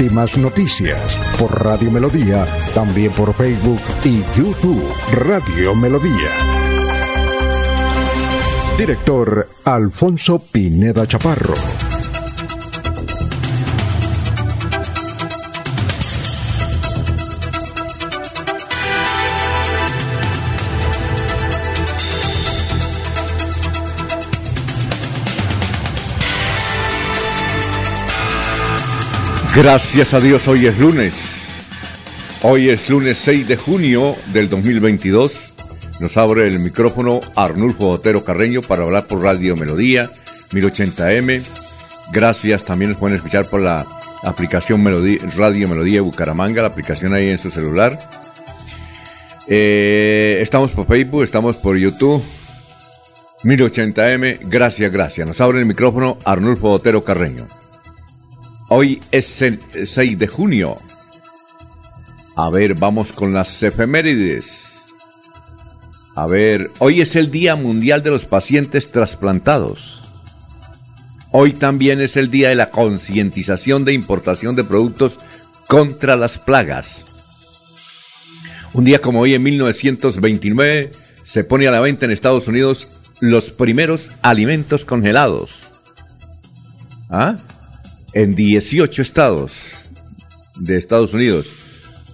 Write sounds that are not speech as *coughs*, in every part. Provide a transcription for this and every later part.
Últimas noticias por Radio Melodía, también por Facebook y YouTube Radio Melodía. Director Alfonso Pineda Chaparro. Gracias a Dios, hoy es lunes. Hoy es lunes 6 de junio del 2022. Nos abre el micrófono Arnulfo Otero Carreño para hablar por Radio Melodía 1080M. Gracias, también nos pueden escuchar por la aplicación Radio Melodía Bucaramanga, la aplicación ahí en su celular. Eh, estamos por Facebook, estamos por YouTube. 1080M, gracias, gracias. Nos abre el micrófono Arnulfo Otero Carreño. Hoy es el 6 de junio. A ver, vamos con las efemérides. A ver, hoy es el Día Mundial de los Pacientes Trasplantados. Hoy también es el Día de la Concientización de Importación de Productos contra las Plagas. Un día como hoy, en 1929, se pone a la venta en Estados Unidos los primeros alimentos congelados. ¿Ah? En 18 estados de Estados Unidos.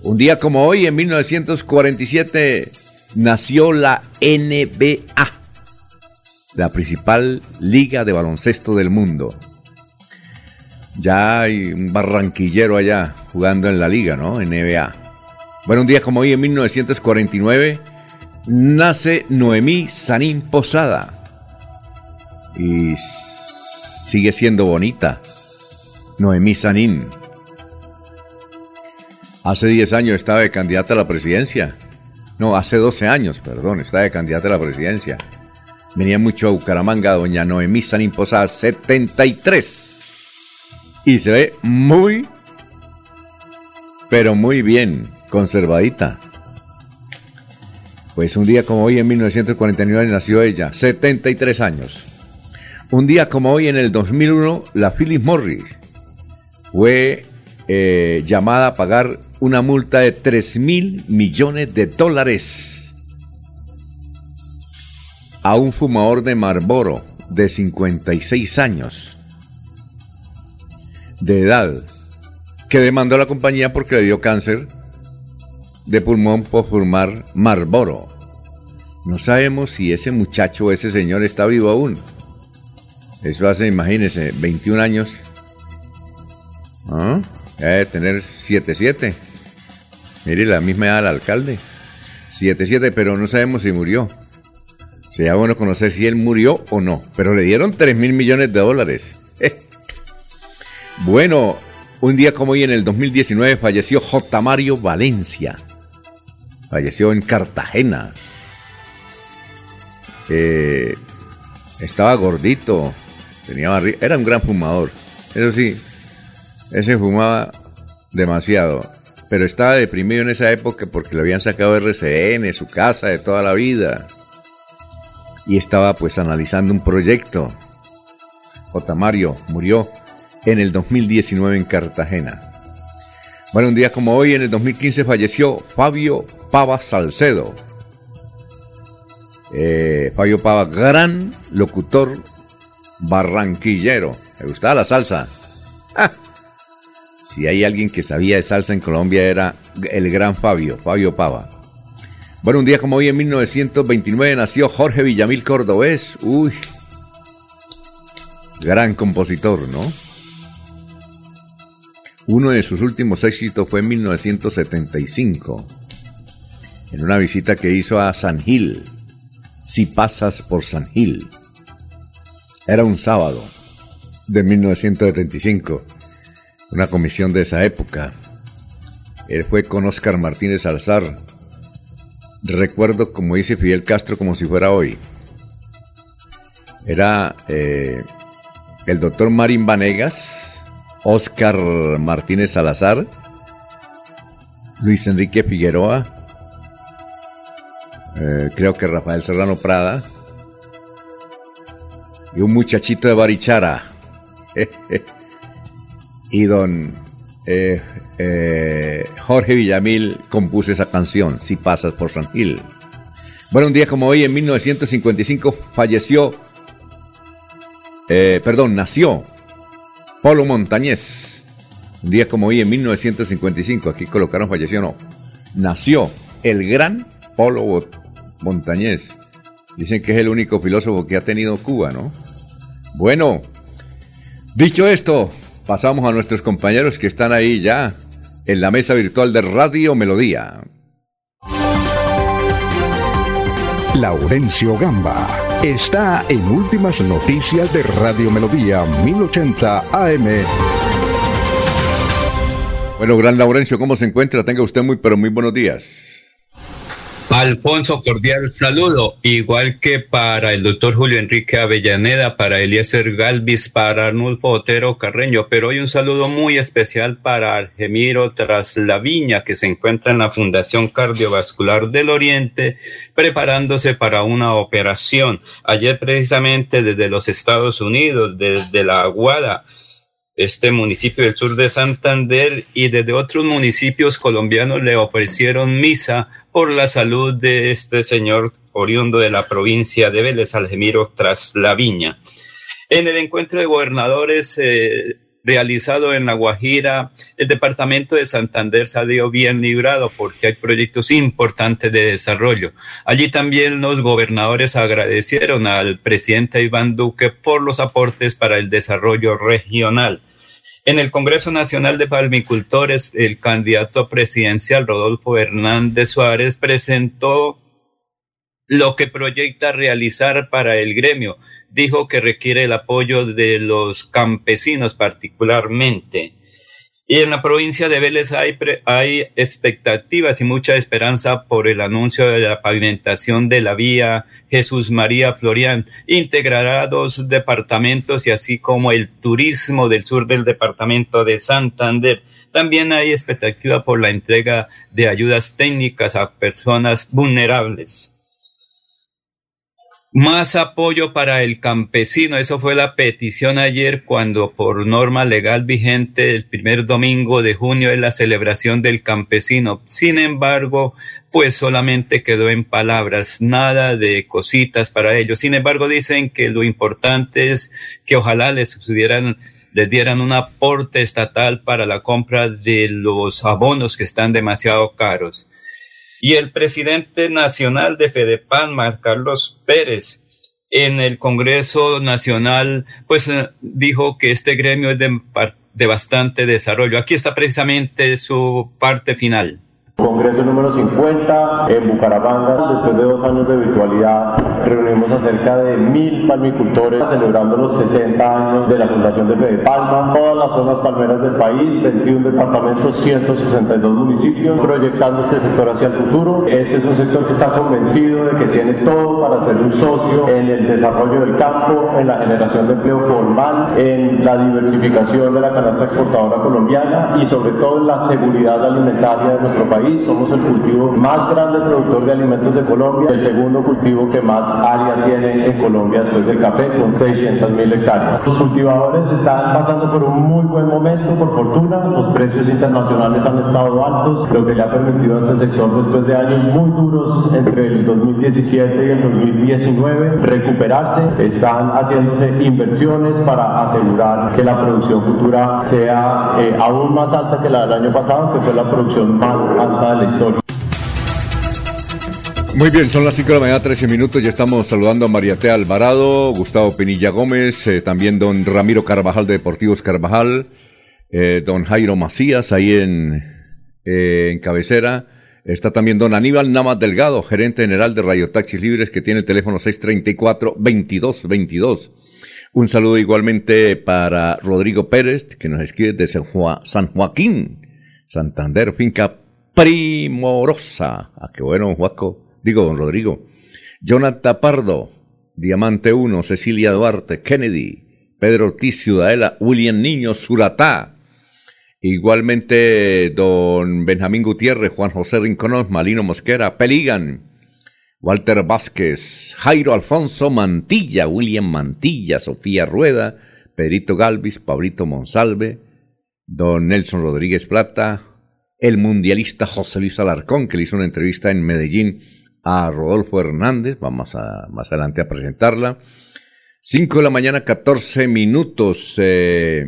Un día como hoy, en 1947, nació la NBA, la principal liga de baloncesto del mundo. Ya hay un barranquillero allá jugando en la liga, ¿no? NBA. Bueno, un día como hoy, en 1949, nace Noemí Sanín Posada. Y sigue siendo bonita. Noemí Sanín. Hace 10 años estaba de candidata a la presidencia. No, hace 12 años, perdón, estaba de candidata a la presidencia. Venía mucho a Bucaramanga, doña Noemí Sanín Posada, 73. Y se ve muy, pero muy bien, conservadita. Pues un día como hoy, en 1949, nació ella, 73 años. Un día como hoy, en el 2001, la Phyllis Morris fue eh, llamada a pagar una multa de 3 mil millones de dólares a un fumador de Marlboro de 56 años de edad que demandó a la compañía porque le dio cáncer de pulmón por fumar Marlboro. No sabemos si ese muchacho o ese señor está vivo aún. Eso hace, imagínense, 21 años ¿Ah? Debe tener 7-7. Mire, la misma edad del alcalde. 7-7, pero no sabemos si murió. Sería bueno conocer si él murió o no. Pero le dieron 3 mil millones de dólares. Bueno, un día como hoy en el 2019 falleció J. Mario Valencia. Falleció en Cartagena. Eh, estaba gordito. Tenía Era un gran fumador. Eso sí, ese fumaba demasiado, pero estaba deprimido en esa época porque le habían sacado RCN, su casa de toda la vida. Y estaba pues analizando un proyecto. J. Mario murió en el 2019 en Cartagena. Bueno, un día como hoy, en el 2015, falleció Fabio Pava Salcedo. Eh, Fabio Pava, gran locutor barranquillero. Me gustaba la salsa. ¡Ah! Si hay alguien que sabía de salsa en Colombia era el gran Fabio, Fabio Pava. Bueno, un día como hoy en 1929 nació Jorge Villamil Cordobés. Uy, gran compositor, ¿no? Uno de sus últimos éxitos fue en 1975, en una visita que hizo a San Gil, Si pasas por San Gil. Era un sábado de 1975 una comisión de esa época. Él fue con Oscar Martínez Salazar, recuerdo, como dice Fidel Castro, como si fuera hoy. Era eh, el doctor Marín Vanegas, Oscar Martínez Salazar, Luis Enrique Figueroa, eh, creo que Rafael Serrano Prada, y un muchachito de Barichara. *laughs* y don eh, eh, Jorge Villamil compuso esa canción, Si pasas por San Gil. Bueno, un día como hoy, en 1955, falleció, eh, perdón, nació Polo Montañés. Un día como hoy, en 1955, aquí colocaron falleció, no. Nació el gran Polo Montañés. Dicen que es el único filósofo que ha tenido Cuba, ¿no? Bueno, dicho esto, pasamos a nuestros compañeros que están ahí ya en la mesa virtual de Radio Melodía. Laurencio Gamba está en Últimas Noticias de Radio Melodía 1080 AM. Bueno, gran Laurencio, ¿cómo se encuentra? Tenga usted muy, pero muy buenos días. Alfonso, cordial saludo, igual que para el doctor Julio Enrique Avellaneda, para Eliezer Galvis, para Arnulfo Otero Carreño, pero hoy un saludo muy especial para Argemiro Traslaviña, que se encuentra en la Fundación Cardiovascular del Oriente, preparándose para una operación. Ayer precisamente desde los Estados Unidos, desde la Aguada, este municipio del sur de Santander y desde otros municipios colombianos le ofrecieron misa por la salud de este señor oriundo de la provincia de Vélez, Algemiro tras la viña. En el encuentro de gobernadores eh, realizado en La Guajira, el departamento de Santander salió bien librado porque hay proyectos importantes de desarrollo. Allí también los gobernadores agradecieron al presidente Iván Duque por los aportes para el desarrollo regional. En el Congreso Nacional de Palmicultores, el candidato presidencial Rodolfo Hernández Suárez presentó lo que proyecta realizar para el gremio. Dijo que requiere el apoyo de los campesinos particularmente. Y en la provincia de Vélez hay, hay expectativas y mucha esperanza por el anuncio de la pavimentación de la vía Jesús María Florián. Integrará dos departamentos y así como el turismo del sur del departamento de Santander. También hay expectativa por la entrega de ayudas técnicas a personas vulnerables. Más apoyo para el campesino. Eso fue la petición ayer cuando por norma legal vigente el primer domingo de junio es la celebración del campesino. Sin embargo, pues solamente quedó en palabras, nada de cositas para ellos. Sin embargo, dicen que lo importante es que ojalá les sucedieran les dieran un aporte estatal para la compra de los abonos que están demasiado caros. Y el presidente nacional de Fedepan, Mar Carlos Pérez, en el Congreso Nacional, pues eh, dijo que este gremio es de, de bastante desarrollo. Aquí está precisamente su parte final. Congreso número 50 en Bucaramanga. Después de dos años de virtualidad, reunimos a cerca de mil palmicultores celebrando los 60 años de la fundación de Fede Palma. Todas las zonas palmeras del país, 21 departamentos, 162 municipios, proyectando este sector hacia el futuro. Este es un sector que está convencido de que tiene todo para ser un socio en el desarrollo del campo, en la generación de empleo formal, en la diversificación de la canasta exportadora colombiana y sobre todo en la seguridad alimentaria de nuestro país somos el cultivo más grande productor de alimentos de Colombia, el segundo cultivo que más área tiene en Colombia después del café, con 600 mil hectáreas. Los cultivadores están pasando por un muy buen momento, por fortuna, los precios internacionales han estado altos, lo que le ha permitido a este sector después de años muy duros entre el 2017 y el 2019 recuperarse, están haciéndose inversiones para asegurar que la producción futura sea eh, aún más alta que la del año pasado, que fue la producción más alta Muy bien, son las 5 de la mañana, 13 minutos. Ya estamos saludando a Mariatea Alvarado, Gustavo Pinilla Gómez, eh, también don Ramiro Carvajal de Deportivos Carvajal, eh, don Jairo Macías ahí en, eh, en cabecera. Está también don Aníbal Namas Delgado, gerente general de Radio Taxis Libres, que tiene el teléfono 634-2222. Un saludo igualmente para Rodrigo Pérez, que nos escribe desde San Joaquín, Santander, finca primorosa. Ah, qué bueno, Juaco. digo, don Rodrigo. Jonathan Pardo, Diamante 1, Cecilia Duarte, Kennedy, Pedro Ortiz, Ciudadela, William Niño, Suratá. Igualmente, don Benjamín Gutiérrez, Juan José Rinconón, Malino Mosquera, Peligan, Walter Vázquez, Jairo Alfonso Mantilla, William Mantilla, Sofía Rueda, Pedrito Galvis, Pablito Monsalve, don Nelson Rodríguez Plata, el mundialista José Luis Alarcón, que le hizo una entrevista en Medellín a Rodolfo Hernández, vamos a, más adelante a presentarla. 5 de la mañana, 14 minutos. Eh,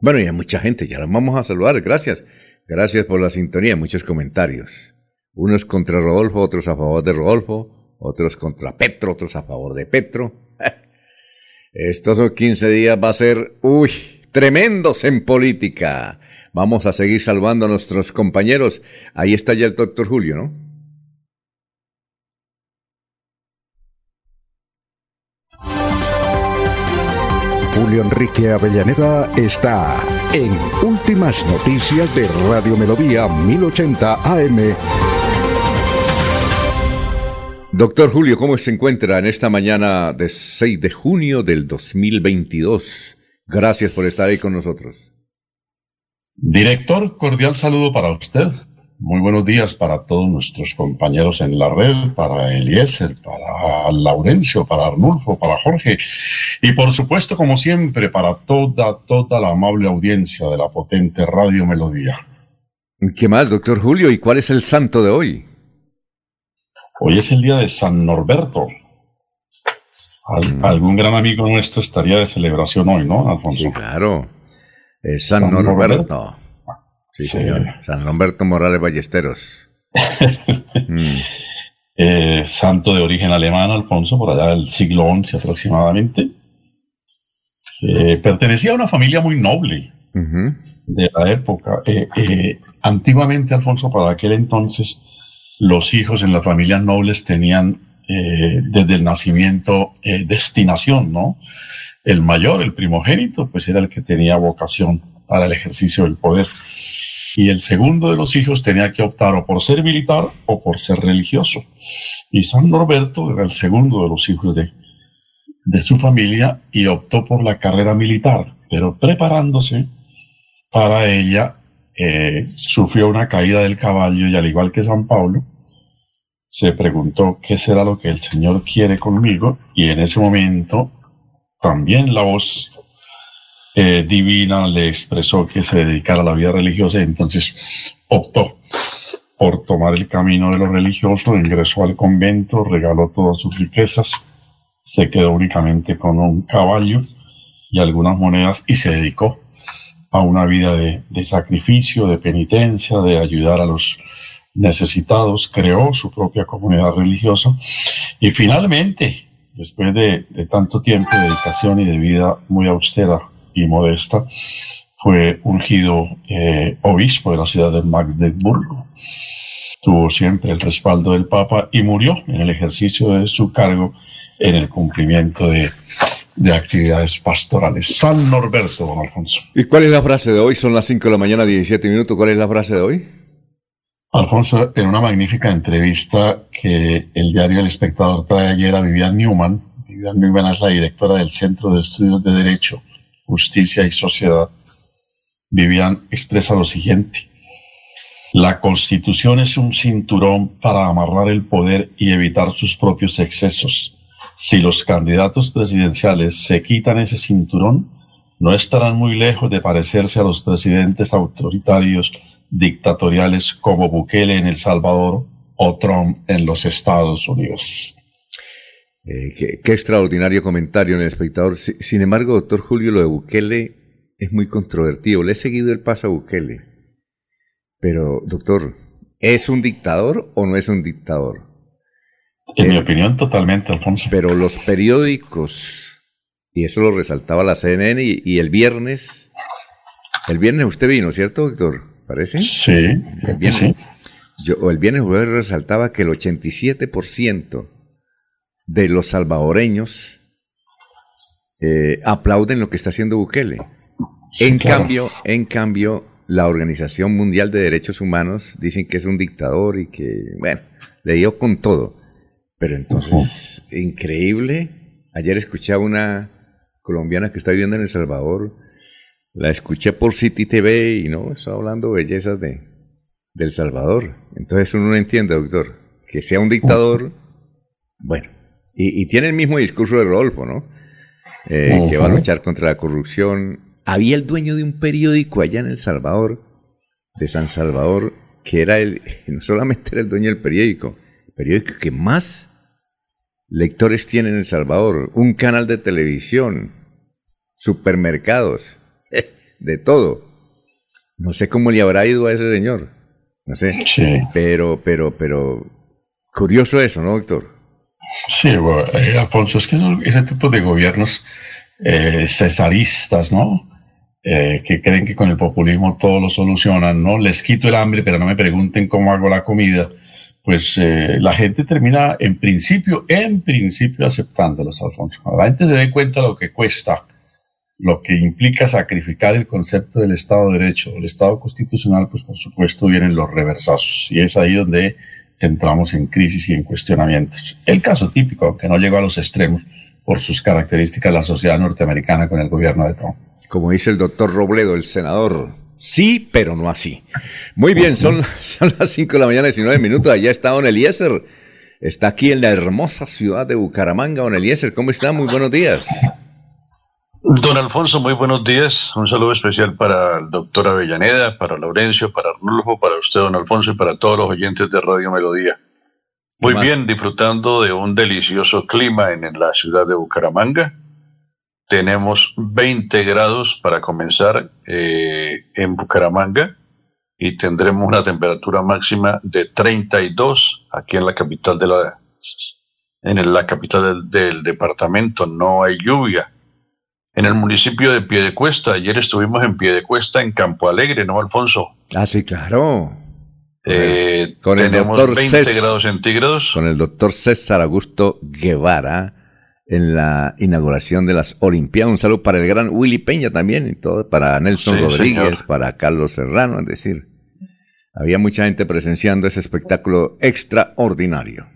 bueno, y hay mucha gente, ya la vamos a saludar, gracias. Gracias por la sintonía, muchos comentarios. Unos contra Rodolfo, otros a favor de Rodolfo, otros contra Petro, otros a favor de Petro. *laughs* Estos 15 días va a ser, uy, tremendos en política. Vamos a seguir salvando a nuestros compañeros. Ahí está ya el doctor Julio, ¿no? Julio Enrique Avellaneda está en Últimas Noticias de Radio Melodía 1080 AM. Doctor Julio, ¿cómo se encuentra en esta mañana de 6 de junio del 2022? Gracias por estar ahí con nosotros. Director, cordial saludo para usted. Muy buenos días para todos nuestros compañeros en la red, para Eliezer, para Laurencio, para Arnulfo, para Jorge y por supuesto, como siempre, para toda, toda la amable audiencia de la potente Radio Melodía. ¿Qué más, doctor Julio? ¿Y cuál es el santo de hoy? Hoy es el día de San Norberto. Mm. Algún gran amigo nuestro estaría de celebración hoy, ¿no, Alfonso? Sí, claro. San, Norberto. Sí, señor. San Norberto Morales Ballesteros. *laughs* Mm. Eh, santo de origen alemán, Alfonso, por allá del siglo XI aproximadamente. pertenecía a una familia muy noble de la época. Eh, eh, antiguamente, Alfonso, para aquel entonces, los hijos en las familias nobles tenían desde el nacimiento destinación, ¿no? El mayor, el primogénito, pues era el que tenía vocación para el ejercicio del poder. Y el segundo de los hijos tenía que optar o por ser militar o por ser religioso. Y San Norberto era el segundo de los hijos de, de su familia y optó por la carrera militar, pero preparándose para ella, eh, sufrió una caída del caballo y al igual que San Pablo, se preguntó qué será lo que el Señor quiere conmigo y en ese momento también la voz eh, divina le expresó que se dedicara a la vida religiosa y entonces optó por tomar el camino de lo religioso, ingresó al convento, regaló todas sus riquezas, se quedó únicamente con un caballo y algunas monedas y se dedicó a una vida de, de sacrificio, de penitencia, de ayudar a los necesitados, creó su propia comunidad religiosa y finalmente después de, tanto tiempo de dedicación y de vida muy austera y modesta, fue ungido eh, obispo de la ciudad de Magdeburgo. Tuvo siempre el respaldo del Papa y murió en el ejercicio de su cargo en el cumplimiento de, de actividades pastorales. San Norberto, don Alfonso. ¿Y cuál es la frase de hoy? Son las 5 de la mañana, 17 minutos. ¿Cuál es la frase de hoy? Alfonso, en una magnífica entrevista que el diario El Espectador trae ayer a Vivian Newman, Vivian Newman es la directora del Centro de Estudios de Derecho, Justicia y Sociedad, Vivian expresa lo siguiente. La constitución es un cinturón para amarrar el poder y evitar sus propios excesos. Si los candidatos presidenciales se quitan ese cinturón, no estarán muy lejos de parecerse a los presidentes autoritarios dictatoriales como Bukele en El Salvador o Trump en los Estados Unidos. Eh, qué, extraordinario comentario en el espectador. Sin embargo, doctor Julio, lo de Bukele es muy controvertido. Le he seguido el paso a Bukele. Pero, doctor, ¿es un dictador o no es un dictador? En mi eh, opinión, totalmente, Alfonso. Pero los periódicos, y eso lo resaltaba la CNN, y el viernes, el viernes usted vino, ¿cierto, doctor? ¿Parece? Sí. El viernes, Yo, el viernes resaltaba que el 87% de los salvadoreños eh, aplauden lo que está haciendo Bukele. en, cambio, en cambio, la Organización Mundial de Derechos Humanos dicen que es un dictador y que, bueno, le dio con todo. Pero entonces, increíble. Ayer escuché a una colombiana que está viviendo en El Salvador. La escuché por City TV y no, está hablando bellezas de, de El Salvador. Entonces uno no entiende, doctor, que sea un dictador, bueno, y, tiene el mismo discurso de Rodolfo, ¿no? Eh, que va a luchar contra la corrupción. Había el dueño de un periódico allá en El Salvador, de San Salvador, que era el, *laughs* no solamente era el dueño del periódico, el periódico que más lectores tiene en El Salvador, un canal de televisión, supermercados, de todo. No sé cómo le habrá ido a ese señor. No sé. Pero, pero, pero, curioso eso, ¿no, doctor? Sí, eh, Alfonso, es que ese tipo de gobiernos eh, cesaristas, ¿no? Eh, que creen que con el populismo todo lo solucionan, ¿no? Les quito el hambre, pero no me pregunten cómo hago la comida. Pues la gente termina en principio, en principio aceptándolos, Alfonso. La gente se dé cuenta de lo que cuesta, lo que implica sacrificar el concepto del Estado de Derecho, el Estado constitucional, pues por supuesto vienen los reversazos. Y es ahí donde entramos en crisis y en cuestionamientos. El caso típico, aunque no llegó a los extremos por sus características, la sociedad norteamericana con el gobierno de Trump. Como dice el doctor Robledo, el senador, sí, pero no así. Muy bien, son, son las 5 de la mañana, 19 minutos. Allá está Don Eliezer. Está aquí en la hermosa ciudad de Bucaramanga. Don Eliezer, ¿cómo está? Muy buenos días. Don Alfonso, muy buenos días. Un saludo especial para el doctor Avellaneda, para Laurencio, para Arnulfo, para usted, don Alfonso, y para todos los oyentes de Radio Melodía. Muy bien, disfrutando de un delicioso clima en, la ciudad de Bucaramanga. Tenemos 20 grados para comenzar eh, en Bucaramanga y tendremos una temperatura máxima de 32 aquí en la capital de la en la capital del departamento. No hay lluvia en el municipio de Piedecuesta. Ayer estuvimos en Piedecuesta, en Campo Alegre, ¿no, Alfonso? Ah, sí, claro. Eh, con el tenemos 20 grados centígrados. Con el doctor César Augusto Guevara en la inauguración de las Olimpiadas. Un saludo para el gran Willy Peña también, y todo, para Nelson Rodríguez, para Carlos Serrano, es decir, había mucha gente presenciando ese espectáculo extraordinario.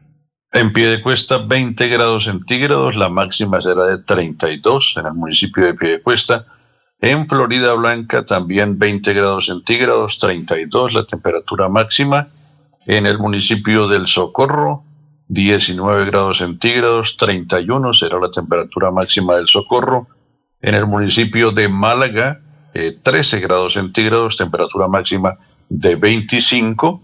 En pie de cuesta 20 grados centígrados, la máxima será de 32 en el municipio de Piedecuesta. En Florida Blanca también 20 grados centígrados, 32 la temperatura máxima. En el municipio del Socorro 19 grados centígrados, 31 será la temperatura máxima del Socorro. En el municipio de Málaga 13 eh, grados centígrados, temperatura máxima de 25.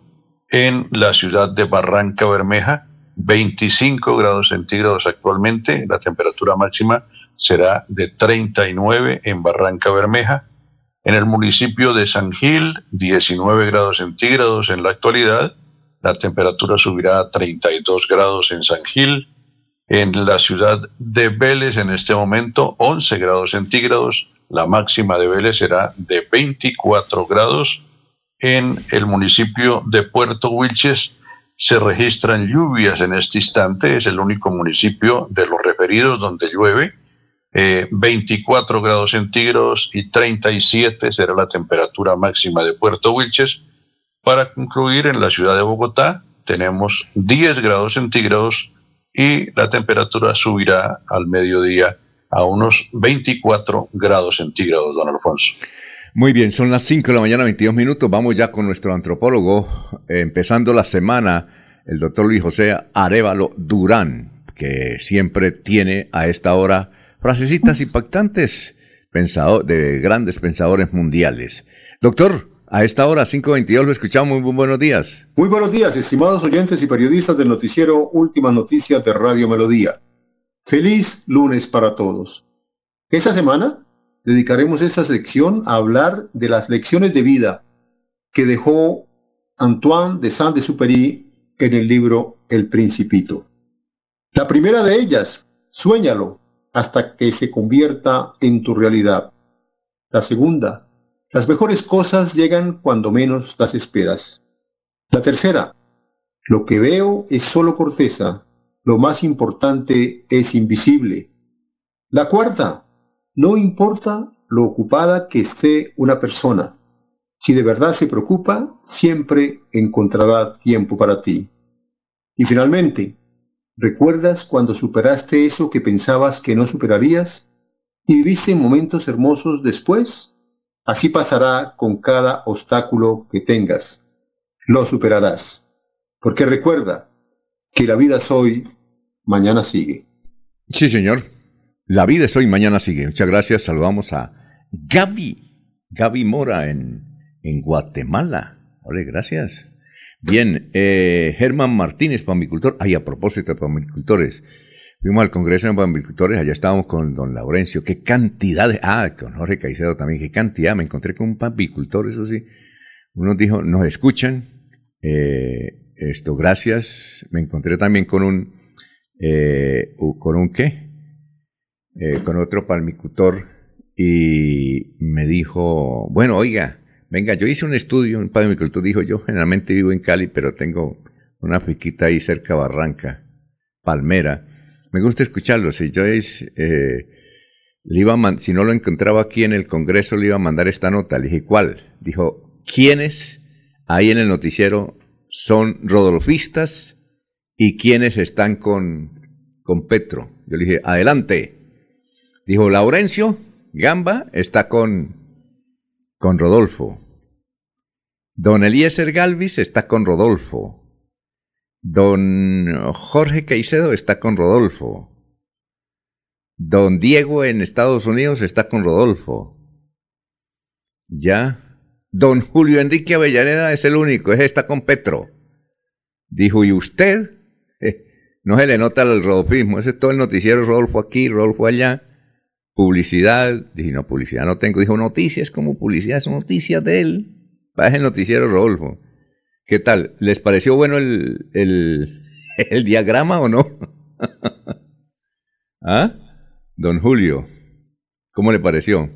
En la ciudad de Barranca Bermeja 25 grados centígrados actualmente, la temperatura máxima será de 39 en Barranca Bermeja. En el municipio de San Gil, 19 grados centígrados en la actualidad, la temperatura subirá a 32 grados en San Gil. En la ciudad de Vélez, en este momento, 11 grados centígrados, la máxima de Vélez será de 24 grados. En el municipio de Puerto Wilches, se registran lluvias en este instante, es el único municipio de los referidos donde llueve, 24 eh, grados centígrados y 37 será la temperatura máxima de Puerto Wilches. Para concluir, en la ciudad de Bogotá tenemos 10 grados centígrados y la temperatura subirá al mediodía a unos 24 grados centígrados, don Alfonso. Muy bien, son las 5 de la mañana, 22 minutos. Vamos ya con nuestro antropólogo, eh, empezando la semana, el doctor Luis José Arevalo Durán, que siempre tiene a esta hora frasecitas impactantes pensado, de grandes pensadores mundiales. Doctor, a esta hora, 5.22, lo escuchamos. Muy buenos días. Muy buenos días, estimados oyentes y periodistas del noticiero Últimas Noticias de Radio Melodía. Feliz lunes para todos. Esta semana dedicaremos esta sección a hablar de las lecciones de vida que dejó Antoine de Saint-Exupéry en el libro El Principito. La primera de ellas, suéñalo hasta que se convierta en tu realidad. La segunda, las mejores cosas llegan cuando menos las esperas. La tercera, lo que veo es solo corteza, lo más importante es invisible. La cuarta, no importa lo ocupada que esté una persona. Si de verdad se preocupa, siempre encontrará tiempo para ti. Y finalmente, ¿recuerdas cuando superaste eso que pensabas que no superarías y viviste momentos hermosos después? Así pasará con cada obstáculo que tengas. Lo superarás. Porque recuerda que la vida es hoy, mañana sigue. Sí, señor. La vida es hoy, mañana sigue. Muchas gracias. Saludamos a Gaby, Gaby Mora en, en Guatemala. Ole, gracias. Bien, eh, Germán Martínez, pamicultor. Ay, a propósito de. Fuimos al Congreso de Pamicultores, allá estábamos con don Laurencio. Qué cantidad de... Ah, con Jorge Caicedo también, qué cantidad. Me encontré con un pamicultor, eso sí. Uno dijo, nos escuchan. Eh, esto, gracias. Me encontré también con un... Eh, ¿Con un qué? Eh, con otro palmicultor y me dijo, bueno, oiga, venga, yo hice un estudio en palmicultor, dijo yo, generalmente vivo en Cali, pero tengo una fiquita ahí cerca Barranca, Palmera. Me gusta escucharlo, si yo es, eh, le iba si no lo encontraba aquí en el Congreso, le iba a mandar esta nota. Le dije, ¿cuál? Dijo, ¿quiénes ahí en el noticiero son rodolfistas y quiénes están con, con Petro? Yo le dije, adelante. Dijo Laurencio Gamba está con, con Rodolfo. Don Eliezer Galvis está con Rodolfo. Don Jorge Caicedo está con Rodolfo. Don Diego en Estados Unidos está con Rodolfo. Ya. Don Julio Enrique Avellaneda es el único, ese está con Petro. Dijo, ¿y usted? *laughs* no se le nota el rodolfismo, ese es todo el noticiero Rodolfo aquí, Rodolfo allá publicidad, dije, no, publicidad no tengo. Dijo, noticias como publicidad, son noticias de él. Para el noticiero Rodolfo. ¿Qué tal? ¿Les pareció bueno el, el, *laughs* diagrama o no? *laughs* ¿Ah? Don Julio, ¿cómo le pareció?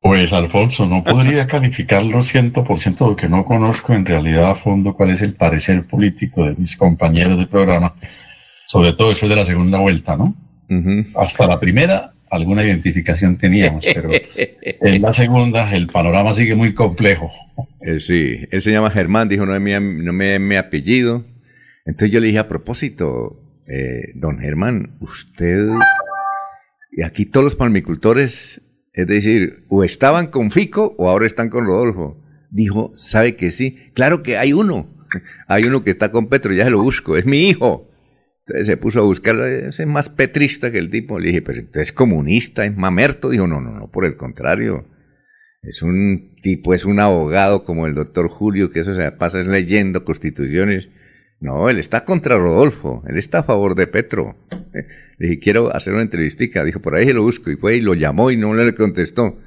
Pues Alfonso, no podría *laughs* calificarlo 100% porque no conozco en realidad a fondo cuál es el parecer político de mis compañeros de programa, sobre todo después de la segunda vuelta, ¿no? Hasta la primera alguna identificación teníamos, pero *laughs* en la segunda el panorama sigue muy complejo. Eh, sí, él se llama Germán, dijo, no es mi, no me, mi apellido. Entonces yo le dije, a propósito, eh, don Germán, usted, y aquí todos los palmicultores, es decir, o estaban con Fico o ahora están con Rodolfo. Dijo, ¿sabe que sí? Claro que hay uno, *laughs* hay uno que está con Petro, ya se lo busco, es mi hijo. Entonces se puso a buscar, es más petrista que el tipo. Le dije, pero es comunista, es mamerto. Dijo, no, no, no, por el contrario. Es un tipo, es un abogado como el doctor Julio, que eso se pasa es leyendo constituciones. No, él está contra Rodolfo, él está a favor de Petro. Le dije, quiero hacer una entrevistica. Dijo, por ahí lo busco. Y fue y lo llamó y no le contestó.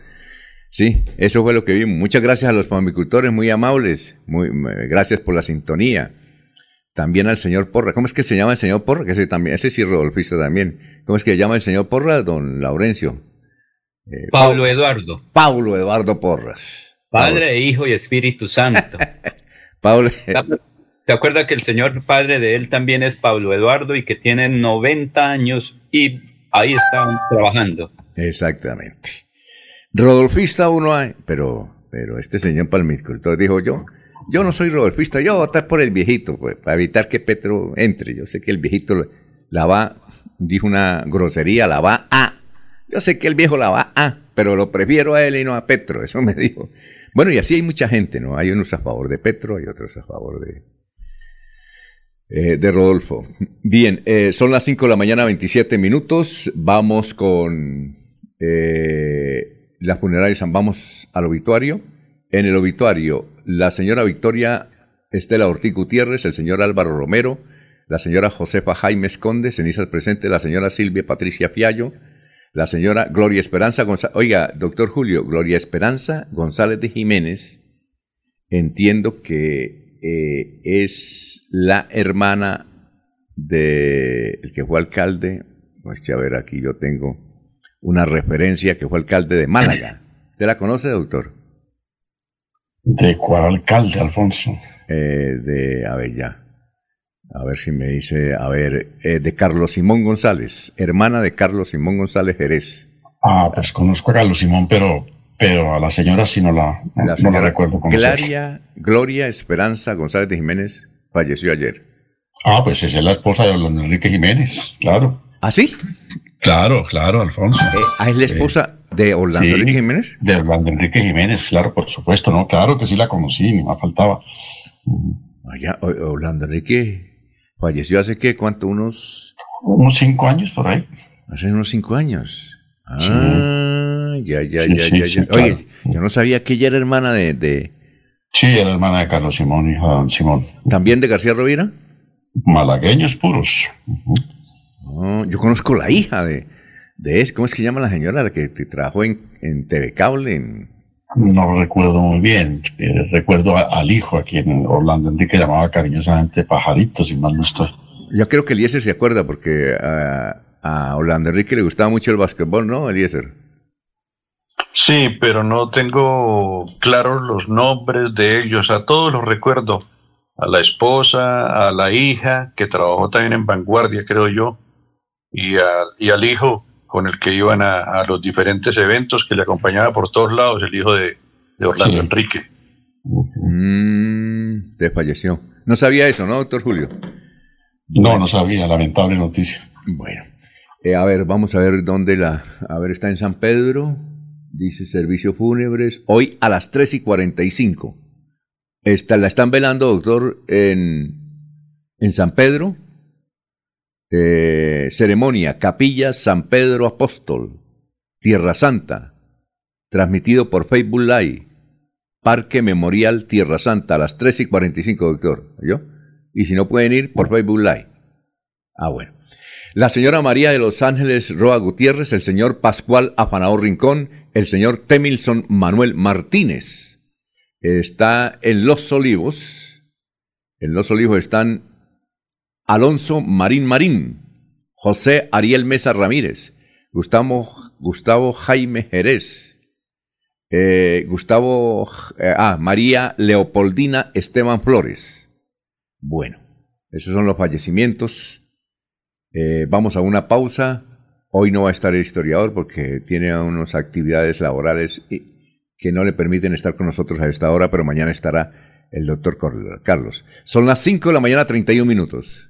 Sí, eso fue lo que vimos. Muchas gracias a los pamicultores, muy amables. Muy, gracias por la sintonía también al señor Porra. ¿Cómo es que se llama el señor Porra? Que ese también, ese sí rodolfista también. ¿Cómo es que se llama el señor Porra, don Laurencio? Eh, Pablo Eduardo. Pablo Eduardo Porras. Padre, Hijo y Espíritu Santo. *laughs* Pablo. ¿Se acuerda que el señor padre de él también es Pablo Eduardo y que tiene 90 años y ahí están trabajando? Exactamente. Rodolfista uno hay, pero, pero este señor palmicultor dijo yo, yo no soy rodolfista, yo voy a votar por el viejito, pues, para evitar que Petro entre. Yo sé que el viejito la va, dijo una grosería, la va a. Yo sé que el viejo la va a, pero lo prefiero a él y no a Petro, eso me *laughs* dijo. Bueno, y así hay mucha gente, ¿no? Hay unos a favor de Petro, hay otros a favor de, eh, de Rodolfo. Bien, eh, son las 5 de la mañana, 27 minutos. Vamos con eh, las funerarias, vamos al obituario. En el obituario, la señora Victoria Estela Ortiz Gutiérrez, el señor Álvaro Romero, la señora Josefa Jaime Conde, cenizas presente, la señora Silvia Patricia Fiallo, la señora Gloria Esperanza González. Oiga, doctor Julio, Gloria Esperanza González de Jiménez, entiendo que eh, es la hermana del el que fue alcalde. Pues a ver, aquí yo tengo una referencia que fue alcalde de Málaga. *coughs* ¿Usted la conoce, doctor? ¿De cuál alcalde, Alfonso? Eh, de, a ver, ya. A ver si me dice, a ver, eh, de Carlos Simón González, hermana de Carlos Simón González Jerez. Ah, pues conozco a Carlos Simón, pero, pero a la señora sí no la, no, la, recuerdo con Gloria, Gloria Esperanza González de Jiménez falleció ayer. Ah, pues esa es la esposa de Orlando Enrique Jiménez, claro. ¿Ah, sí? Claro, claro, Alfonso. Eh, ¿Ah, es la esposa de Orlando Enrique Jiménez? De Orlando Enrique Jiménez, claro, por supuesto, ¿no? Claro que sí la conocí, ni más faltaba. Allá, Orlando Enrique falleció hace qué, ¿cuánto? Unos... Unos cinco años por ahí. Hace unos cinco años. Ah, ya, ya, ya, ya, Oye, yo no sabía que ella era hermana de, Sí, era hermana de Carlos Simón, hijo de Don Simón. ¿También de García Rovira? Malagueños puros. yo conozco la hija de, de ¿cómo es que llama la señora la que, trabajó en, en TV Cable? No recuerdo muy bien. Eh, recuerdo al hijo a quien Orlando Enrique llamaba cariñosamente Pajarito, si mal no estoy. Yo creo que Eliezer se acuerda porque a, a Orlando Enrique le gustaba mucho el básquetbol, ¿no, Eliezer? Sí, pero no tengo claros los nombres de ellos. A todos los recuerdo. A la esposa, a la hija, que trabajó también en Vanguardia, creo yo, y, y al hijo con el que iban a, los diferentes eventos que le acompañaba por todos lados, el hijo de, Orlando Enrique. Mm, falleció. No sabía eso, ¿no, doctor Julio? No, no sabía, lamentable noticia. Bueno, eh, a ver, vamos a ver dónde la... A ver, está en San Pedro, dice servicio fúnebres, hoy a las 3 y 45. Está, la están velando, doctor, en, en San Pedro. Eh, ceremonia, Capilla San Pedro Apóstol, Tierra Santa, transmitido por Facebook Live. Parque Memorial Tierra Santa a las 3 y 45, doctor. ¿Yo? Y si no pueden ir, por Facebook Live. Ah, bueno. La señora María de los Ángeles Roa Gutiérrez, el señor Pascual Afanao Rincón, el señor Temilson Manuel Martínez. Está en Los Olivos. En Los Olivos están Alonso Marín Marín, José Ariel Mesa Ramírez, Gustavo, Gustavo Jaime Jerez, eh, Gustavo, eh, ah, María Leopoldina Esteban Flores. Bueno, esos son los fallecimientos. Eh, vamos a una pausa. Hoy no va a estar el historiador porque tiene unas actividades laborales que no le permiten estar con nosotros a esta hora, pero mañana estará el doctor Carlos. Son las 5 de la mañana, 31 minutos.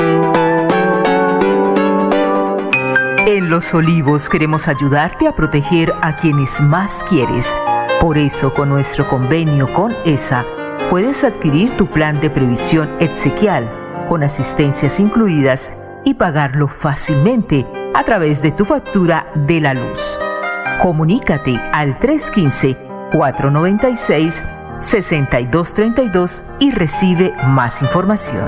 En Los Olivos queremos ayudarte a proteger a quienes más quieres. Por eso, con nuestro convenio con ESA, puedes adquirir tu plan de previsión exequial con asistencias incluidas y pagarlo fácilmente a través de tu factura de la luz. Comunícate al 315-496-6232 y recibe más información.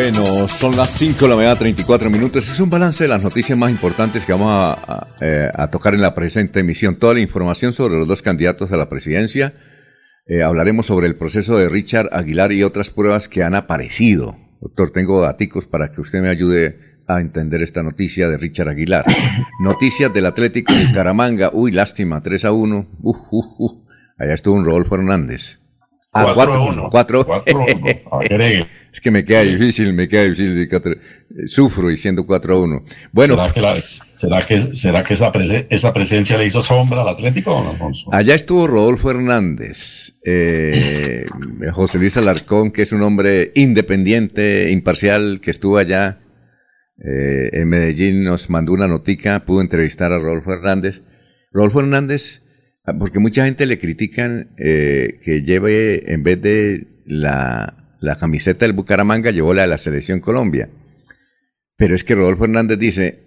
Bueno, son las 5 de la mañana, 34 minutos. Es un balance de las noticias más importantes que vamos a, eh, tocar en la presente emisión. Toda la información sobre los dos candidatos a la presidencia. Eh, hablaremos sobre el proceso de Richard Aguilar y otras pruebas que han aparecido. Doctor, tengo datos para que usted me ayude a entender esta noticia de Richard Aguilar. *coughs* Noticias del Atlético de Caramanga. Uy, lástima, 3 a 1. Allá estuvo un Rodolfo Hernández. *laughs* Ah, 4 a 1. 4 Es que me queda difícil, me queda difícil. Sufro diciendo 4 a 1. Bueno. ¿Será que, será que, esa, esa, presencia le hizo sombra al Atlético, don Alfonso? Allá estuvo Rodolfo Hernández, eh, José Luis Alarcón, que es un hombre independiente, imparcial, que estuvo allá eh, en Medellín, nos mandó una notica, pudo entrevistar a Rodolfo Hernández. Rodolfo Hernández, porque mucha gente le critican eh, que lleve, en vez de la la camiseta del Bucaramanga llevó la de la Selección Colombia. Pero es que Rodolfo Hernández dice,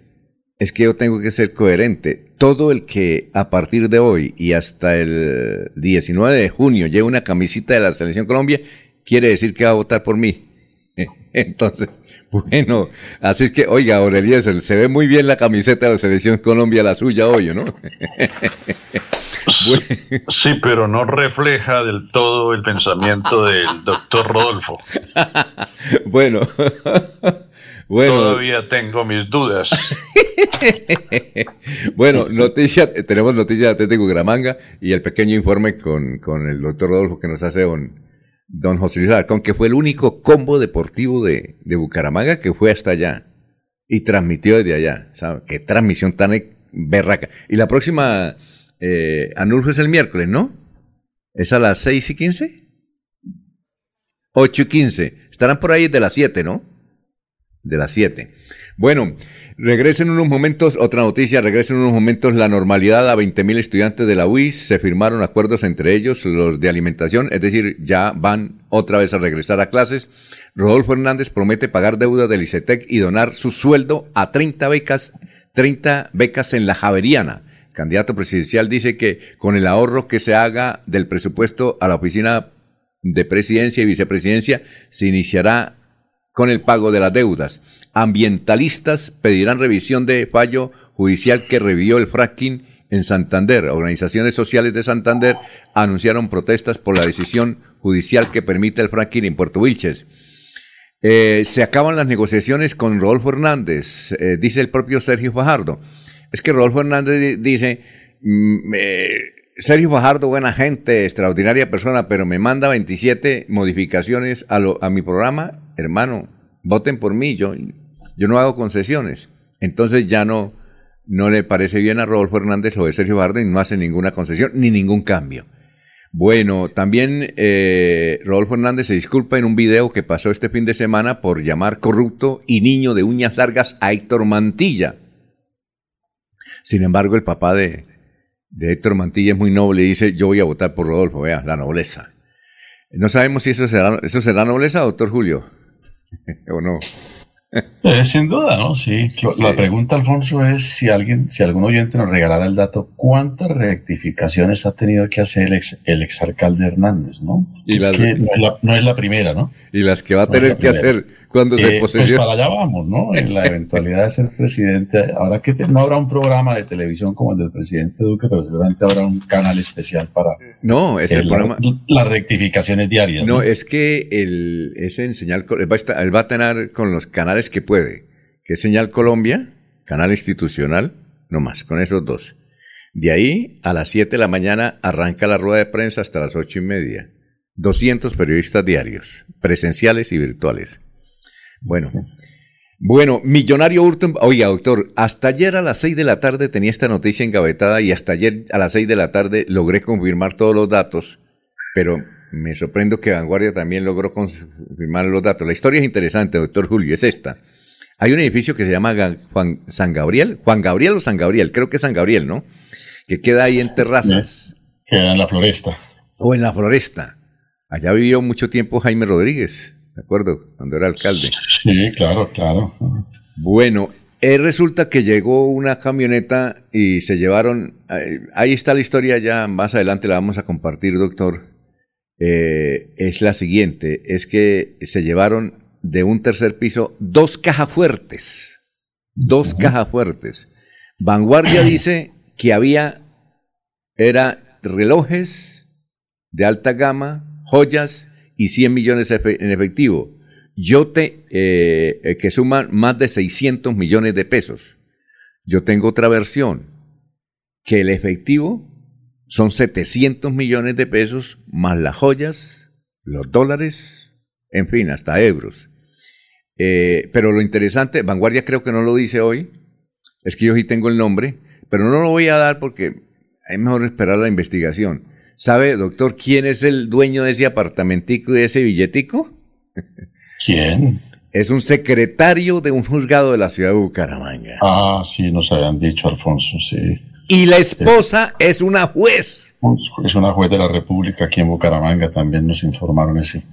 es que yo tengo que ser coherente. Todo el que a partir de hoy y hasta el 19 de junio lleve una camiseta de la Selección Colombia, quiere decir que va a votar por mí. *laughs* Entonces, bueno, así es que, oiga, Aurelio, se ve muy bien la camiseta de la Selección Colombia, la suya hoy, ¿no? *laughs* Sí, pero no refleja del todo el pensamiento del doctor Rodolfo. bueno. bueno. Todavía tengo mis dudas. *laughs* bueno, noticia, tenemos noticias de Atlético Gramanga y el pequeño informe con, el doctor Rodolfo que nos hace don, don José Luis Alarcón, que fue el único combo deportivo de, de Bucaramanga que fue hasta allá y transmitió desde allá. ¿Sabe? Qué transmisión tan berraca. Y la próxima eh, es el miércoles, ¿no? ¿Es a las 6 y 15? 8 y 15. Estarán por ahí de las 7, ¿no? De las 7. Bueno, regresen unos momentos, otra noticia, regresen unos momentos la normalidad a 20.000 estudiantes de la UIS, se firmaron acuerdos entre ellos, los de alimentación, es decir, ya van otra vez a regresar a clases. Rodolfo Hernández promete pagar deuda del ICETEC y donar su sueldo a 30 becas, 30 becas en la Javeriana candidato presidencial, dice que con el ahorro que se haga del presupuesto a la oficina de presidencia y vicepresidencia, se iniciará con el pago de las deudas. Ambientalistas pedirán revisión de fallo judicial que revivió el fracking en Santander. Organizaciones sociales de Santander anunciaron protestas por la decisión judicial que permite el fracking en Puerto Wilches. Eh, se acaban las negociaciones con Rodolfo Hernández, eh, dice el propio Sergio Fajardo. Es que Rodolfo Hernández dice, mm, Sergio Fajardo, buena gente, extraordinaria persona, pero me manda 27 modificaciones a, a mi programa, hermano, voten por mí, yo, yo no hago concesiones. Entonces ya no, no le parece bien a Rodolfo Hernández o de Sergio Fajardo y no hace ninguna concesión ni ningún cambio. Bueno, también eh, Rodolfo Hernández se disculpa en un video que pasó este fin de semana por llamar corrupto y niño de uñas largas a Héctor Mantilla. Sin embargo, el papá de, Héctor Mantilla es muy noble y dice, yo voy a votar por Rodolfo, vea, la nobleza. No sabemos si eso será, eso será nobleza, doctor Julio, *laughs* o no. Eh, sin duda, ¿no? Sí. La pregunta, Alfonso, es si alguien, si algún oyente nos regalara el dato, ¿cuántas rectificaciones ha tenido que hacer el, ex, el exalcalde Hernández, ¿no? Y es que no es, la, primera, ¿no? Y las que va a tener que hacer cuando se posesione. Pues para allá vamos, ¿no? En la eventualidad de ser presidente. Ahora que no habrá un programa de televisión como el del presidente Duque, pero seguramente habrá un canal especial para. No, es el, programa. Las rectificaciones diarias. No, es que el, ese en señal. va, a él va a tener con los canales que puede, que es Señal Colombia, canal institucional, no más, con esos dos. De ahí a las 7 de la mañana arranca la rueda de prensa hasta las ocho y media. 200 periodistas diarios, presenciales y virtuales. Bueno, bueno, Millonario Hurton, oiga doctor, hasta ayer a las 6 de la tarde tenía esta noticia engavetada y hasta ayer a las 6 de la tarde logré confirmar todos los datos, pero me sorprendo que Vanguardia también logró confirmar los datos. La historia es interesante, doctor Julio, es esta. Hay un edificio que se llama Juan San Gabriel, Juan Gabriel o San Gabriel, creo que es San Gabriel, ¿no? Que queda ahí en terrazas. Queda en la floresta. O en la floresta. Allá vivió mucho tiempo Jaime Rodríguez, ¿de acuerdo? Cuando era alcalde. Sí, claro, claro. Bueno, eh, resulta que llegó una camioneta y se llevaron, eh, ahí está la historia ya, más adelante la vamos a compartir, doctor. Eh, es la siguiente, es que se llevaron de un tercer piso dos cajas fuertes, dos cajas fuertes. Vanguardia *clears throat* dice que había, era relojes de alta gama, joyas y 100 millones en efectivo yo te, eh, eh, que suman más de 600 millones de pesos. Yo tengo otra versión, que el efectivo son 700 millones de pesos más las joyas, los dólares, en fin, hasta euros. Eh, pero lo interesante, Vanguardia creo que no lo dice hoy, es que yo sí tengo el nombre, pero no lo voy a dar porque es mejor esperar la investigación. ¿Sabe, doctor, quién es el dueño de ese apartamentico y de ese billetico? ¿Quién? Es un secretario de un juzgado de la ciudad de Bucaramanga. Ah, sí, nos habían dicho, Alfonso, sí. Y la esposa es una juez. Es una juez de la República aquí en Bucaramanga, también nos informaron ese,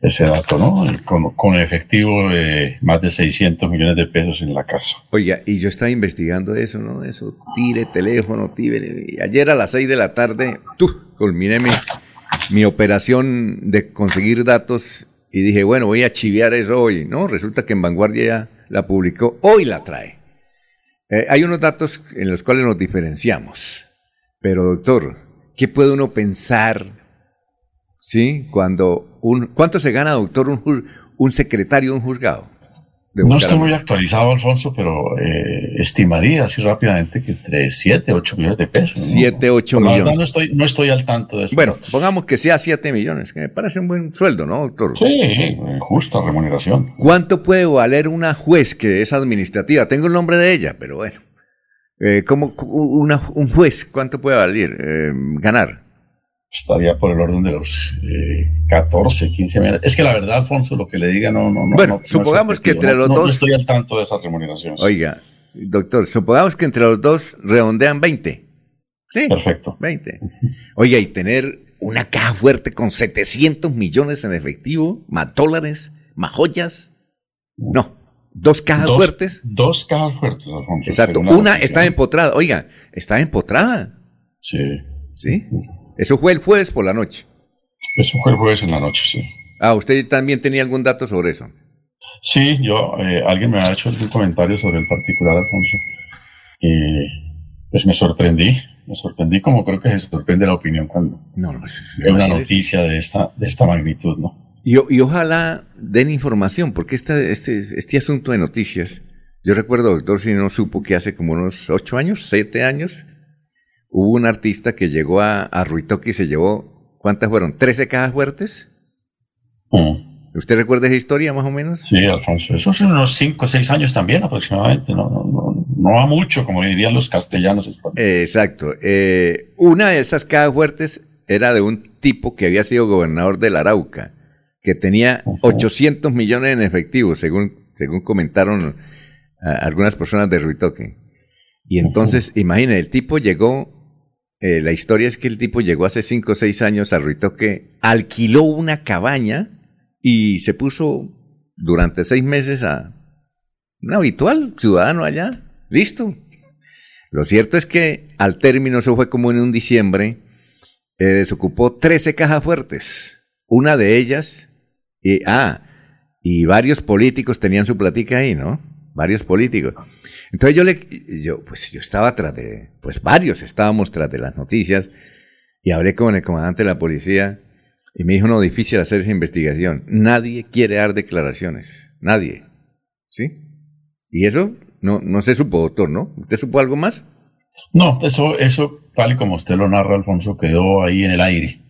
ese dato, ¿no? Con, con efectivo de más de 600 millones de pesos en la casa. Oiga, y yo estaba investigando eso, ¿no? Eso, tire teléfono, tire. Y ayer a las 6 de la tarde, tú, culminé mi, mi operación de conseguir datos y dije, bueno, voy a chiviar eso hoy. No, resulta que en Vanguardia ya la publicó, hoy la trae. Eh, hay unos datos en los cuales nos diferenciamos. Pero doctor, ¿qué puede uno pensar? ¿Sí? Cuando un, ¿Cuánto se gana, doctor, un, un secretario un juzgado? No estoy muy actualizado, Alfonso, pero eh, estimaría así rápidamente que entre 7, 8 millones de pesos. 7, 8 millones. no, estoy, no estoy al tanto de eso. Bueno, pongamos que sea 7 millones, que me parece un buen sueldo, ¿no, doctor? Sí, justa remuneración. ¿Cuánto puede valer una juez que es administrativa? Tengo el nombre de ella, pero bueno. Eh, ¿cómo, una, un juez, ¿cuánto puede valer, eh, ganar? Estaría por el orden de los 14, eh, 15 millones. Es que la verdad, Alfonso, lo que le diga no... no bueno, supongamos que entre los dos... No estoy al tanto de esas remuneraciones. Oiga, doctor, supongamos que entre los dos redondean 20. Sí. Perfecto. 20. Oiga, y tener una caja fuerte con 700 millones en efectivo, más dólares, más joyas. No, dos cajas fuertes. Dos cajas fuertes, Alfonso. Exacto. Una está empotrada. Oiga, está empotrada. Sí. ¿Sí? Eso fue el jueves por la noche. Eso fue el jueves en la noche, sí. Ah, ¿usted también tenía algún dato sobre eso? Sí, yo, eh, alguien me ha hecho algún comentario sobre el particular, Alfonso, y pues me sorprendí, me sorprendí como creo que se sorprende la opinión cuando no, no, es una noticia de esta, de esta magnitud, ¿no? Y, y ojalá den información, porque este, este, este asunto de noticias, yo recuerdo, doctor, si no supo que hace como unos ocho años, siete años, hubo un artista que llegó a, a Ruitoque y se llevó, ¿cuántas fueron? ¿13 cajas fuertes? Mm. ¿Usted recuerda esa historia más o menos? Sí, Alfonso. Eso son unos 5 o 6 años también aproximadamente. No, no, no, no va mucho, como dirían los castellanos. exacto. Eh, una de esas cajas fuertes era de un tipo que había sido gobernador del Arauca, que tenía 800 millones en efectivo, según, según comentaron algunas personas de Ruitoque. Y entonces, imagínese, el tipo llegó eh, la historia es que el tipo llegó hace cinco o seis años a Ruitoque, alquiló una cabaña y se puso durante seis meses a un habitual ciudadano allá. Listo. Lo cierto es que al término, eso fue como en un diciembre, eh, desocupó 13 cajas fuertes. Una de ellas, y, ah, y varios políticos tenían su platica ahí, ¿no? Varios políticos. Entonces yo le, yo, pues yo estaba tras de, pues varios estábamos tras de las noticias y hablé con el comandante de la policía y me dijo, no, difícil hacer esa investigación. Nadie quiere dar declaraciones, nadie. ¿Sí? Y eso no, no se supo, doctor, ¿no? ¿Usted supo algo más? No, eso, eso, tal y como usted lo narra, Alfonso, quedó ahí en el aire.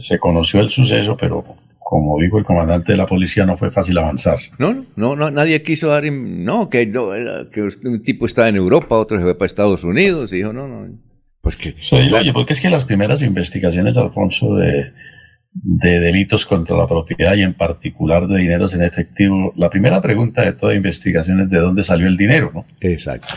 se conoció el suceso, pero como dijo el comandante de la policía, no fue fácil avanzar. No, no, no, nadie quiso dar, no, que, que un tipo estaba en Europa, otro se fue para Estados Unidos, y dijo, no, no. Pues que, sí, oye, porque es que las primeras investigaciones, Alfonso, de, de delitos contra la propiedad y en particular de dineros en efectivo, la primera pregunta de toda investigación es de dónde salió el dinero, ¿no? Exacto.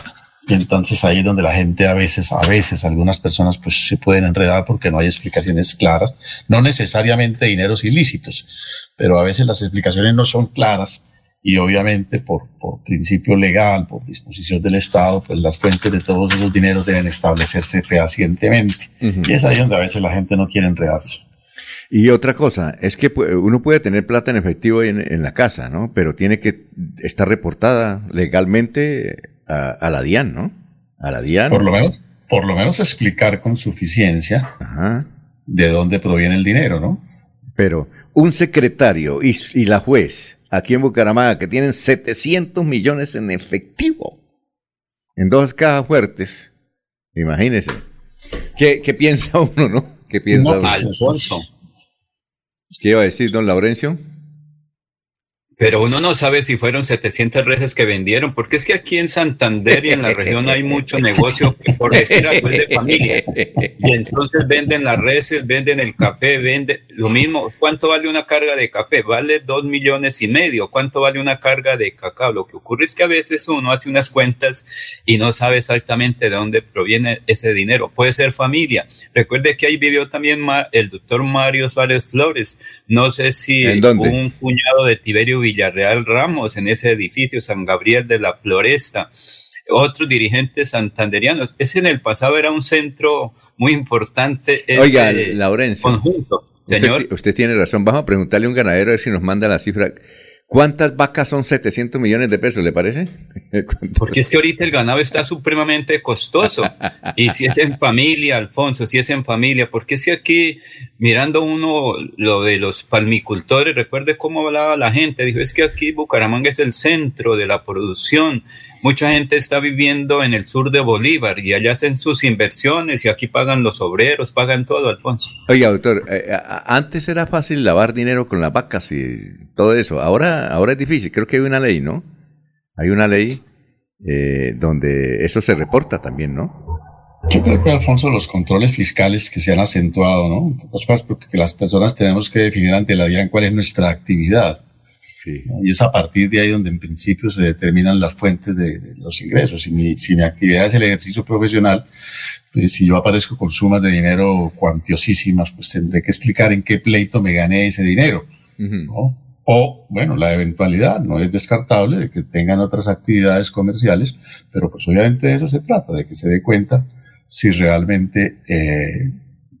Y entonces ahí es donde la gente a veces, a veces, algunas personas pues se pueden enredar porque no hay explicaciones claras, no necesariamente dineros ilícitos, pero a veces las explicaciones no son claras y obviamente por, por principio legal, por disposición del Estado, pues las fuentes de todos esos dineros deben establecerse fehacientemente. Y es ahí donde a veces la gente no quiere enredarse. Y otra cosa, es que uno puede tener plata en efectivo en, en la casa, ¿no? Pero tiene que estar reportada legalmente a, la DIAN, ¿no? A la DIAN. Por lo menos, por lo menos explicar con suficiencia de dónde proviene el dinero, ¿no? Pero un secretario y, y la juez aquí en Bucaramanga que tienen 700 millones en efectivo en dos cajas fuertes, imagínese. ¿Qué, ¿Qué, piensa *laughs* uno, no? ¿Qué piensa uno? ¿Qué iba a decir don Laurencio? Pero uno no sabe si fueron 700 reses que vendieron, porque es que aquí en Santander y en la región hay mucho negocio, por decir algo, es de familia. Y entonces venden las reses, venden el café, venden lo mismo. ¿Cuánto vale una carga de café? Vale dos millones y medio. ¿Cuánto vale una carga de cacao? Lo que ocurre es que a veces uno hace unas cuentas y no sabe exactamente de dónde proviene ese dinero. Puede ser familia. Recuerde que ahí vivió también el doctor Mario Suárez Flores. No sé si un cuñado de Tiberio Villarreal Ramos en ese edificio San Gabriel de la Floresta. Otros dirigentes santanderianos. Ese en el pasado era un centro muy importante. Oiga, Laurencio. Conjunto. Señor. Usted, tiene razón. Vamos a preguntarle a un ganadero a ver si nos manda la cifra. ¿Cuántas vacas son 700 millones de pesos, le parece? *laughs* Porque es que ahorita el ganado está supremamente costoso. Y si es en familia, Alfonso, si es en familia, porque si aquí, mirando uno lo de los palmicultores, recuerde cómo hablaba la gente, dijo, es que aquí Bucaramanga es el centro de la producción Mucha gente está viviendo en el sur de Bolívar y allá hacen sus inversiones y aquí pagan los obreros, pagan todo, Alfonso. Oiga, doctor, eh, eh, antes era fácil lavar dinero con las vacas y todo eso. Ahora, ahora es difícil. Creo que hay una ley, ¿no? Hay una ley eh, donde eso se reporta también, ¿no? Yo creo que, Alfonso, los controles fiscales que se han acentuado, ¿no? Entre otras cosas, porque las personas tenemos que definir ante la DIAN cuál es nuestra actividad. Y es a partir de ahí donde en principio se determinan las fuentes de, los ingresos. Si mi, si mi, actividad es el ejercicio profesional, pues si yo aparezco con sumas de dinero cuantiosísimas, pues tendré que explicar en qué pleito me gané ese dinero. O, bueno, la eventualidad no es descartable de que tengan otras actividades comerciales, pero pues obviamente de eso se trata, de que se dé cuenta si realmente eh,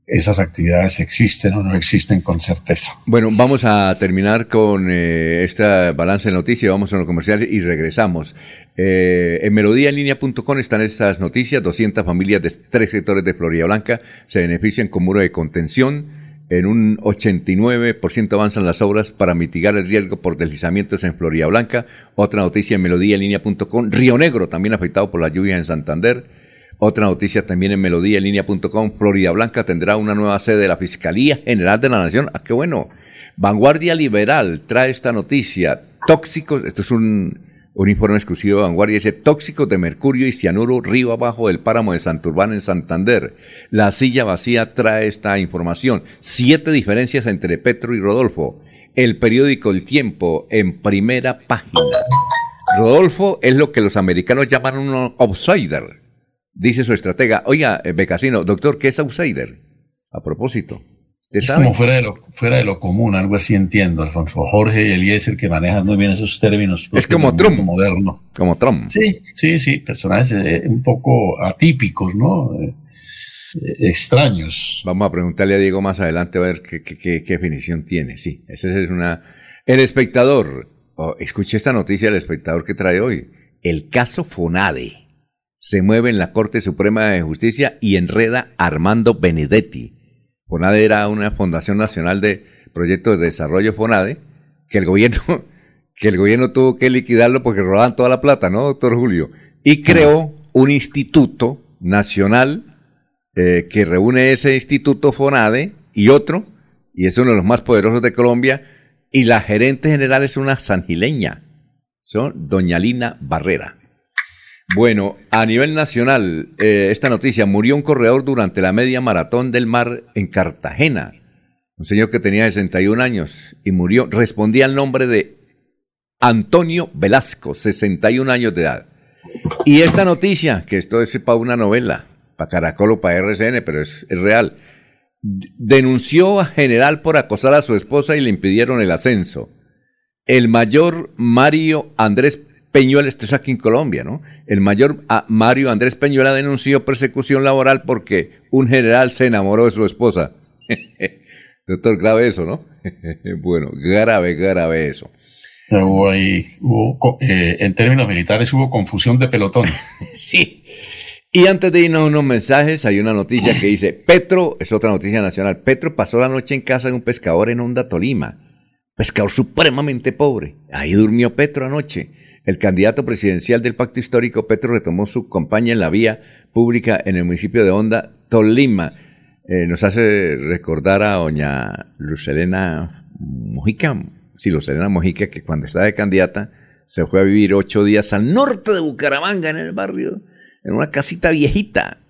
esas actividades existen o no existen con certeza. Bueno, vamos a terminar con eh, esta balance de noticias, vamos a los comerciales y regresamos. Eh, en melodíaenlínea.com están estas noticias, 200 familias de tres sectores de Florida Blanca se benefician con muro de contención, en un 89% avanzan las obras para mitigar el riesgo por deslizamientos en Florida Blanca. Otra noticia en melodíaenlínea.com, Río Negro también afectado por la lluvia en Santander. Otra noticia también en melodíaenlínea.com. Florida Blanca tendrá una nueva sede de la Fiscalía General de la Nación. Ah, qué bueno. Vanguardia Liberal trae esta noticia. Tóxicos, esto es un, informe exclusivo de Vanguardia, dice tóxicos de mercurio y cianuro río abajo del páramo de Santurbán en Santander. La silla vacía trae esta información. Siete diferencias entre Petro y Rodolfo. El periódico El Tiempo en primera página. Rodolfo es lo que los americanos llaman un outsider Dice su estratega, oiga, eh, Becasino, doctor, ¿qué es outsider? A propósito. Es como fuera de, lo, fuera de lo común, algo así entiendo, Alfonso. Jorge y Eliezer que manejan muy bien esos términos. Es como Trump. Moderno. Como Trump. Sí, sí, sí, personajes eh, un poco atípicos, ¿no? Eh, extraños. Vamos a preguntarle a Diego más adelante a ver qué, qué, definición tiene. Sí, esa es una... El espectador, oh, escuche esta noticia del espectador que trae hoy. El caso Fonade se mueve en la Corte Suprema de Justicia y enreda Armando Benedetti. FONADE era una Fundación Nacional de Proyectos de Desarrollo FONADE, que el gobierno, *laughs* que el gobierno tuvo que liquidarlo porque robaban toda la plata, ¿no, doctor Julio? Y creó un instituto nacional eh, que reúne ese instituto FONADE y otro, y es uno de los más poderosos de Colombia, y la gerente general es una sangileña, son doña Lina Barrera. Bueno, a nivel nacional, eh, esta noticia, murió un corredor durante la media maratón del mar en Cartagena. Un señor que tenía 61 años y murió, respondía al nombre de Antonio Velasco, 61 años de edad. Y esta noticia, que esto es para una novela, para Caracol o para RCN, pero es, es real, denunció a general por acosar a su esposa y le impidieron el ascenso. El mayor Mario Andrés Peñuela, esto es aquí en Colombia, ¿no? El mayor ah, Mario Andrés Peñuela denunció persecución laboral porque un general se enamoró de su esposa. *laughs* Doctor, grave eso, ¿no? *laughs* bueno, grave, grave eso. Hubo ahí, hubo, eh, en términos militares hubo confusión de pelotón. *laughs* sí. Y antes de irnos a unos mensajes, hay una noticia que dice, Petro, es otra noticia nacional, Petro pasó la noche en casa de un pescador en Honda, Tolima. Pescador supremamente pobre. Ahí durmió Petro anoche. El candidato presidencial del pacto histórico, Petro, retomó su campaña en la vía pública en el municipio de Honda, Tolima. Eh, nos hace recordar a doña Lucelena Mojica, sí, Lucelena Mojica, que cuando estaba de candidata se fue a vivir ocho días al norte de Bucaramanga, en el barrio, en una casita viejita.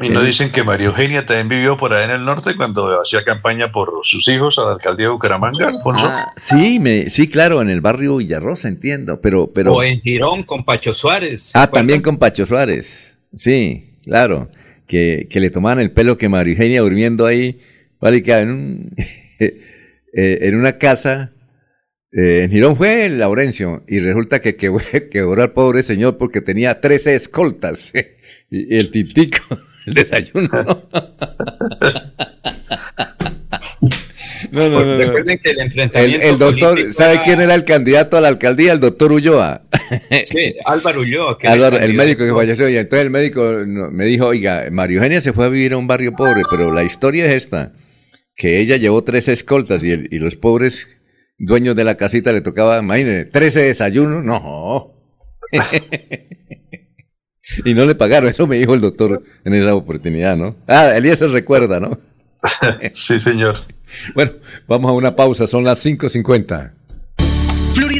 Y no dicen que María Eugenia también vivió por ahí en el norte cuando hacía campaña por sus hijos a la alcaldía de Bucaramanga, Alfonso. Ah, sí, me, sí, claro, en el barrio Villarrosa, entiendo, pero, pero. O en Girón con Pacho Suárez. Ah, también con Pacho Suárez. Sí, claro. Que, que le tomaban el pelo que María Eugenia durmiendo ahí, vale, en, un, *laughs* eh, en una casa. Eh, en Girón fue el Laurencio y resulta que quebró *laughs* al pobre señor porque tenía 13 escoltas *laughs* y el titico el desayuno. *laughs* No, no, no. Recuerden que el enfrentamiento. El, doctor, ¿sabe quién era el candidato a la alcaldía? El doctor Ulloa. Sí, Álvaro Ulloa. Álvaro, el, médico que falleció. Y entonces el médico me dijo: Oiga, Mario Eugenia se fue a vivir a un barrio pobre, pero la historia es esta: que ella llevó tres escoltas y, y los pobres dueños de la casita le tocaba, imagínense, 13 desayunos. No. *laughs* *laughs* Y no le pagaron, eso me dijo el doctor en esa oportunidad, ¿no? Ah, Elías se recuerda, ¿no? *laughs* sí, señor. Bueno, vamos a una pausa, son las 5.50.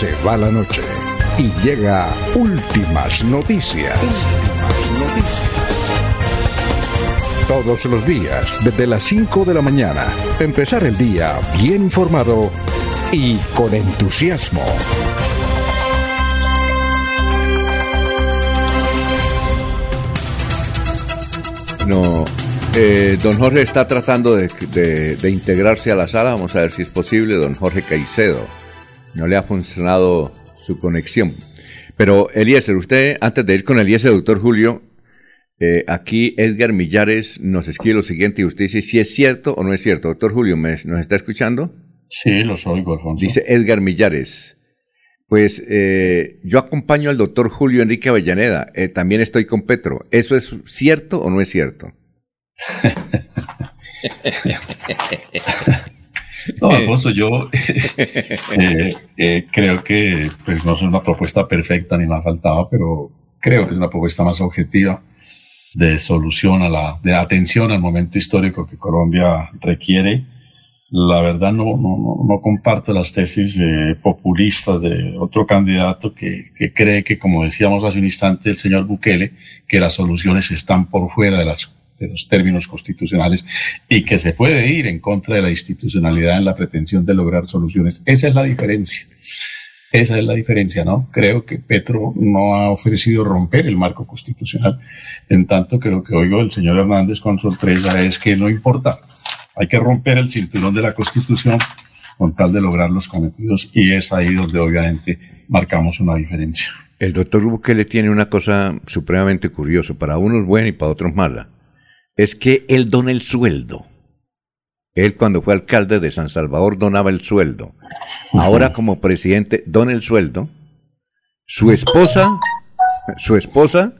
Se va la noche y llega últimas noticias. Todos los días, desde las 5 de la mañana, empezar el día bien informado y con entusiasmo. No, eh, don Jorge está tratando de, integrarse a la sala. Vamos a ver si es posible. Don Jorge Caicedo. No le ha funcionado su conexión. Pero Eliezer, usted, antes de ir con Eliezer, doctor Julio, eh, aquí Edgar Millares nos escribe lo siguiente y usted dice si es cierto o no es cierto. Doctor Julio, ¿nos está escuchando? Sí, los oigo, Alfonso. Dice Edgar Millares. Pues eh, yo acompaño al doctor Julio Enrique Avellaneda. Eh, también estoy con Petro. ¿Eso es cierto o no es cierto? *laughs* No, Alfonso, yo *laughs* eh, eh, creo que pues, no es una propuesta perfecta ni más faltaba, pero creo que es una propuesta más objetiva de solución a la, de atención al momento histórico que Colombia requiere. La verdad no, no, no comparto las tesis eh, populistas de otro candidato que, que cree que, como decíamos hace un instante el señor Bukele, que las soluciones están por fuera de las de los términos constitucionales y que se puede ir en contra de la institucionalidad en la pretensión de lograr soluciones. Esa es la diferencia. Esa es la diferencia, ¿no? Creo que Petro no ha ofrecido romper el marco constitucional. En tanto que lo que oigo del señor Hernández con sorpresa es que no importa. Hay que romper el cinturón de la Constitución con tal de lograr los cometidos y es ahí donde obviamente marcamos una diferencia. El doctor Bukele tiene una cosa supremamente curiosa. Para unos buena y para otros mala es que él dona el sueldo. Él cuando fue alcalde de San Salvador donaba el sueldo. Ahora como presidente dona el sueldo Su esposa, su esposa,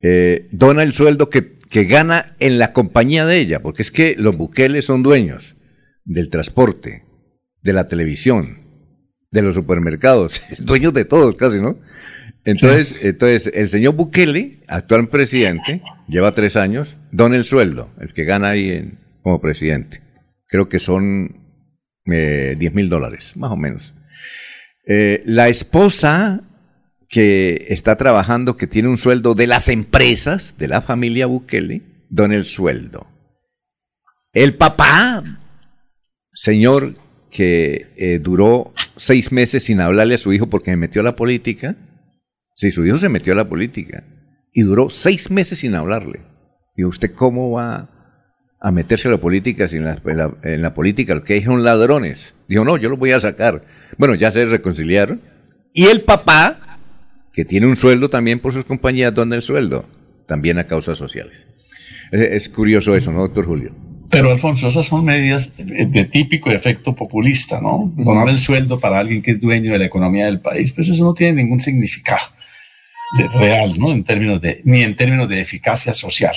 eh, dona el sueldo que, que gana en la compañía de ella, porque es que los buqueles son dueños del transporte, de la televisión, de los supermercados, *laughs* dueños de todos casi, ¿no? Entonces, entonces, el señor Bukele, actual presidente, lleva tres años, dona el sueldo, el que gana ahí como presidente. Creo que son eh, 10 mil dólares, más o menos. Eh, la esposa que está trabajando, que tiene un sueldo de las empresas de la familia Bukele, dona el sueldo. El papá, señor que eh, duró seis meses sin hablarle a su hijo porque me metió a la política, si su hijo se metió a la política y duró seis meses sin hablarle. ¿Y usted cómo va a meterse a la política la, en, la, en la política? Lo que son ladrones. Dijo, no, yo los voy a sacar. Bueno, ya se reconciliaron. Y el papá, que tiene un sueldo también por sus compañías, dona el sueldo, también a causas sociales. Es, es curioso eso, ¿no, doctor Julio? Pero Alfonso, esas son medidas de típico efecto populista, ¿no? Donar el sueldo para alguien que es dueño de la economía del país, pues eso no tiene ningún significado real, ¿no? En términos de, ni en términos de eficacia social.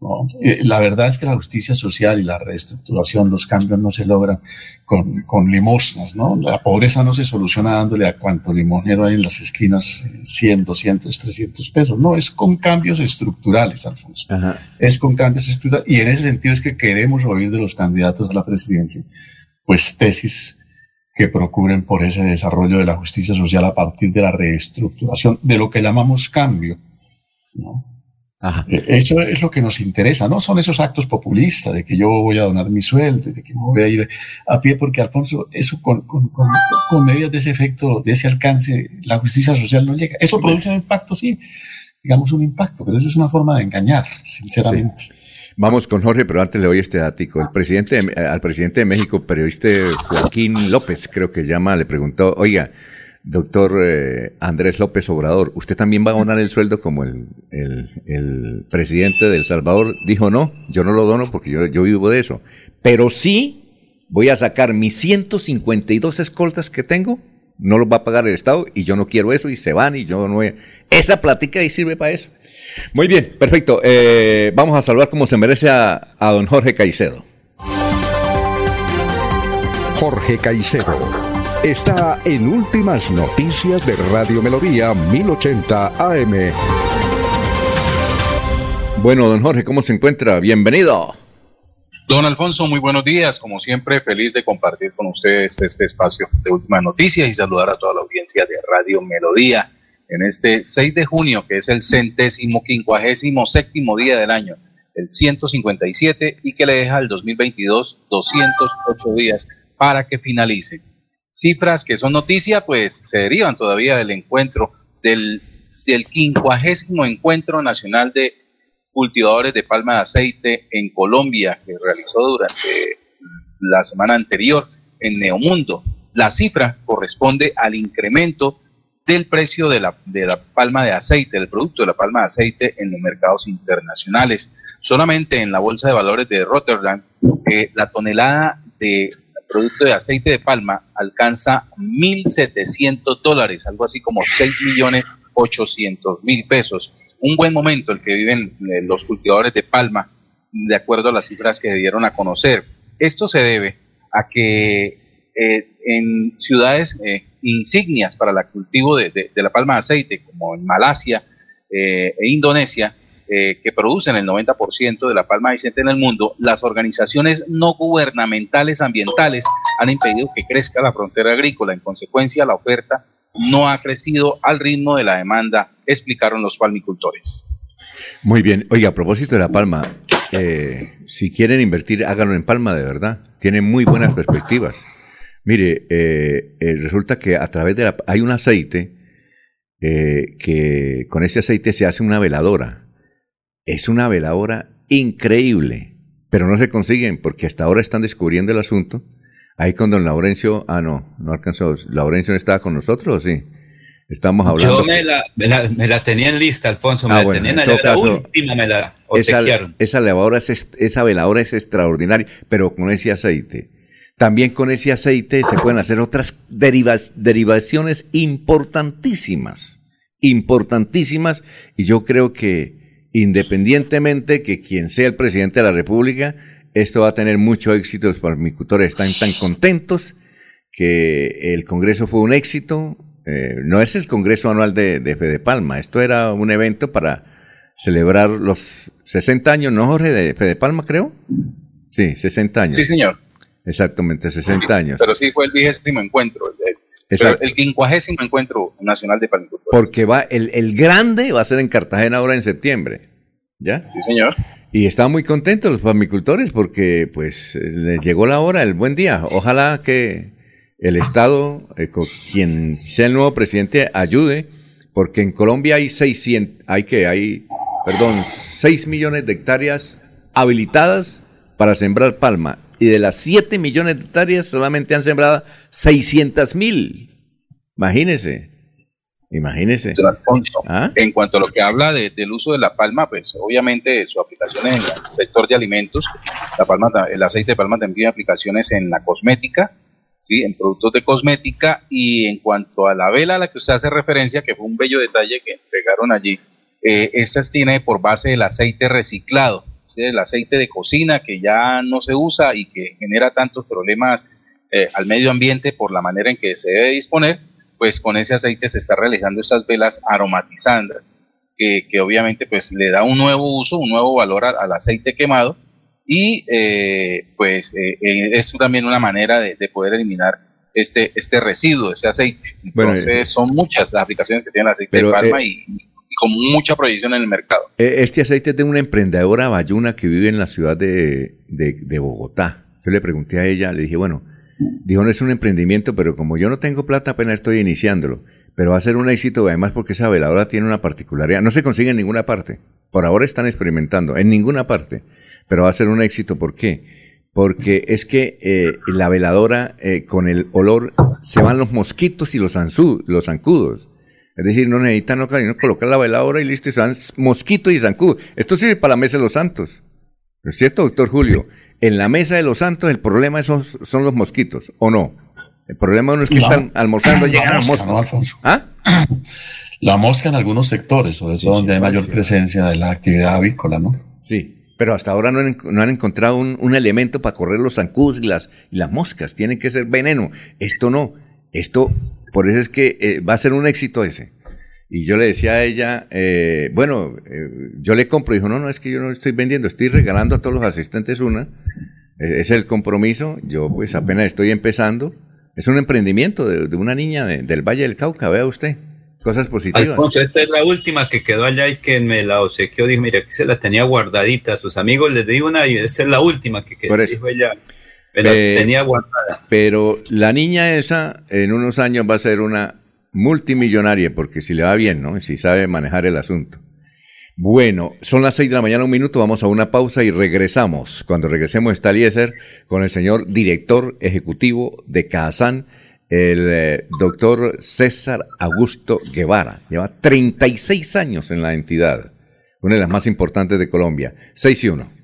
¿no? Eh, La verdad es que la justicia social y la reestructuración, los cambios no se logran con, con limosnas, ¿no? La pobreza no se soluciona dándole a cuanto limonero hay en las esquinas 100, 200, 300 pesos. No, es con cambios estructurales, Alfonso. Ajá. Es con cambios estructurales. Y en ese sentido es que queremos oír de los candidatos a la presidencia, pues tesis que procuren por ese desarrollo de la justicia social a partir de la reestructuración de lo que llamamos cambio. ¿no? Ajá. Eh, Eso es lo que nos interesa, no son esos actos populistas de que yo voy a donar mi sueldo, de que me voy a ir a pie, porque Alfonso, eso con, con, con, con medidas de ese efecto, de ese alcance, la justicia social no llega. Eso produce un impacto, sí, digamos un impacto, pero eso es una forma de engañar, sinceramente. Vamos con Jorge, pero antes le doy este dático. El presidente de- al presidente de México, periodista Joaquín López, creo que llama, le preguntó, oiga, doctor eh, Andrés López Obrador, ¿usted también va a donar el sueldo como el, el- el presidente de El Salvador? Dijo, no, yo no lo dono porque yo, yo vivo de eso. Pero sí voy a sacar mis 152 escoltas que tengo, no los va a pagar el Estado y yo no quiero eso y se van y yo no... he- Esa plática ahí sirve para eso. Muy bien, perfecto. Eh, vamos a saludar como se merece a, a don Jorge Caicedo. Jorge Caicedo está en Últimas Noticias de Radio Melodía 1080 AM. Bueno, don Jorge, ¿cómo se encuentra? Bienvenido. Don Alfonso, muy buenos días. Como siempre, feliz de compartir con ustedes este espacio de últimas noticias y saludar a toda la audiencia de Radio Melodía en este 6 de junio, que es el centésimo quincuagésimo séptimo día del año, el 157, y que le deja al 2022 208 días para que finalice. Cifras que son noticia, pues se derivan todavía del encuentro, del, del quincuagésimo encuentro nacional de cultivadores de palma de aceite en Colombia que realizó durante la semana anterior en Neomundo. La cifra corresponde al incremento del precio de la, de la palma de aceite, del producto de la palma de aceite en los mercados internacionales. Solamente en la Bolsa de Valores de Rotterdam, eh, la tonelada de producto de aceite de palma alcanza 1.700 dólares, algo así como 6.800.000 pesos un buen momento el que viven eh, los cultivadores de palma, de acuerdo a las cifras que dieron a conocer. Esto se debe a que eh, en ciudades eh, insignias para el cultivo de, la palma de aceite, como en Malasia eh, e Indonesia, eh, que producen el 90% de la palma de aceite en el mundo, las organizaciones no gubernamentales ambientales han impedido que crezca la frontera agrícola. En consecuencia, la oferta no ha crecido al ritmo de la demanda, explicaron los palmicultores. Muy bien. Oiga, a propósito de la palma, eh, si quieren invertir, háganlo en palma de verdad. Tiene muy buenas perspectivas. Mire, eh, eh, resulta que a través de la... Hay un aceite eh, que con ese aceite se hace una veladora. Es una veladora increíble, pero no se consiguen porque hasta ahora están descubriendo el asunto. Ahí con don Laurencio, ah, no, no alcanzó. ¿Laurencio no estaba con nosotros o sí? Estamos hablando. Yo me la, me la, me la tenía en lista, Alfonso. Me Ah, la bueno, tenían en la, todo caso, última me la esa, obsequiaron. esa veladora es, esa veladora es extraordinaria, pero con ese aceite. También con ese aceite se pueden hacer otras derivaciones importantísimas, importantísimas, y yo creo que independientemente que quien sea el presidente de la República, esto va a tener mucho éxito, los palmicultores están tan contentos que el Congreso fue un éxito, eh, no es el Congreso anual de, de Fede Palma, esto era un evento para celebrar los 60 años, ¿no, Jorge? De Fede Palma, creo. Sí, 60 años. Sí, señor. Exactamente, 60 años. Pero sí fue el vigésimo encuentro, el, el quincuagésimo encuentro nacional de palmicultores. Porque va, el, el grande va a ser en Cartagena ahora en septiembre. ¿Ya? Sí, señor. Y están muy contentos los palmicultores porque pues les llegó la hora, el buen día. Ojalá que el Estado, eh, quien sea el nuevo presidente, ayude, porque en Colombia hay 600, hay que, hay, perdón, 6 millones de hectáreas habilitadas para sembrar palma y de las 7 millones de hectáreas solamente han sembrado 600 mil. Imagínese. Imagínese. ¿Ah? En cuanto a lo que habla del uso de la palma, pues obviamente su aplicación en el sector de alimentos, la palma, el aceite de palma también tiene aplicaciones en la cosmética, ¿sí? en productos de cosmética y en cuanto a la vela a la que usted hace referencia, que fue un bello detalle que entregaron allí, eh, estas tiene por base el aceite reciclado el aceite de cocina que ya no se usa y que genera tantos problemas eh, al medio ambiente por la manera en que se debe disponer, pues con ese aceite se está realizando estas velas aromatizantes, que, que obviamente pues le da un nuevo uso, un nuevo valor al, aceite quemado y eh, pues eh, es también una manera de, poder eliminar este, este residuo, ese aceite. Entonces son muchas las aplicaciones que tiene el aceite de palma y con mucha proyección en el mercado. Eh, este aceite es de una emprendedora bayuna que vive en la ciudad de, Bogotá. Yo le pregunté a ella, le dije, bueno, dijo, no es un emprendimiento, pero como yo no tengo plata, apenas estoy iniciándolo. Pero va a ser un éxito, además porque esa veladora tiene una particularidad. No se consigue en ninguna parte. Por ahora están experimentando, en ninguna parte. Pero va a ser un éxito, ¿por qué? Porque es que eh, la veladora, eh, con el olor, se van los mosquitos y los, los zancudos. Es decir, no necesitan no, colocar la veladora y listo, y se mosquito y zancudo. Esto sirve para la mesa de los santos. ¿No es cierto, doctor Julio? En la mesa de los santos el problema son, son los mosquitos, ¿o no? El problema no es que están almorzando y llegan los moscas. ¿no, Alfonso? ¿Ah? *clears throat* La mosca en algunos sectores, sobre todo donde hay mayor presencia de la actividad avícola, ¿no? Sí, pero hasta ahora no han, encontrado un, elemento para correr los zancudos y las, y las moscas. Tienen que ser veneno. Esto no. Esto por eso es que eh, va a ser un éxito ese. Y yo le decía a ella, eh, bueno, eh, yo le compro. Dijo, no, no, es que yo no estoy vendiendo, estoy regalando a todos los asistentes una. es el compromiso. Yo pues apenas estoy empezando. Es un emprendimiento de, una niña del Valle del Cauca, vea usted. Cosas positivas. Alfonso, esta es la última que quedó allá y que me la obsequió. Dijo, mira, aquí se la tenía guardadita. A sus amigos les di una y esta es la última que quedó. Dijo ella, tenía guardada. Pero la niña esa en unos años va a ser una multimillonaria, porque si le va bien, ¿no? Si sabe manejar el asunto. Bueno, son las seis de la mañana, un minuto, vamos a una pausa y regresamos. Cuando regresemos está Eliezer con el señor director ejecutivo de CASAN, el eh, doctor César Augusto Guevara. Lleva 36 años en la entidad, una de las más importantes de Colombia. 6 y 1.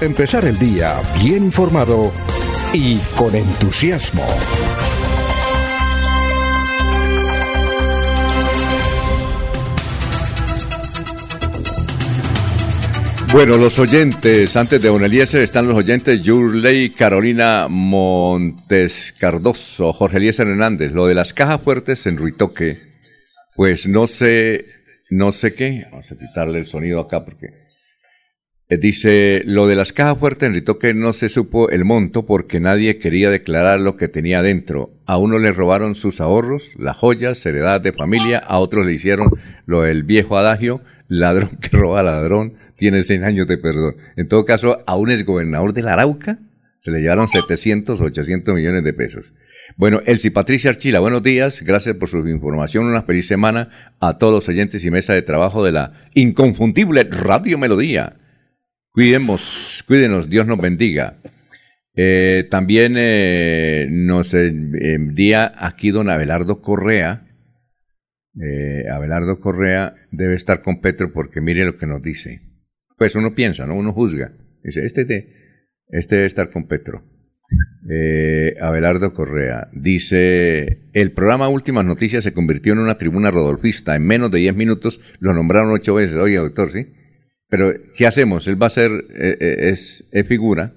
empezar el día bien informado y con entusiasmo. Bueno, los oyentes, antes de Don Eliezer están los oyentes Yurley, Carolina Montes Cardoso, Jorge Eliezer Hernández. Lo de las cajas fuertes en Ruitoque, pues no sé, no sé qué. Vamos a quitarle el sonido acá porque dice, lo de las cajas fuertes en Ritoque no se supo el monto porque nadie quería declarar lo que tenía dentro. A uno le robaron sus ahorros, las joyas, heredad de familia, a otros le hicieron lo del viejo adagio, ladrón que roba ladrón, tiene 100 años de perdón. En todo caso, a un exgobernador de la Arauca se le llevaron 700, 800 millones de pesos. Bueno, Elsie Patricia Archila, buenos días, gracias por su información, una feliz semana a todos los oyentes y mesa de trabajo de la inconfundible Radio Melodía. Cuidemos, cuídenos, Dios nos bendiga. Eh, también eh, nos envía aquí don Abelardo Correa, eh, Abelardo Correa debe estar con Petro porque mire lo que nos dice. Pues uno piensa, ¿no? Uno juzga. Dice, este, este debe estar con Petro. Eh, Abelardo Correa dice, el programa Últimas Noticias se convirtió en una tribuna rodolfista. En menos de 10 minutos lo nombraron ocho veces. Oye, doctor, ¿sí? Pero, ¿qué hacemos? Él va a ser, eh, es, es figura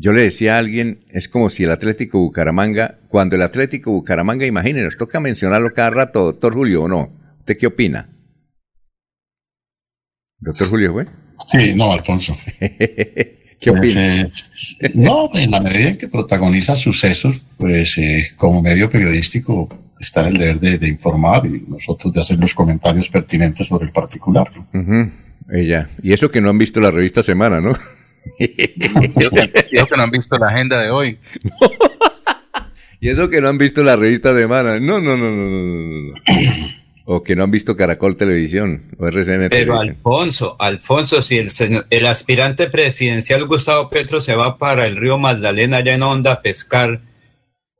yo le decía a alguien, es como si el Atlético Bucaramanga, cuando el Atlético Bucaramanga, imagínense, toca mencionarlo cada rato, doctor Julio, ¿o no? ¿Usted qué opina? Doctor Julio, ¿fue? Sí, no, Alfonso. *laughs* ¿Qué opina? Pues, no, en la medida en que protagoniza sucesos, pues eh, como medio periodístico está en el deber de, informar y nosotros de hacer los comentarios pertinentes sobre el particular. Ella. Y eso que no han visto la revista Semana, ¿no? *laughs* y eso que no han visto la agenda de hoy. *laughs* y eso que no han visto la revista de Mana. No, no, no, no, no, no. O que no han visto Caracol Televisión o RCN Pero Alfonso, Alfonso, si el, el aspirante presidencial Gustavo Petro se va para el río Magdalena allá en Onda a pescar,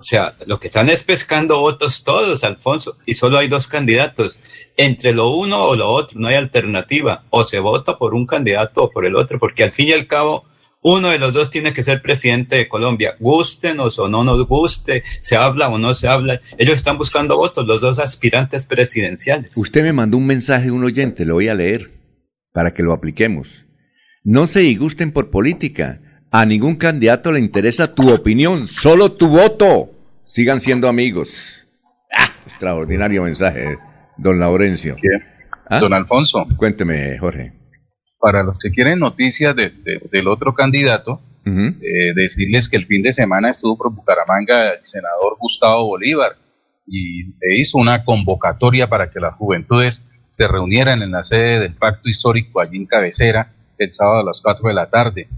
o sea, lo que están es pescando votos todos, Alfonso, y solo hay dos candidatos. Entre lo uno o lo otro, no hay alternativa. O se vota por un candidato o por el otro, porque al fin y al cabo, uno de los dos tiene que ser presidente de Colombia. Gustenos o no nos guste, se habla o no se habla. Ellos están buscando votos, los dos aspirantes presidenciales. Usted me mandó un mensaje un oyente, lo voy a leer, para que lo apliquemos. No se disgusten por política a ningún candidato le interesa tu opinión, solo tu voto. Sigan siendo amigos. Ah, extraordinario mensaje, don Laurencio. ¿Ah? Don Alfonso. Cuénteme, Jorge. Para los que quieren noticias del otro candidato, eh, decirles que el fin de semana estuvo por Bucaramanga el senador Gustavo Bolívar y le hizo una convocatoria para que las juventudes se reunieran en la sede del Pacto Histórico allí en Cabecera el sábado a las 4 de la tarde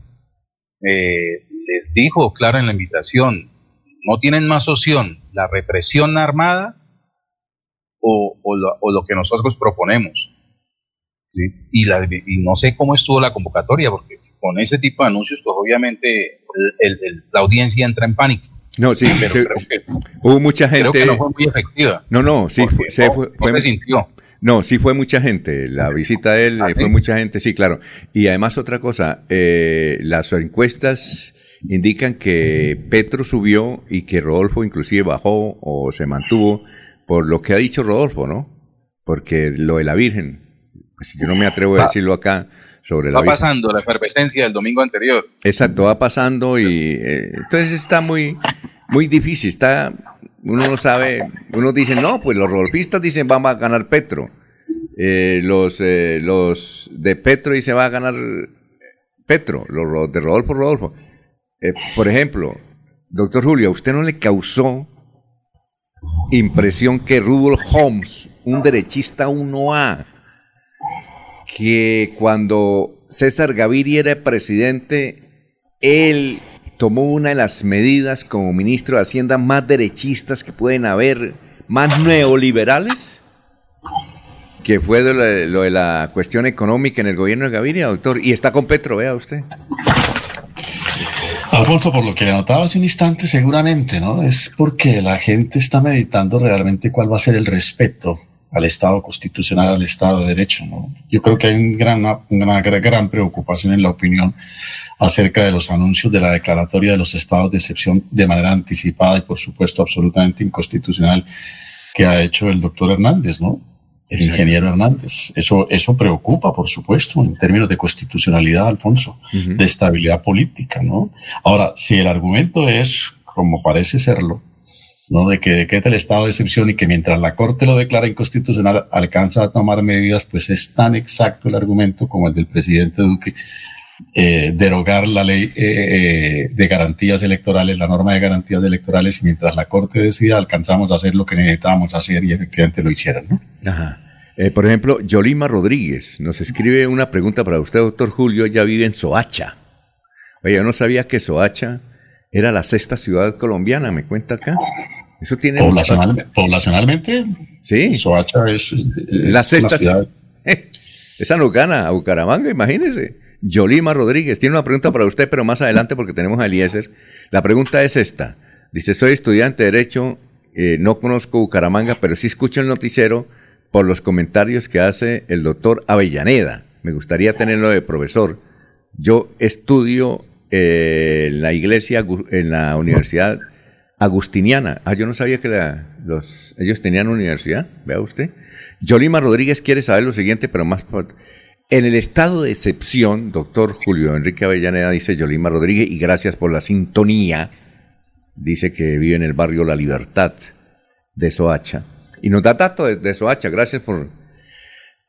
eh, les dijo claro en la invitación, no tienen más opción, la represión armada o, lo, que nosotros proponemos. Y, no sé cómo estuvo la convocatoria, porque con ese tipo de anuncios, pues obviamente la audiencia entra en pánico. No, sí, hubo mucha gente. Creo que no fue muy efectiva. No, no, sí, se, fue, se sintió. No, sí fue mucha gente. La visita de él ¿Ah, fue mucha gente, sí, claro. Y además otra cosa, eh, las encuestas indican que Petro subió y que Rodolfo inclusive bajó o se mantuvo por lo que ha dicho Rodolfo, ¿no? Porque lo de la Virgen, pues yo no me atrevo a decirlo acá sobre la Va pasando la efervescencia del domingo anterior. Exacto, va pasando y eh, entonces está muy, muy difícil, está uno no sabe, uno dice, no, pues los rolfistas dicen vamos a ganar Petro. Eh, los, eh, los de Petro dicen va a ganar Petro, los de Rodolfo Rodolfo. Eh, por ejemplo, doctor Julio, ¿a usted no le causó impresión que Rudolf Holmes, un derechista 1A, que cuando César Gaviria era presidente, él tomó una de las medidas como ministro de Hacienda más derechistas que pueden haber, más neoliberales, que fue lo de, la cuestión económica en el gobierno de Gaviria, doctor. Y está con Petro, vea usted. Alfonso, por lo que anotaba hace un instante, seguramente, ¿no? Es porque la gente está meditando realmente cuál va a ser el respeto al Estado constitucional, al Estado de Derecho. ¿no? Yo creo que hay un gran, una, gran preocupación en la opinión acerca de los anuncios de la declaratoria de los estados de excepción de manera anticipada y, por supuesto, absolutamente inconstitucional que ha hecho el doctor Hernández, ¿no? el ingeniero Hernández. Eso, eso preocupa, por supuesto, en términos de constitucionalidad, Alfonso, de estabilidad política, ¿no? Ahora, si el argumento es, como parece serlo, ¿no? De que decreta el estado de excepción y que mientras la Corte lo declara inconstitucional alcanza a tomar medidas, pues es tan exacto el argumento como el del presidente Duque, eh, derogar la ley eh, eh, de garantías electorales, la norma de garantías electorales, y mientras la Corte decida, alcanzamos a hacer lo que necesitábamos hacer y efectivamente lo hicieron. ¿no? Ajá. por ejemplo, Yolima Rodríguez nos escribe una pregunta para usted, doctor Julio. Ella vive en Soacha. Oye, yo no sabía que Soacha era la sexta ciudad colombiana, me cuenta acá. Eso tiene. poblacionalmente, sí. Soacha es, la sexta ciudad. *laughs* Esa no gana a Bucaramanga, imagínese. Yolima Rodríguez tiene una pregunta para usted, pero más adelante porque tenemos a Eliezer. La pregunta es esta. Dice, soy estudiante de Derecho, eh, no conozco Bucaramanga, pero sí escucho el noticiero por los comentarios que hace el doctor Avellaneda. Me gustaría tenerlo de profesor. Yo estudio eh, en la iglesia, en la Universidad Agustiniana. Ah, yo no sabía que los, ellos tenían universidad, vea usted. Yolima Rodríguez quiere saber lo siguiente, pero más... En el estado de excepción, doctor Julio Enrique Avellaneda, dice Yolima Rodríguez, y gracias por la sintonía, dice que vive en el barrio La Libertad de Soacha. Y nos da datos de, Soacha, gracias por,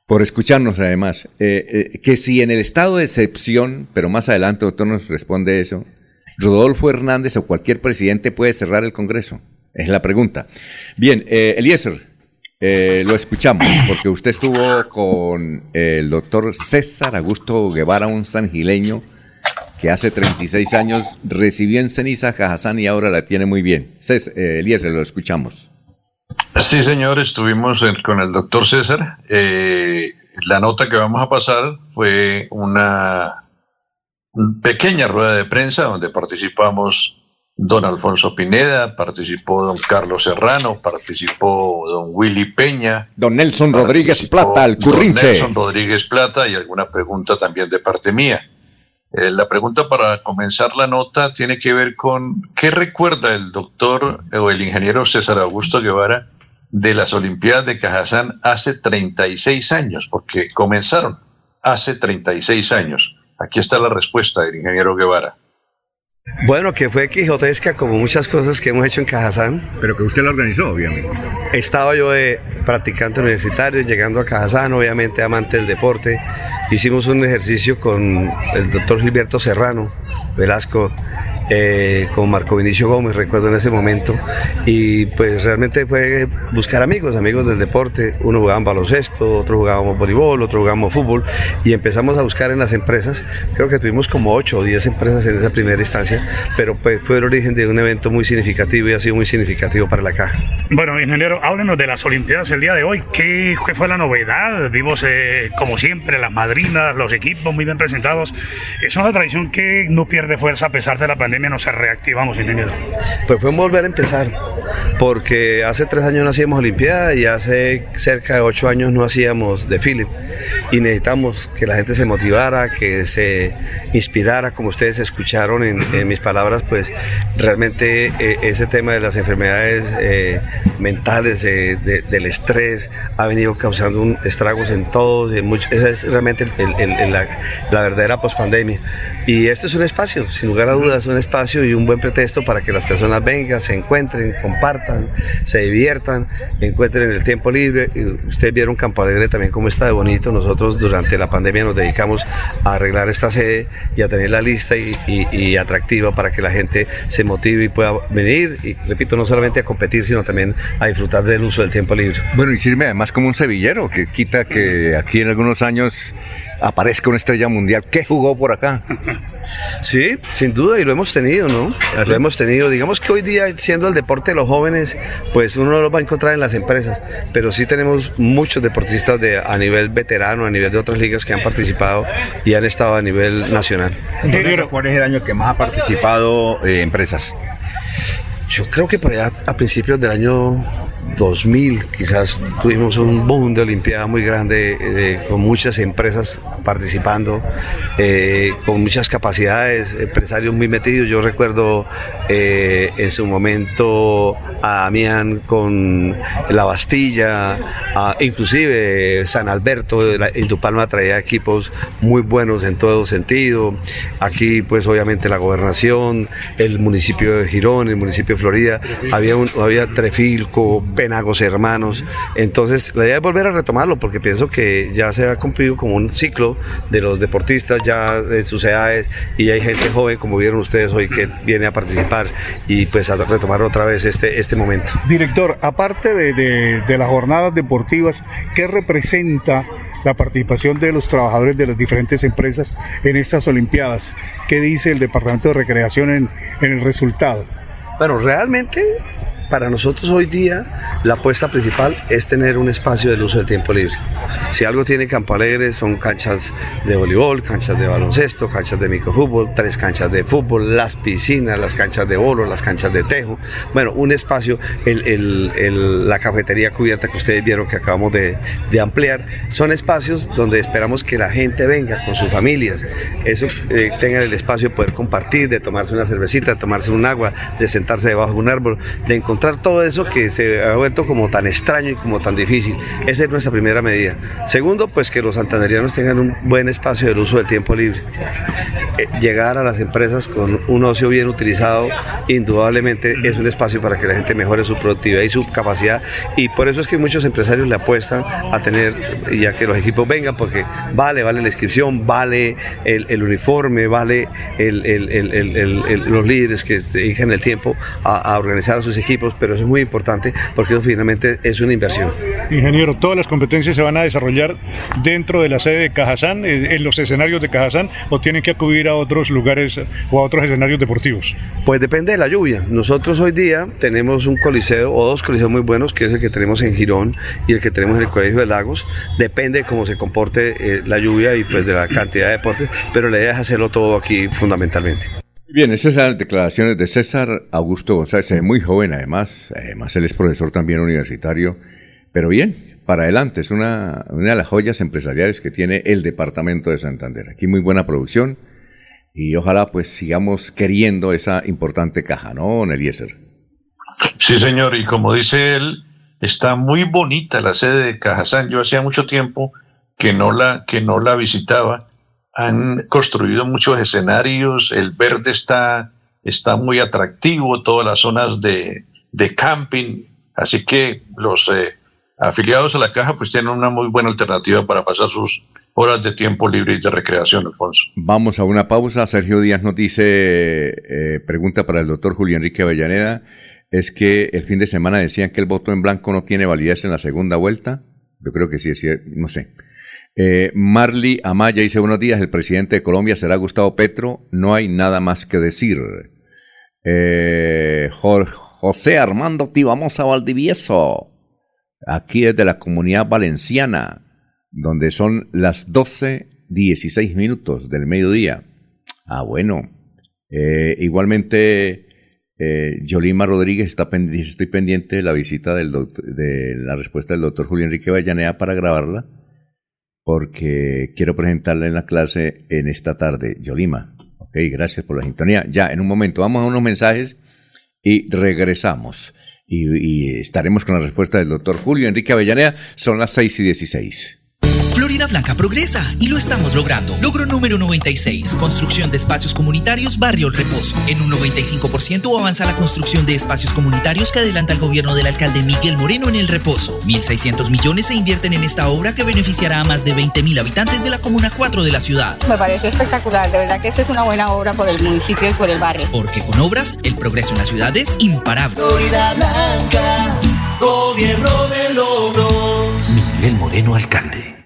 por escucharnos además. Eh, eh, que si en el estado de excepción, pero más adelante doctor nos responde eso, Rodolfo Hernández o cualquier presidente puede cerrar el Congreso. Es la pregunta. Bien, eh, Eliezer. Eh, lo escuchamos, porque usted estuvo con el doctor César Augusto Guevara, un sangileño que hace 36 años recibió en ceniza Cajazán y ahora la tiene muy bien. Eh, lo escuchamos. Sí, señor, estuvimos con el doctor César. La nota que vamos a pasar fue una pequeña rueda de prensa donde participamos don Alfonso Pineda, participó don Carlos Serrano, participó don Willy Peña. Don Nelson Rodríguez Plata, el currince. Don Nelson Rodríguez Plata y alguna pregunta también de parte mía. Eh, la pregunta para comenzar la nota tiene que ver con qué recuerda el doctor o el ingeniero César Augusto Guevara de las Olimpiadas de Cajazán hace 36 años, porque comenzaron hace 36 años. Aquí está la respuesta del ingeniero Guevara. Bueno, que fue quijotesca como muchas cosas que hemos hecho en Cajazán. Pero que usted lo organizó, obviamente. Estaba yo de practicante universitario, llegando a Cajazán, obviamente amante del deporte. Hicimos un ejercicio con el doctor Gilberto Serrano Velasco eh, con Marco Vinicio Gómez, recuerdo en ese momento, y pues realmente fue buscar amigos, amigos del deporte, uno jugaba baloncesto, otro jugábamos voleibol, otro jugábamos fútbol, y empezamos a buscar en las empresas, creo que tuvimos como 8 o 10 empresas en esa primera instancia, pero pues fue el origen de un evento muy significativo y ha sido muy significativo para la caja. Bueno, ingeniero, háblenos de las Olimpiadas el día de hoy, ¿qué, fue la novedad? Vimos eh, como siempre las madrinas, los equipos muy bien presentados, es una tradición que no pierde fuerza a pesar de la pandemia nos reactivamos, ingeniero? Pues podemos volver a empezar, porque hace tres años no hacíamos Olimpiada y hace cerca de ocho años no hacíamos desfile. Y necesitamos que la gente se motivara, que se inspirara, como ustedes escucharon en, mis palabras, pues realmente eh, ese tema de las enfermedades eh, mentales, del estrés, ha venido causando un estragos en todos. En esa es realmente la, la verdadera pospandemia. Y este es un espacio, sin lugar a dudas, un espacio y un buen pretexto para que las personas vengan, se encuentren, compartan, se diviertan, encuentren el tiempo libre. Ustedes vieron Campo Alegre también cómo está de bonito. Nosotros durante la pandemia nos dedicamos a arreglar esta sede y a tener la lista y, atractiva para que la gente se motive y pueda venir. Y repito, no solamente a competir, sino también a disfrutar del uso del tiempo libre. Bueno, y sirve además como un sevillero, que quita que aquí en algunos años aparezca una estrella mundial. ¿Qué jugó por acá? *laughs* Sí, sin duda, y lo hemos tenido, ¿no? ¿Ah, lo hemos tenido. Digamos que hoy día, siendo el deporte de los jóvenes, pues uno no lo va a encontrar en las empresas, pero sí tenemos muchos deportistas de, a nivel veterano, a nivel de otras ligas que han participado y han estado a nivel nacional. ¿cuál es el año que más ha participado eh, empresas? Yo creo que por allá a principios del año 2000 quizás tuvimos un boom de Olimpiada muy grande, eh, con muchas empresas participando, eh, con muchas capacidades, empresarios muy metidos. Yo recuerdo eh, en su momento a Damián con La Bastilla, inclusive San Alberto, en Tupalma traía equipos muy buenos en todo sentido. Aquí pues obviamente la gobernación, el municipio de Girón, el municipio de Florida, había, un, había Trefilco, Penagos Hermanos. Entonces la idea es volver a retomarlo porque pienso que ya se ha cumplido como un ciclo de los deportistas ya de sus edades y hay gente joven como vieron ustedes hoy que viene a participar y pues a retomar otra vez este, este momento. Director, aparte de, de las jornadas deportivas, ¿qué representa la participación de los trabajadores de las diferentes empresas en estas Olimpiadas? ¿Qué dice el Departamento de Recreación en, en el resultado? Bueno, realmente para nosotros hoy día la apuesta principal es tener un espacio del uso del tiempo libre. Si algo tiene Campo Alegre son canchas de voleibol, canchas de baloncesto, canchas de microfútbol, tres canchas de fútbol, las piscinas, las canchas de bolo, las canchas de tejo. Bueno, un espacio, la cafetería cubierta que ustedes vieron que acabamos de, ampliar, son espacios donde esperamos que la gente venga con sus familias. Eso eh, tengan el espacio de poder compartir, de tomarse una cervecita, de tomarse un agua, de sentarse debajo de un árbol, de encontrar todo eso que se ha vuelto como tan extraño y como tan difícil. Esa es nuestra primera medida. Segundo, pues que los santanderianos tengan un buen espacio del uso del tiempo libre. Eh, llegar a las empresas con un ocio bien utilizado, indudablemente es un espacio para que la gente mejore su productividad y su capacidad. Y por eso es que muchos empresarios le apuestan a tener, ya que los equipos vengan, porque vale, vale la inscripción, vale el, uniforme, vale los líderes que dedican el tiempo a organizar a sus equipos pero eso es muy importante porque eso finalmente es una inversión. Ingeniero, todas las competencias se van a desarrollar dentro de la sede de Cajazán, en los escenarios de Cajazán, o tienen que acudir a otros lugares o a otros escenarios deportivos. Pues depende de la lluvia. Nosotros hoy día tenemos un coliseo o dos coliseos muy buenos, que es el que tenemos en Girón y el que tenemos en el Colegio de Lagos. Depende de cómo se comporte eh, la lluvia y pues de la cantidad de deportes, pero la idea es hacerlo todo aquí fundamentalmente. Bien, esas son las declaraciones de César Augusto González, muy joven además, además él es profesor también universitario, pero bien, para adelante, es una, una de las joyas empresariales que tiene el departamento de Santander. Aquí muy buena producción y ojalá pues sigamos queriendo esa importante caja, ¿no, Eliezer? Sí, señor, y como dice él, está muy bonita la sede de Cajazán. Yo hacía mucho tiempo que no la, que no la visitaba han construido muchos escenarios, el verde está, está muy atractivo, todas las zonas de, camping, así que los eh, afiliados a la caja pues tienen una muy buena alternativa para pasar sus horas de tiempo libre y de recreación, Alfonso. Vamos a una pausa. Sergio Díaz nos dice, eh, pregunta para el doctor Julio Enrique Avellaneda, es que el fin de semana decían que el voto en blanco no tiene validez en la segunda vuelta. Yo creo que sí, sí no sé. Eh, Marley Amaya dice buenos días, el presidente de Colombia será Gustavo Petro, no hay nada más que decir. Eh, José Armando a Valdivieso, aquí desde la comunidad valenciana, donde son las 12, 16 minutos del mediodía. Ah, bueno. Eh, igualmente, eh, Yolima Rodríguez está pendiente, estoy pendiente de la visita del de la respuesta del doctor Julio Enrique Vallanea para grabarla porque quiero presentarle en la clase en esta tarde, Yolima. Ok, gracias por la sintonía. Ya, en un momento vamos a unos mensajes y regresamos. Y, estaremos con la respuesta del doctor Julio Enrique Avellaneda. Son las 6 y 16. Florida Blanca progresa y lo estamos logrando. Logro número 96, construcción de espacios comunitarios Barrio El Reposo. En un 95% avanza la construcción de espacios comunitarios que adelanta el gobierno del alcalde Miguel Moreno en El Reposo. 1.600 millones se invierten en esta obra que beneficiará a más de 20.000 habitantes de la Comuna 4 de la ciudad. Me pareció espectacular, de verdad que esta es una buena obra por el municipio y por el barrio. Porque con obras, el progreso en la ciudad es imparable. Florida Blanca, gobierno de logros. Miguel Moreno, alcalde.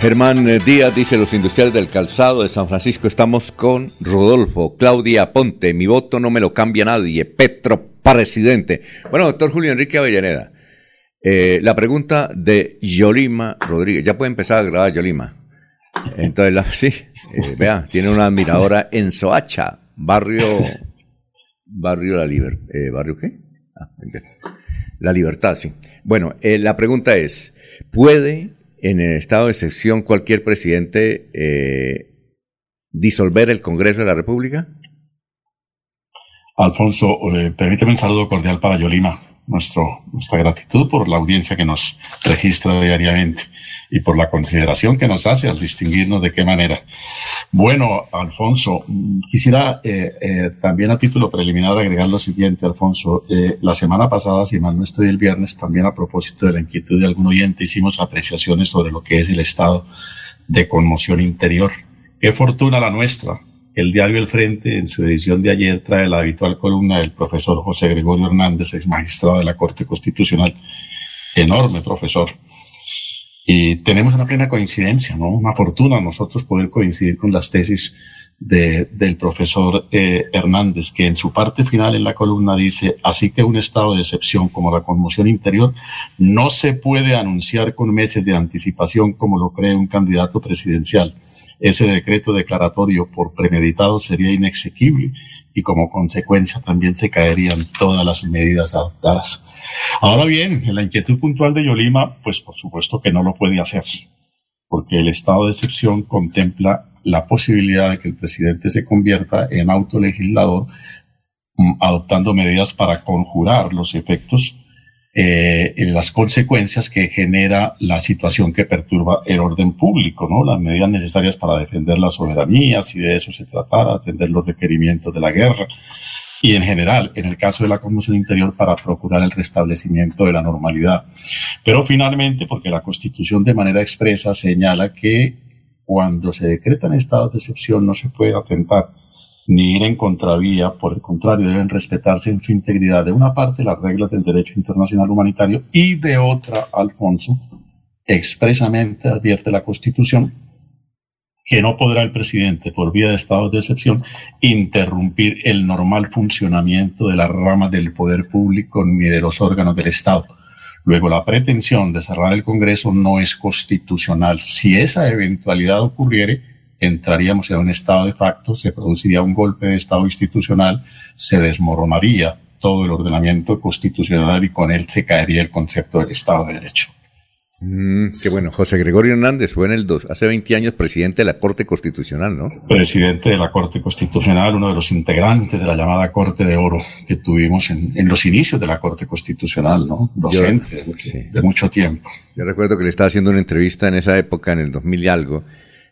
Germán Díaz dice los industriales del calzado de San Francisco estamos con Rodolfo, Claudia Ponte, mi voto no me lo cambia nadie, Petro presidente. Bueno, doctor Julio Enrique Avellaneda, eh, la pregunta de Yolima Rodríguez, ya puede empezar a grabar Yolima. Entonces, sí, eh, vea, tiene una admiradora en Soacha, barrio, barrio La Libertad, eh, ¿barrio qué? Ah, la Libertad, sí. Bueno, la pregunta es, ¿puede en el estado de excepción cualquier presidente eh, disolver el Congreso de la República? Alfonso, eh, permíteme un saludo cordial para Yolima, nuestro, nuestra gratitud por la audiencia que nos registra diariamente y por la consideración que nos hace al distinguirnos de qué manera. Bueno, Alfonso, quisiera eh, eh, también a título preliminar agregar lo siguiente, Alfonso. Eh, la semana pasada, si mal no estoy el viernes, también a propósito de la inquietud de algún oyente, hicimos apreciaciones sobre lo que es el estado de conmoción interior. Qué fortuna la nuestra. El diario El Frente, en su edición de ayer, trae la habitual columna del profesor José Gregorio Hernández, ex magistrado de la Corte Constitucional. Enorme profesor y tenemos una plena coincidencia, ¿no? Una fortuna nosotros poder coincidir con las tesis de, del profesor eh, Hernández, que en su parte final en la columna dice, así que un estado de excepción como la conmoción interior no se puede anunciar con meses de anticipación como lo cree un candidato presidencial. Ese decreto declaratorio por premeditado sería inexequible y como consecuencia también se caerían todas las medidas adoptadas. Ahora bien, en la inquietud puntual de Yolima, pues por supuesto que no lo puede hacer, porque el estado de excepción contempla la posibilidad de que el presidente se convierta en autolegislador mm, adoptando medidas para conjurar los efectos eh, las consecuencias que genera la situación que perturba el orden público, ¿no? Las medidas necesarias para defender la soberanía, si de eso se tratara, atender los requerimientos de la guerra, y en general, en el caso de la conmoción interior, para procurar el restablecimiento de la normalidad. Pero finalmente, porque la Constitución de manera expresa señala que cuando se decretan estados de excepción no se puede atentar ni ir en contravía, por el contrario, deben respetarse en su integridad de una parte las reglas del derecho internacional humanitario y de otra, Alfonso, expresamente advierte la Constitución que no podrá el presidente, por vía de estados de excepción, interrumpir el normal funcionamiento de las ramas del poder público ni de los órganos del Estado. Luego, la pretensión de cerrar el Congreso no es constitucional. Si esa eventualidad ocurriere, entraríamos en un estado de facto, se produciría un golpe de Estado institucional, se desmoronaría todo el ordenamiento constitucional y con él se caería el concepto del Estado de Derecho. Mm, qué bueno, José Gregorio Hernández fue en el dos, hace 20 años presidente de la Corte Constitucional, ¿no? Presidente de la Corte Constitucional, uno de los integrantes de la llamada Corte de Oro que tuvimos en, los inicios de la Corte Constitucional, ¿no? Docente de, mucho tiempo. Yo recuerdo que le estaba haciendo una entrevista en esa época, en el 2000 y algo.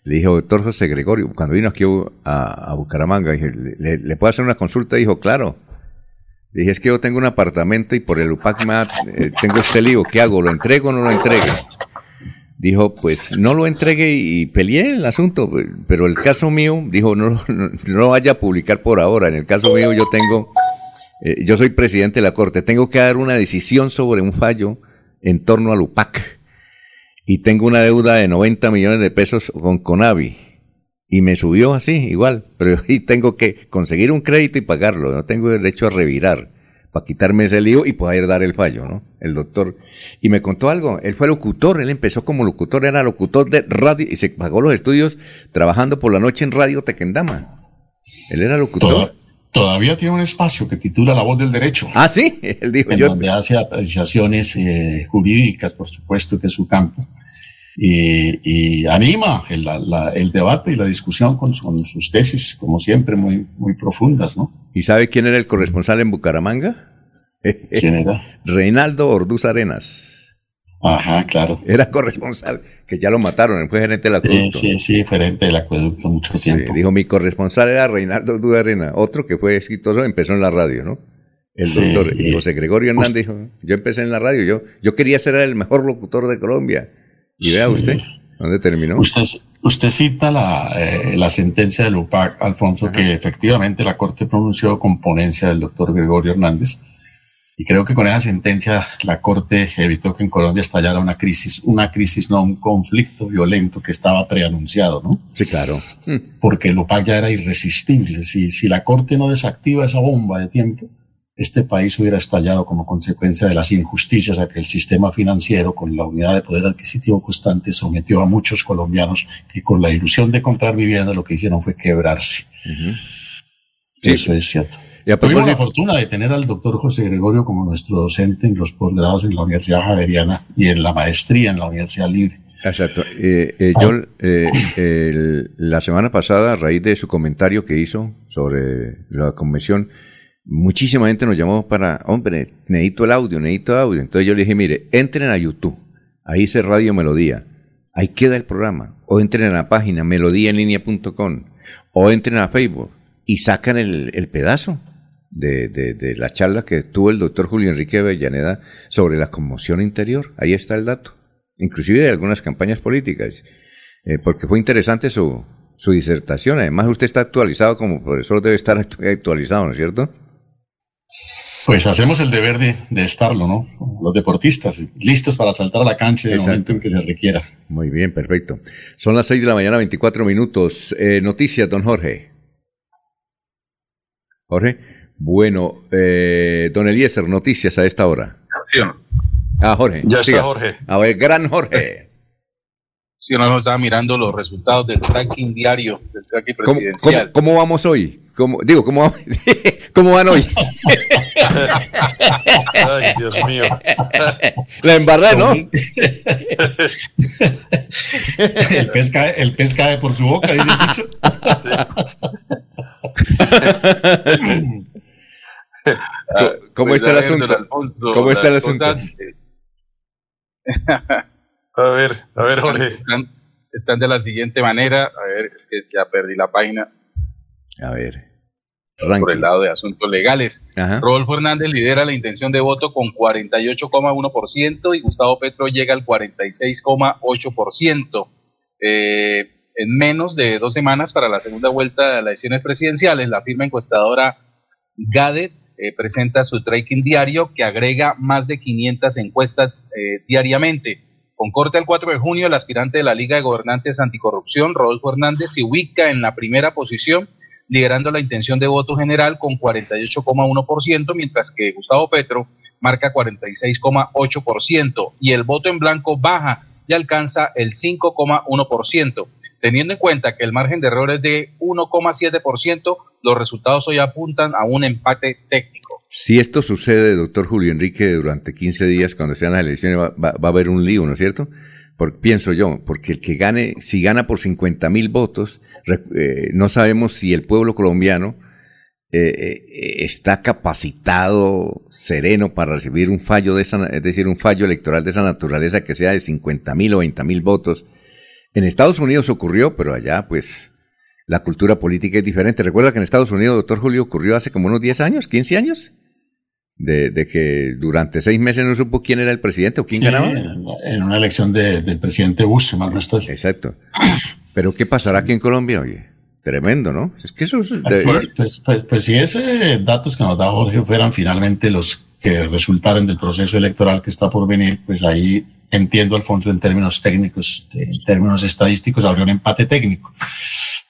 Le dije, doctor José Gregorio, cuando vino aquí a, Bucaramanga, dije, ¿le, ¿le puedo hacer una consulta? Dijo, claro. Dije, es que yo tengo un apartamento y por el UPAC eh, tengo este lío, ¿qué hago? ¿Lo entrego o no lo entregue? Dijo, pues no lo entregue y peleé el asunto, pero el caso mío, dijo, no, no, vaya a publicar por ahora. En el caso mío yo tengo, eh, yo soy presidente de la Corte, tengo que dar una decisión sobre un fallo en torno al UPAC. Y tengo una deuda de 90 millones de pesos con Conavi. Y me subió así, igual, *laughs* pero y tengo que conseguir un crédito y pagarlo, no tengo derecho a revirar para quitarme ese lío y poder dar el fallo, ¿no? El doctor. Y me contó algo, él fue locutor, él empezó como locutor, era locutor de radio y se pagó los estudios trabajando por la noche en Radio Tequendama. Él era locutor. todavía tiene un espacio que titula La voz del derecho. Ah, sí, *laughs* él dijo en yo. Donde hace apreciaciones eh, jurídicas, por supuesto, que es su campo y, anima el, el, debate y la discusión con, sus tesis, como siempre, muy, muy profundas, ¿no? ¿Y sabe quién era el corresponsal en Bucaramanga? *laughs* ¿Quién era? *laughs* Reinaldo Orduz Arenas. Ajá, claro. Era corresponsal, que ya lo mataron, fue gerente del acueducto. Sí, sí, fue gerente del acueducto mucho tiempo. dijo, mi corresponsal era Reinaldo Orduz Arenas, otro que fue exitoso, empezó en la radio, ¿no? El Sí. doctor José Gregorio Hernández dijo, yo empecé en la radio, yo, yo quería ser el mejor locutor de Colombia. Y vea usted, ¿dónde terminó? Usted, usted cita la, eh, la sentencia del UPAC, Alfonso, que efectivamente la Corte pronunció con ponencia del doctor Gregorio Hernández. Y creo que con esa sentencia la Corte evitó que en Colombia estallara una crisis, una crisis, no un conflicto violento que estaba preanunciado, ¿no? Sí, claro. Porque el UPAC ya era irresistible. Si, si la Corte no desactiva esa bomba de tiempo, este país hubiera estallado como consecuencia de las injusticias a que el sistema financiero, con la unidad de poder adquisitivo constante, sometió a muchos colombianos que con la ilusión de comprar vivienda lo que hicieron fue quebrarse. Eso es cierto. Y a Tuvimos la fortuna de tener al doctor José Gregorio como nuestro docente en los posgrados en la Universidad Javeriana y en la maestría en la Universidad Libre. Exacto. Eh, eh, yo, eh, el- la semana pasada, a raíz de su comentario que hizo sobre la convención, muchísima gente nos llamó para, hombre, necesito el audio, necesito audio. Entonces yo le dije, mire, entren a YouTube, ahí dice Radio Melodía, ahí queda el programa, o entren a la página melodíaenlínea.com, o entren a Facebook y sacan el, pedazo de, la charla que tuvo el doctor Julio Enrique Avellaneda sobre la conmoción interior. Ahí está el dato. Inclusive de algunas campañas políticas. Eh, porque fue interesante su, su disertación. Además, usted está actualizado como profesor, debe estar actu- *laughs* actualizado, ¿no es cierto? Pues hacemos el deber de, de estarlo, ¿no? Los deportistas, listos para saltar a la cancha en el momento en que se requiera. Muy bien, perfecto. Son las 6 de la mañana, 24 minutos. Eh, noticias, don Jorge. Jorge. Bueno, eh, don Eliezer, noticias a esta hora. Ah, Jorge. Ya está. Jorge. A ver, gran Jorge. Sí, uno estaba mirando los resultados del tracking diario, del tracking ¿Cómo, presidencial. cómo- cómo vamos hoy? ¿Cómo, digo, ¿cómo, *laughs* ¿cómo van hoy? Ay, Dios mío. La embarré, ¿no? el, pez cae, el pez cae por su boca, dice el dicho. ¿Cómo- ¿Cómo Pues, está el asunto? Alfonso, ¿Cómo está el asunto? cosas, A ver, a ver, Jorge. Están, están de la siguiente manera. A ver, es que ya perdí la página. A ver. Por el lado de asuntos legales. Ajá. Rodolfo Hernández lidera la intención de voto con 48,1% y Gustavo Petro llega al 46,8%. Eh, en menos de dos semanas para la segunda vuelta de las elecciones presidenciales, la firma encuestadora Gadet eh, presenta su tracking diario que agrega más de 500 encuestas eh, diariamente. Con corte al 4 de junio, el aspirante de la Liga de Gobernantes Anticorrupción, Rodolfo Hernández, se ubica en la primera posición, liderando la intención de voto general con 48,1%, mientras que Gustavo Petro marca 46,8% y el voto en blanco baja y alcanza el 5,1%. Teniendo en cuenta que el margen de error es de 1,7%, los resultados hoy apuntan a un empate técnico. Si esto sucede, doctor Julio Enrique, durante 15 días, cuando sean las elecciones, va, va- va a haber un lío, ¿no es cierto? Pienso yo, porque el que gane, si gana por 50 mil votos, eh, no sabemos si el pueblo colombiano eh, eh, está capacitado, sereno para recibir un fallo de esa, es decir, un fallo electoral de esa naturaleza que sea de 50 mil o 20 mil votos. En Estados Unidos ocurrió, pero allá, pues, la cultura política es diferente. Recuerda que en Estados Unidos, doctor Julio, ocurrió hace como unos 10 años, 15 años, de, de que durante seis meses no supo quién era el presidente o quién Sí, ganaba. En, una elección de- del presidente Bush, si mal no estoy. Exacto. Pero ¿qué pasará aquí en Colombia, oye? Tremendo, ¿no? Es que eso es... de- Pues, pues, pues, pues si esos datos que nos da Jorge fueran finalmente los que resultaran del proceso electoral que está por venir, pues ahí entiendo, Alfonso, en términos técnicos, en términos estadísticos, habría un empate técnico.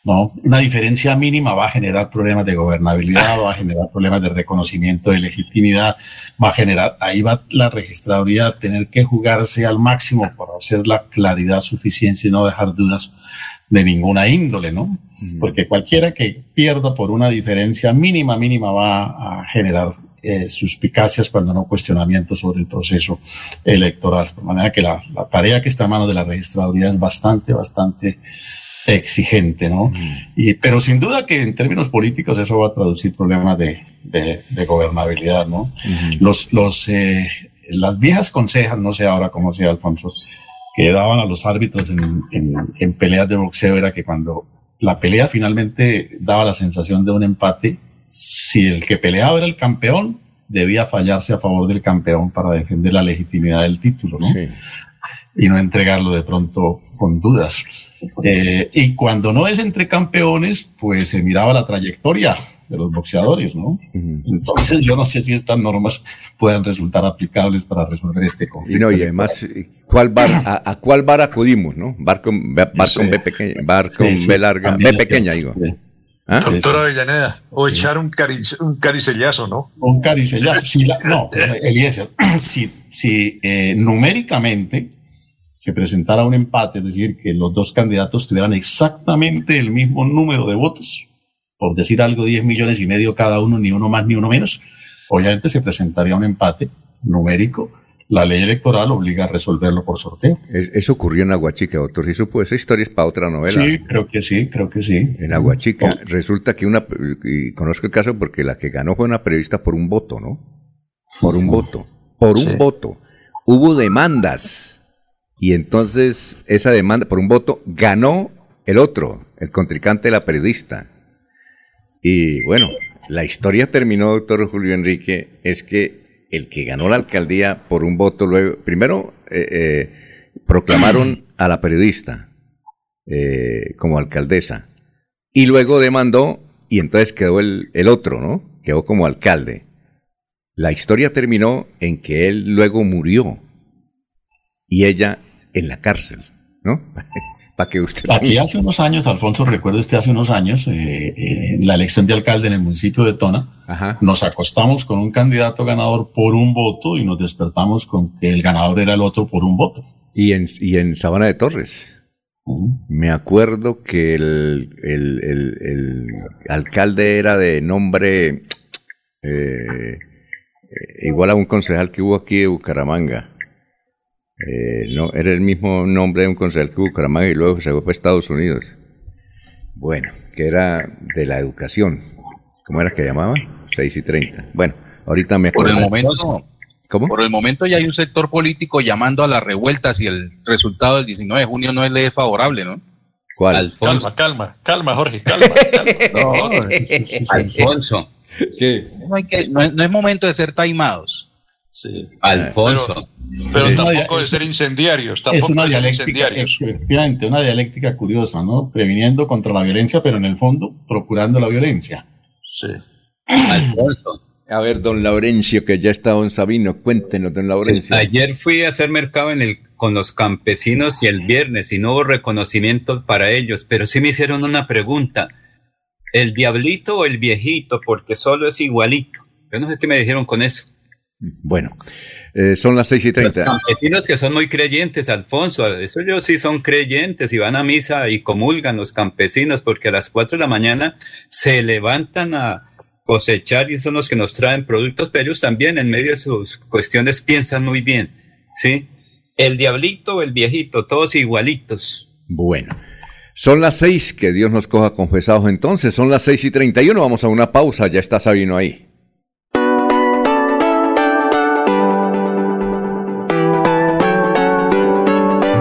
¿no? Una diferencia mínima va a generar problemas de gobernabilidad, va a generar problemas de reconocimiento de legitimidad, va a generar, ahí va la registraduría a tener que jugarse al máximo para hacer la claridad suficiente y no dejar dudas de ninguna índole, ¿no? Porque cualquiera que pierda por una diferencia mínima, mínima va a generar eh, suspicacias, cuando no cuestionamientos sobre el proceso electoral. De manera que la, la tarea que está en manos de la registraduría es bastante, bastante exigente, ¿no? Y, pero sin duda que en términos políticos eso va a traducir problemas de, de, de gobernabilidad, ¿no? Los, los, eh, las viejas consejas, no sé ahora cómo sea, Alfonso, que daban a los árbitros en, en, en peleas de boxeo era que cuando la pelea finalmente daba la sensación de un empate, si el que peleaba era el campeón, debía fallarse a favor del campeón para defender la legitimidad del título, ¿no? Y no entregarlo de pronto con dudas. Eh, y cuando no es entre campeones, pues se miraba la trayectoria de los boxeadores, ¿no? Entonces yo no sé si estas normas puedan resultar aplicables para resolver este conflicto. Y, no, y además, ¿cuál bar, a, cuál bar acudimos, no? Bar con, bar con B pequeña, bar con B larga, B pequeña, digo. ¿Ah? Doctora Avellaneda, o echar un, un caricellazo, ¿no? Un caricellazo, no, *laughs* Eliezer, *clears throat* si, si eh, numéricamente se presentara un empate, es decir, que los dos candidatos tuvieran exactamente el mismo número de votos, por decir algo, 10 millones y medio cada uno, ni uno más ni uno menos, obviamente se presentaría un empate numérico. La ley electoral obliga a resolverlo por sorteo. Eso ocurrió en Aguachica, doctor. Eso puede ser historia es para otra novela. Sí, creo que sí, creo que sí. En Aguachica oh. resulta que una, y conozco el caso porque la que ganó fue una periodista por un voto, ¿no? Por un voto. Por un voto. Hubo demandas. Y entonces esa demanda por un voto ganó el otro, el contrincante de la periodista. Y bueno, la historia terminó, doctor Julio Enrique, es que el que ganó la alcaldía por un voto, luego, primero eh, eh, proclamaron a la periodista eh, como alcaldesa y luego demandó y entonces quedó el, el otro, ¿no? Quedó como alcalde. La historia terminó en que él luego murió y ella en la cárcel, ¿no? *laughs* que usted... Aquí hace unos años, Alfonso, recuerdo usted hace unos años, eh, eh, en la elección de alcalde en el municipio de Tona, nos acostamos con un candidato ganador por un voto y nos despertamos con que el ganador era el otro por un voto. Y en, y en Sabana de Torres. Me acuerdo que el, el, alcalde era de nombre eh, igual a un concejal que hubo aquí de Bucaramanga. Eh, no, era el mismo nombre de un concejal que Bucaramanga y luego se fue para Estados Unidos. Bueno, que era de la educación. ¿Cómo era que llamaba? 6 y 30. Bueno, ahorita me acuerdo. Por el momento, ¿Cómo? Por el momento ya hay un sector político llamando a las revueltas y el resultado del 19 de junio no le es favorable, ¿no? ¿Cuál? Calma, calma, calma, Jorge, calma. *laughs* no, Alfonso. No, hay que, no, es momento de ser taimados. Sí. Alfonso. Pero, tampoco de ser incendiarios. Tampoco es una dialéctica, efectivamente, una dialéctica curiosa, ¿no? Previniendo contra la violencia, pero en el fondo procurando la violencia. Sí. Alfonso. A ver, don Laurencio, que ya está don Sabino, cuéntenos, don Laurencio. ayer fui a hacer mercado en el, con los campesinos y el viernes y no hubo reconocimiento para ellos, pero sí me hicieron una pregunta. ¿El diablito o el viejito? Porque solo es igualito. Yo no sé qué me dijeron con eso. Bueno, eh, son las seis y treinta. Los campesinos que son muy creyentes, Alfonso, eso ellos sí son creyentes y van a misa y comulgan los campesinos porque a las cuatro de la mañana se levantan a cosechar y son los que nos traen productos, pero ellos también en medio de sus cuestiones piensan muy bien, ¿sí? El diablito, el viejito, todos igualitos. Bueno. Son las seis, que Dios nos coja confesados entonces, son las seis y treinta y uno, vamos a una pausa, ya está Sabino ahí.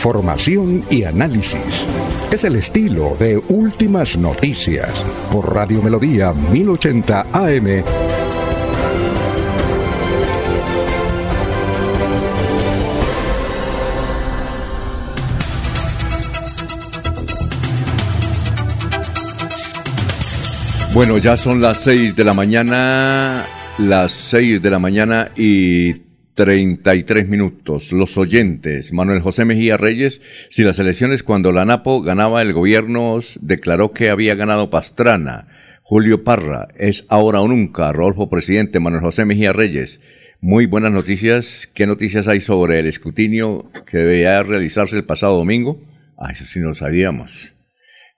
Información y análisis. Es el estilo de Últimas Noticias por Radio Melodía 1080 AM. Bueno, ya son las 6 de la mañana, las 6 de la mañana y 33 minutos. Los oyentes. Manuel José Mejía Reyes, si las elecciones cuando la NAPO ganaba el gobierno declaró que había ganado Pastrana. Julio Parra, es ahora o nunca. Rodolfo Presidente, Manuel José Mejía Reyes. Muy buenas noticias. ¿Qué noticias hay sobre el escrutinio que debía realizarse el pasado domingo? Ah, eso sí no lo sabíamos.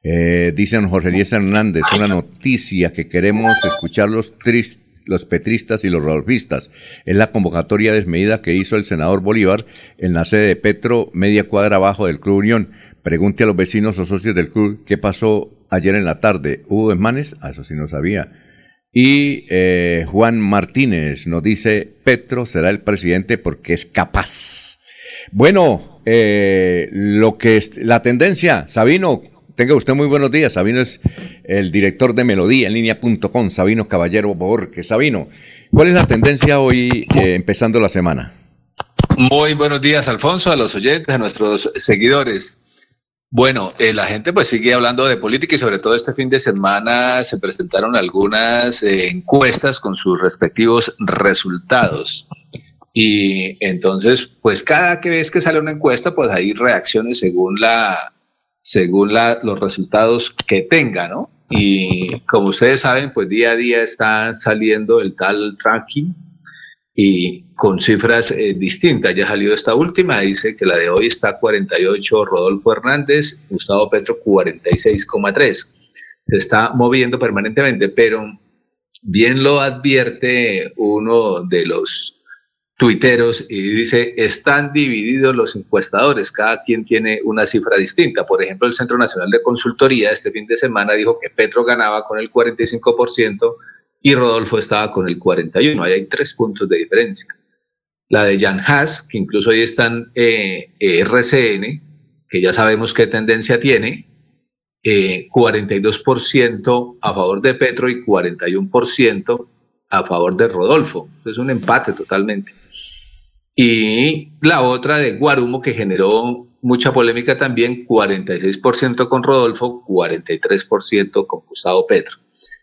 Eh, dicen Jorge Elías Hernández, una noticia que queremos escuchar los tristes los petristas y los rodolfistas. Es la convocatoria desmedida que hizo el senador Bolívar en la sede de Petro, media cuadra abajo del Club Unión. Pregunte a los vecinos o socios del club qué pasó ayer en la tarde. ¿Hubo desmanes? Ah, eso sí no sabía. Y eh, Juan Martínez nos dice, Petro será el presidente porque es capaz. Bueno, eh, lo que es la tendencia, Sabino, Tenga usted muy buenos días. Sabino es el director de Melodía en línea.com, Sabino Caballero Borges. Sabino, ¿cuál es la tendencia hoy eh, empezando la semana? Muy buenos días, Alfonso, a los oyentes, a nuestros seguidores. Bueno, eh, la gente pues sigue hablando de política y sobre todo este fin de semana se presentaron algunas eh, encuestas con sus respectivos resultados. Y entonces, pues cada ves que sale una encuesta, pues hay reacciones según la, según los resultados que tenga, ¿no? Y como ustedes saben, pues día a día está saliendo el tal tracking y con cifras eh, distintas. Ya salió esta última, dice que la de hoy está 48 Rodolfo Hernández, Gustavo Petro 46,3. Se está moviendo permanentemente, pero bien lo advierte uno de los tuiteros y dice, están divididos los encuestadores, cada quien tiene una cifra distinta. Por ejemplo, el Centro Nacional de Consultoría este fin de semana dijo que Petro ganaba con el 45% y Rodolfo estaba con el 41%. Ahí hay tres puntos de diferencia. La de Jan Haas, que incluso ahí están eh, RCN, que ya sabemos qué tendencia tiene, 42% eh, a favor de Petro y 41% a favor de Rodolfo. Es un empate totalmente. Y la otra de Guarumo, que generó mucha polémica también, 46% con Rodolfo, 43% con Gustavo Petro.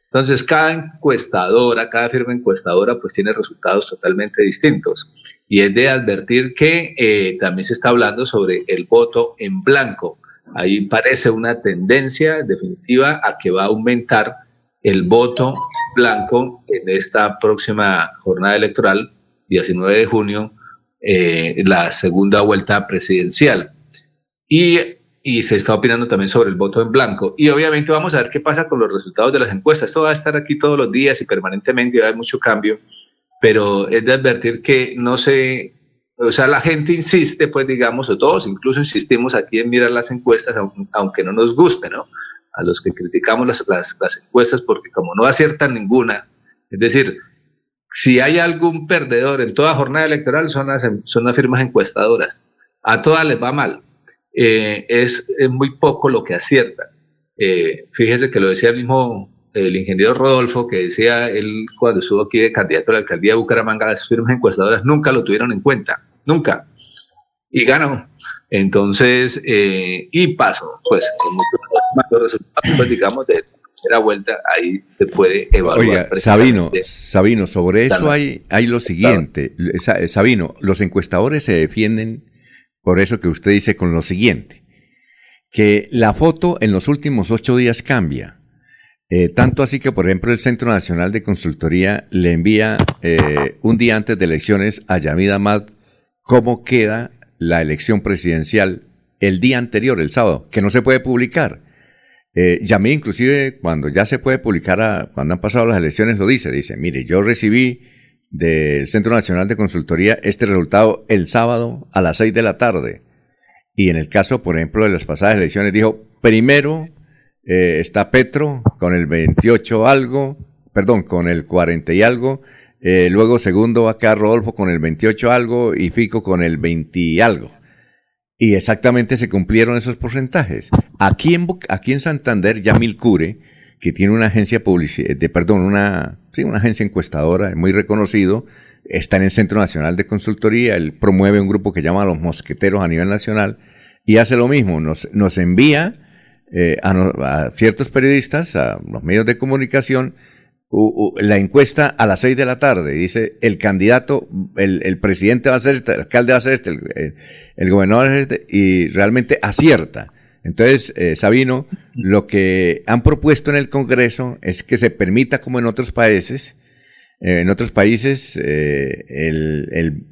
Entonces, cada encuestadora, cada firma encuestadora, pues tiene resultados totalmente distintos. Y es de advertir que eh, también se está hablando sobre el voto en blanco. Ahí parece una tendencia definitiva a que va a aumentar el voto blanco en esta próxima jornada electoral, 19 de junio, eh, la segunda vuelta presidencial. Y, y, se está opinando también sobre el voto en blanco. Y obviamente vamos a ver qué pasa con los resultados de las encuestas. Esto va a estar aquí todos los días y permanentemente va a haber mucho cambio, pero es de advertir que no se... O sea, la gente insiste, pues digamos, o todos incluso insistimos aquí en mirar las encuestas, aunque no nos guste, ¿no? A los que criticamos las, las, las encuestas, porque como no aciertan ninguna, es decir, si hay algún perdedor en toda jornada electoral son las, son las firmas encuestadoras. A todas les va mal. Eh, es, muy poco lo que acierta. Eh, fíjese que lo decía el mismo el ingeniero Rodolfo, que decía él cuando estuvo aquí de candidato a la alcaldía de Bucaramanga, las firmas encuestadoras nunca lo tuvieron en cuenta, nunca. Y ganó. Entonces, eh, y paso, pues, con muchos resultados, pues, digamos, de la vuelta, ahí se puede evaluar. Oiga, Sabino, Sabino, sobre eso hay, hay lo siguiente. Sabino, los encuestadores se defienden por eso que usted dice con lo siguiente. que la foto en los últimos ocho días cambia. Eh, tanto así que, por ejemplo, el Centro Nacional de Consultoría le envía eh, un día antes de elecciones a Yamid Ahmad cómo queda la elección presidencial el día anterior, el sábado, que no se puede publicar. Eh, Yamid, inclusive, cuando ya se puede publicar, cuando han pasado las elecciones, lo dice. Dice, mire, yo recibí del Centro Nacional de Consultoría este resultado el sábado a las seis de la tarde. Y en el caso, por ejemplo, de las pasadas elecciones, dijo, primero eh, está Petro con el 28 algo, perdón, con el 40 y algo. Eh, luego segundo va a quedar Rodolfo con el 28 algo y Fico con el 20 y algo. Y exactamente se cumplieron esos porcentajes. Aquí en, aquí en Santander, Yamil Cure, que tiene una agencia publici de, perdón, una, sí, una agencia encuestadora muy reconocido, está en el Centro Nacional de Consultoría, él promueve un grupo que llama Los Mosqueteros a nivel nacional y hace lo mismo, nos, nos envía eh, a, ciertos periodistas, a los medios de comunicación, la encuesta a las seis de la tarde. Dice, el candidato, el, presidente va a ser este, el alcalde va a ser este, el, gobernador es este, y realmente acierta. Entonces, eh, Sabino, lo que han propuesto en el Congreso es que se permita, como en otros países, eh, en otros países, el,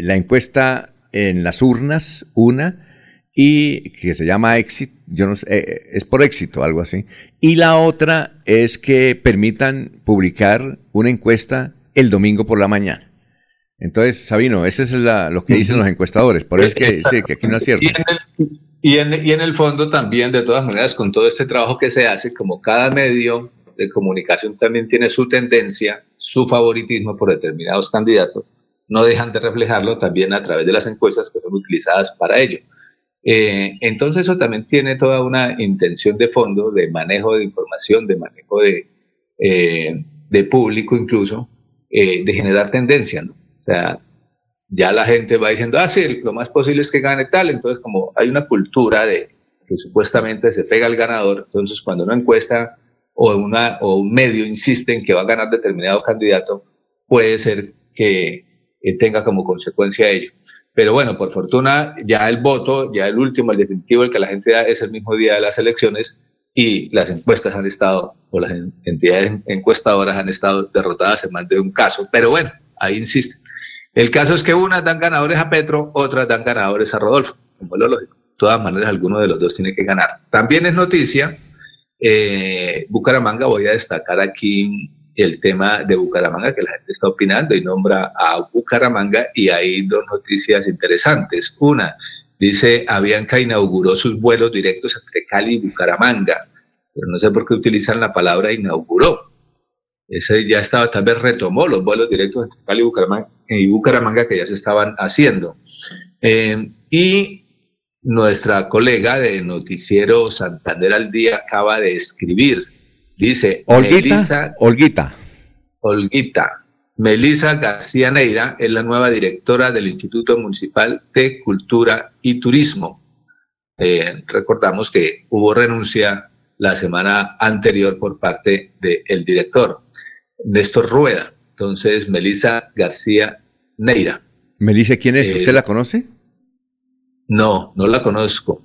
la encuesta en las urnas, una, y que se llama éxito, yo no sé, eh, es por éxito, algo así. Y la otra es que permitan publicar una encuesta el domingo por la mañana. Entonces, Sabino, eso es lo que dicen los encuestadores, por eso es que, sí, que aquí no es cierto. Y en, el, y en el fondo también, de todas maneras, con todo este trabajo que se hace, como cada medio de comunicación también tiene su tendencia, su favoritismo por determinados candidatos, no dejan de reflejarlo también a través de las encuestas que son utilizadas para ello. Eh, entonces eso también tiene toda una intención de fondo de manejo de información, de manejo de, eh, de público incluso, eh, de generar tendencia, ¿no? O sea, ya la gente va diciendo, ah, sí, lo más posible es que gane tal, entonces como hay una cultura de que supuestamente se pega al ganador, entonces cuando una encuesta o, una, o un medio insiste en que va a ganar determinado candidato, puede ser que tenga como consecuencia ello. Pero bueno, por fortuna, ya el voto, ya el último, el definitivo, el que la gente da es el mismo día de las elecciones y las encuestas han estado, o las entidades encuestadoras han estado derrotadas en más de un caso. Pero bueno, ahí insisten. El caso es que unas dan ganadores a Petro, otras dan ganadores a Rodolfo, como lo lógico. De todas maneras, alguno de los dos tiene que ganar. También es noticia, eh, Bucaramanga, voy a destacar aquí el tema de Bucaramanga, que la gente está opinando y nombra a Bucaramanga y hay dos noticias interesantes. Una, dice, Avianca inauguró sus vuelos directos entre Cali y Bucaramanga, pero no sé por qué utilizan la palabra inauguró. Ese ya estaba, tal vez retomó los vuelos directos entre Cali y Bucaramanga, y Bucaramanga que ya se estaban haciendo. Eh, y nuestra colega de Noticiero Santander al Día acaba de escribir Dice Olguita. Olguita. Olguita. Melisa García Neira es la nueva directora del Instituto Municipal de Cultura y Turismo. Eh, recordamos que hubo renuncia la semana anterior por parte del director, Néstor Rueda. Entonces, Melisa García Neira. Melisa, ¿quién es? ¿Usted eh, la conoce? No, no la conozco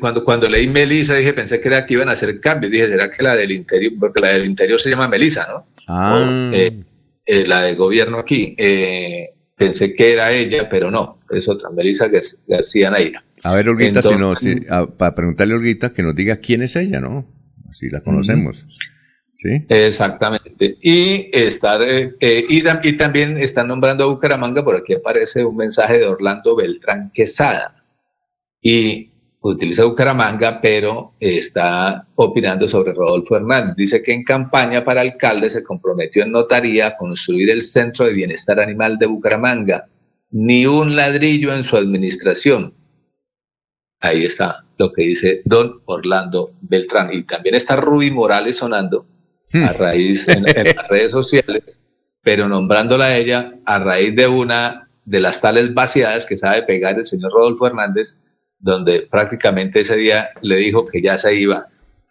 cuando, cuando leí Melisa, dije, pensé que era que iban a hacer cambios. Dije, ¿será que la del interior, porque la del interior se llama Melisa, ¿no? Ah. Eh, eh, la del gobierno aquí. Eh, pensé que era ella, pero no, es otra, Melisa García Naira. A ver, Olguita, si no, para preguntarle a Olguita que nos diga quién es ella, ¿no? Si la conocemos. Exactamente. Y, estar, y, y, también están nombrando a Bucaramanga, por aquí aparece un mensaje de Orlando Beltrán Quesada y utiliza Bucaramanga, pero está opinando sobre Rodolfo Hernández. Dice que en campaña para alcalde se comprometió en notaría a construir el Centro de Bienestar Animal de Bucaramanga. Ni un ladrillo en su administración. Ahí está lo que dice don Orlando Beltrán. Y también está Ruby Morales sonando. A raíz en, en las redes sociales, pero nombrándola a ella a raíz de una de las tales vaciadas que sabe pegar el señor Rodolfo Hernández donde prácticamente ese día le dijo que ya se iba,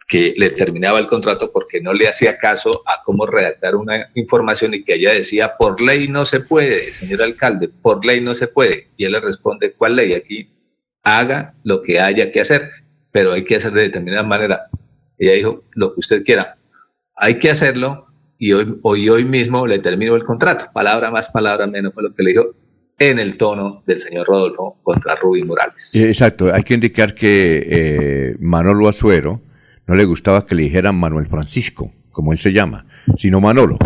que le terminaba el contrato porque no le hacía caso a cómo redactar una información y que ella decía, por ley no se puede, señor alcalde, por ley no se puede. Y él le responde, ¿cuál ley? Aquí haga lo que haya que hacer, pero hay que hacer de determinada manera. Ella dijo, lo que usted quiera, hay que hacerlo y hoy, hoy, hoy mismo le termino el contrato. Palabra más, palabra menos fue lo que le dijo en el tono del señor Rodolfo contra Rubí Morales. Exacto, hay que indicar que eh, Manolo Azuero no le gustaba que le dijeran Manuel Francisco, como él se llama, sino Manolo.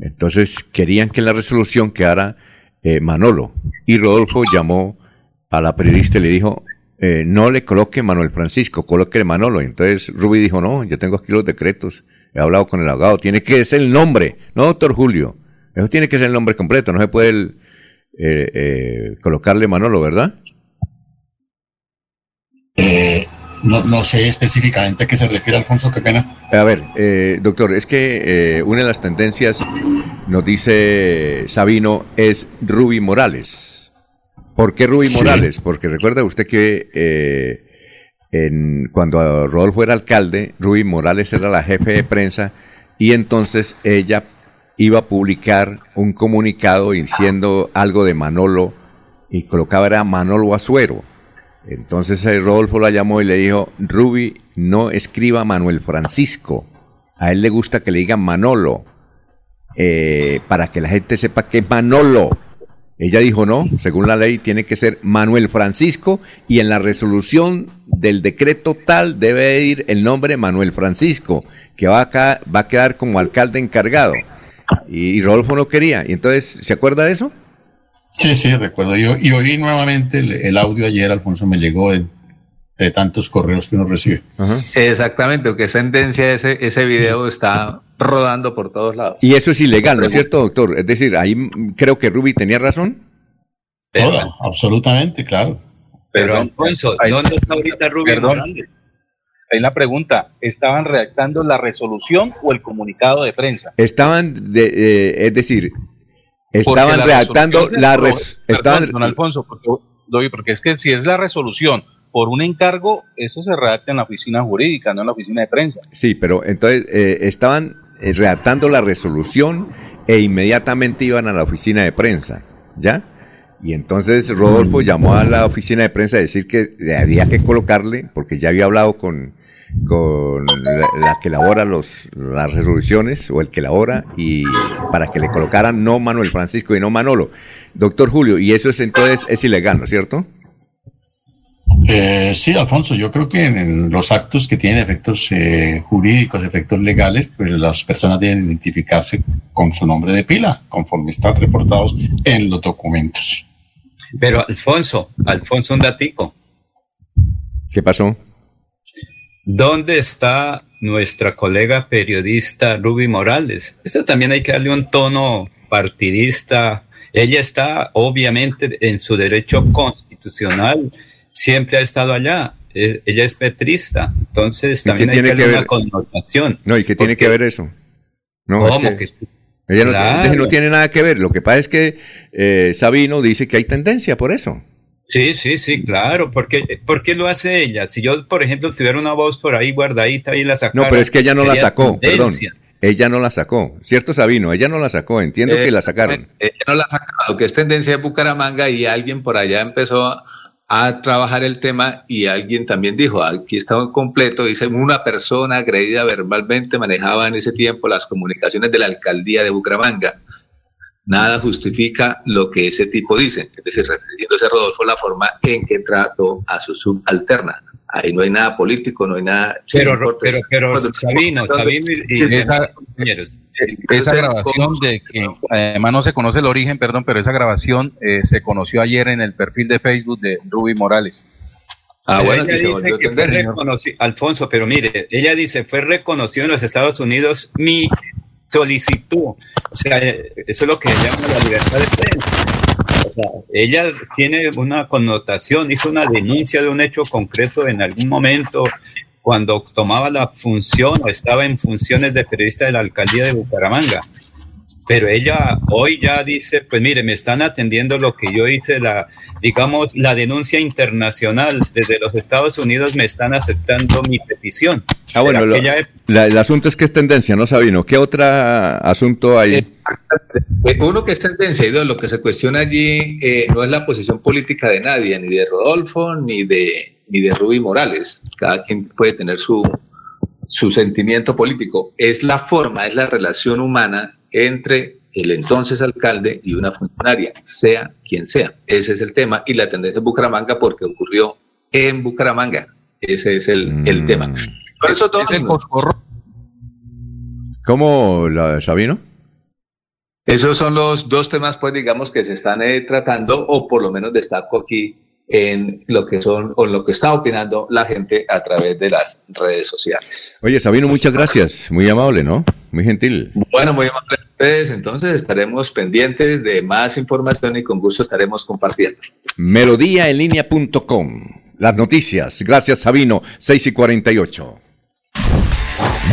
Entonces querían que en la resolución quedara eh, Manolo. Y Rodolfo llamó a la periodista y le dijo, eh, no le coloque Manuel Francisco, coloque Manolo. Entonces Rubí dijo, no, yo tengo aquí los decretos, he hablado con el abogado, tiene que ser el nombre, no doctor Julio, eso tiene que ser el nombre completo, no se puede eh, colocarle Manolo, ¿verdad? no, no, sé específicamente a qué se refiere Alfonso, qué pena. A ver, doctor, es que una de las tendencias, nos dice Sabino, es Rubí Morales. ¿Por qué Rubí Morales? Porque recuerda usted que eh, en, cuando Rodolfo era alcalde, Rubí Morales era la jefe de prensa y entonces ella iba a publicar un comunicado diciendo algo de Manolo y colocaba era Manolo Azuero. Entonces eh, Rodolfo la llamó y le dijo, Rubí, no escriba Manuel Francisco. A él le gusta que le digan Manolo, eh, para que la gente sepa que es Manolo. Ella dijo no, según la ley tiene que ser Manuel Francisco y en la resolución del decreto tal debe ir el nombre Manuel Francisco, que va, acá, va a quedar como alcalde encargado. Y, Rodolfo no quería. ¿Y entonces se acuerda de eso? Sí, sí, recuerdo. Yo, y oí nuevamente el, audio ayer, Alfonso, me llegó de, tantos correos que uno recibe. Exactamente, porque sentencia ese, ese video está rodando por todos lados. Y eso es ilegal, ¿no es cierto, doctor? Es decir, ahí creo que Ruby tenía razón. Todo, absolutamente, claro. Pero Alfonso, ¿dónde está ahorita Ruby Morales? Ahí la pregunta, ¿estaban redactando la resolución o el comunicado de prensa? Estaban, de, eh, es decir, estaban redactando la resolución. Don Alfonso, porque, porque es que si es la resolución por un encargo, eso se redacta en la oficina jurídica, no en la oficina de prensa. Sí, pero entonces eh, estaban redactando la resolución e inmediatamente iban a la oficina de prensa, ¿ya? Y entonces Rodolfo llamó a la oficina de prensa a decir que había que colocarle, porque ya había hablado con, con la, que elabora los, las resoluciones, o el que elabora, y para que le colocaran no Manuel Francisco y no Manolo. Doctor Julio, y eso es entonces es ilegal, ¿no es cierto? Eh, sí, Alfonso, yo creo que en los actos que tienen efectos eh, jurídicos, efectos legales, pues las personas deben identificarse con su nombre de pila, conforme están reportados en los documentos. Pero Alfonso, Alfonso, un datico. ¿Qué pasó? ¿Dónde está nuestra colega periodista Ruby Morales? Esto también hay que darle un tono partidista. Ella está obviamente en su derecho constitucional siempre ha estado allá. Eh, ella es petrista, entonces también hay que, ver una connotación. No, ¿y qué tiene que ver eso? No, ¿Cómo que, ella no, tiene nada que ver. Lo que pasa es que eh, Sabino dice que hay tendencia por eso. Sí, sí, sí, claro. ¿Por qué, ¿Por qué, lo hace ella? Si yo, por ejemplo, tuviera una voz por ahí guardadita y la sacara. No, pero es que ella no la sacó, perdón. Ella no la sacó, ¿cierto Sabino? Ella no la sacó, entiendo que la sacaron. Ella no la ha sacado, que es tendencia de Bucaramanga y alguien por allá empezó a a trabajar el tema y alguien también dijo, aquí está completo, dice, una persona agredida verbalmente manejaba en ese tiempo las comunicaciones de la alcaldía de Bucaramanga. Nada justifica lo que ese tipo dice, es decir, refiriéndose a Rodolfo, la forma en que trató a su subalterna. Ahí no hay nada político, no hay nada... Pero, pero, pero, Sabino, Sabino y, esa, esa grabación de que además no se conoce el origen, perdón, pero esa grabación eh, se conoció ayer en el perfil de Facebook de Ruby Morales. Ah, bueno, ella dice que fue reconocido, Alfonso, pero mire, ella dice, fue reconocido en los Estados Unidos mi solicitud. O sea, eso es lo que llama la libertad de prensa ella tiene una connotación, hizo una denuncia de un hecho concreto en algún momento cuando tomaba la función o estaba en funciones de periodista de la alcaldía de Bucaramanga. Pero ella hoy ya dice, pues mire, me están atendiendo lo que yo hice, la, digamos, la denuncia internacional desde los Estados Unidos me están aceptando mi petición. Ah, bueno, lo, la, el asunto es que es tendencia, ¿no, Sabino? ¿Qué otro asunto hay? Eh, uno que es tendencia y dos, lo que se cuestiona allí eh, no es la posición política de nadie, ni de Rodolfo, ni de, ni de Rubí Morales. Cada quien puede tener su, su sentimiento político. Es la forma, es la relación humana entre el entonces alcalde y una funcionaria, sea quien sea. Ese es el tema. Y la tendencia en Bucaramanga porque ocurrió en Bucaramanga. Ese es el, el tema. Por eso todos ¿Cómo, la, Sabino? Esos son los dos temas, pues digamos, que se están eh, tratando, o por lo menos destaco aquí en lo que son o lo que está opinando la gente a través de las redes sociales. Oye, Sabino, muchas gracias. Muy amable, ¿no? Muy gentil. Bueno, muy amable a ustedes. Entonces estaremos pendientes de más información y con gusto estaremos compartiendo. Melodíaenlínea.com. Las noticias. Gracias, Sabino. 6 y 48.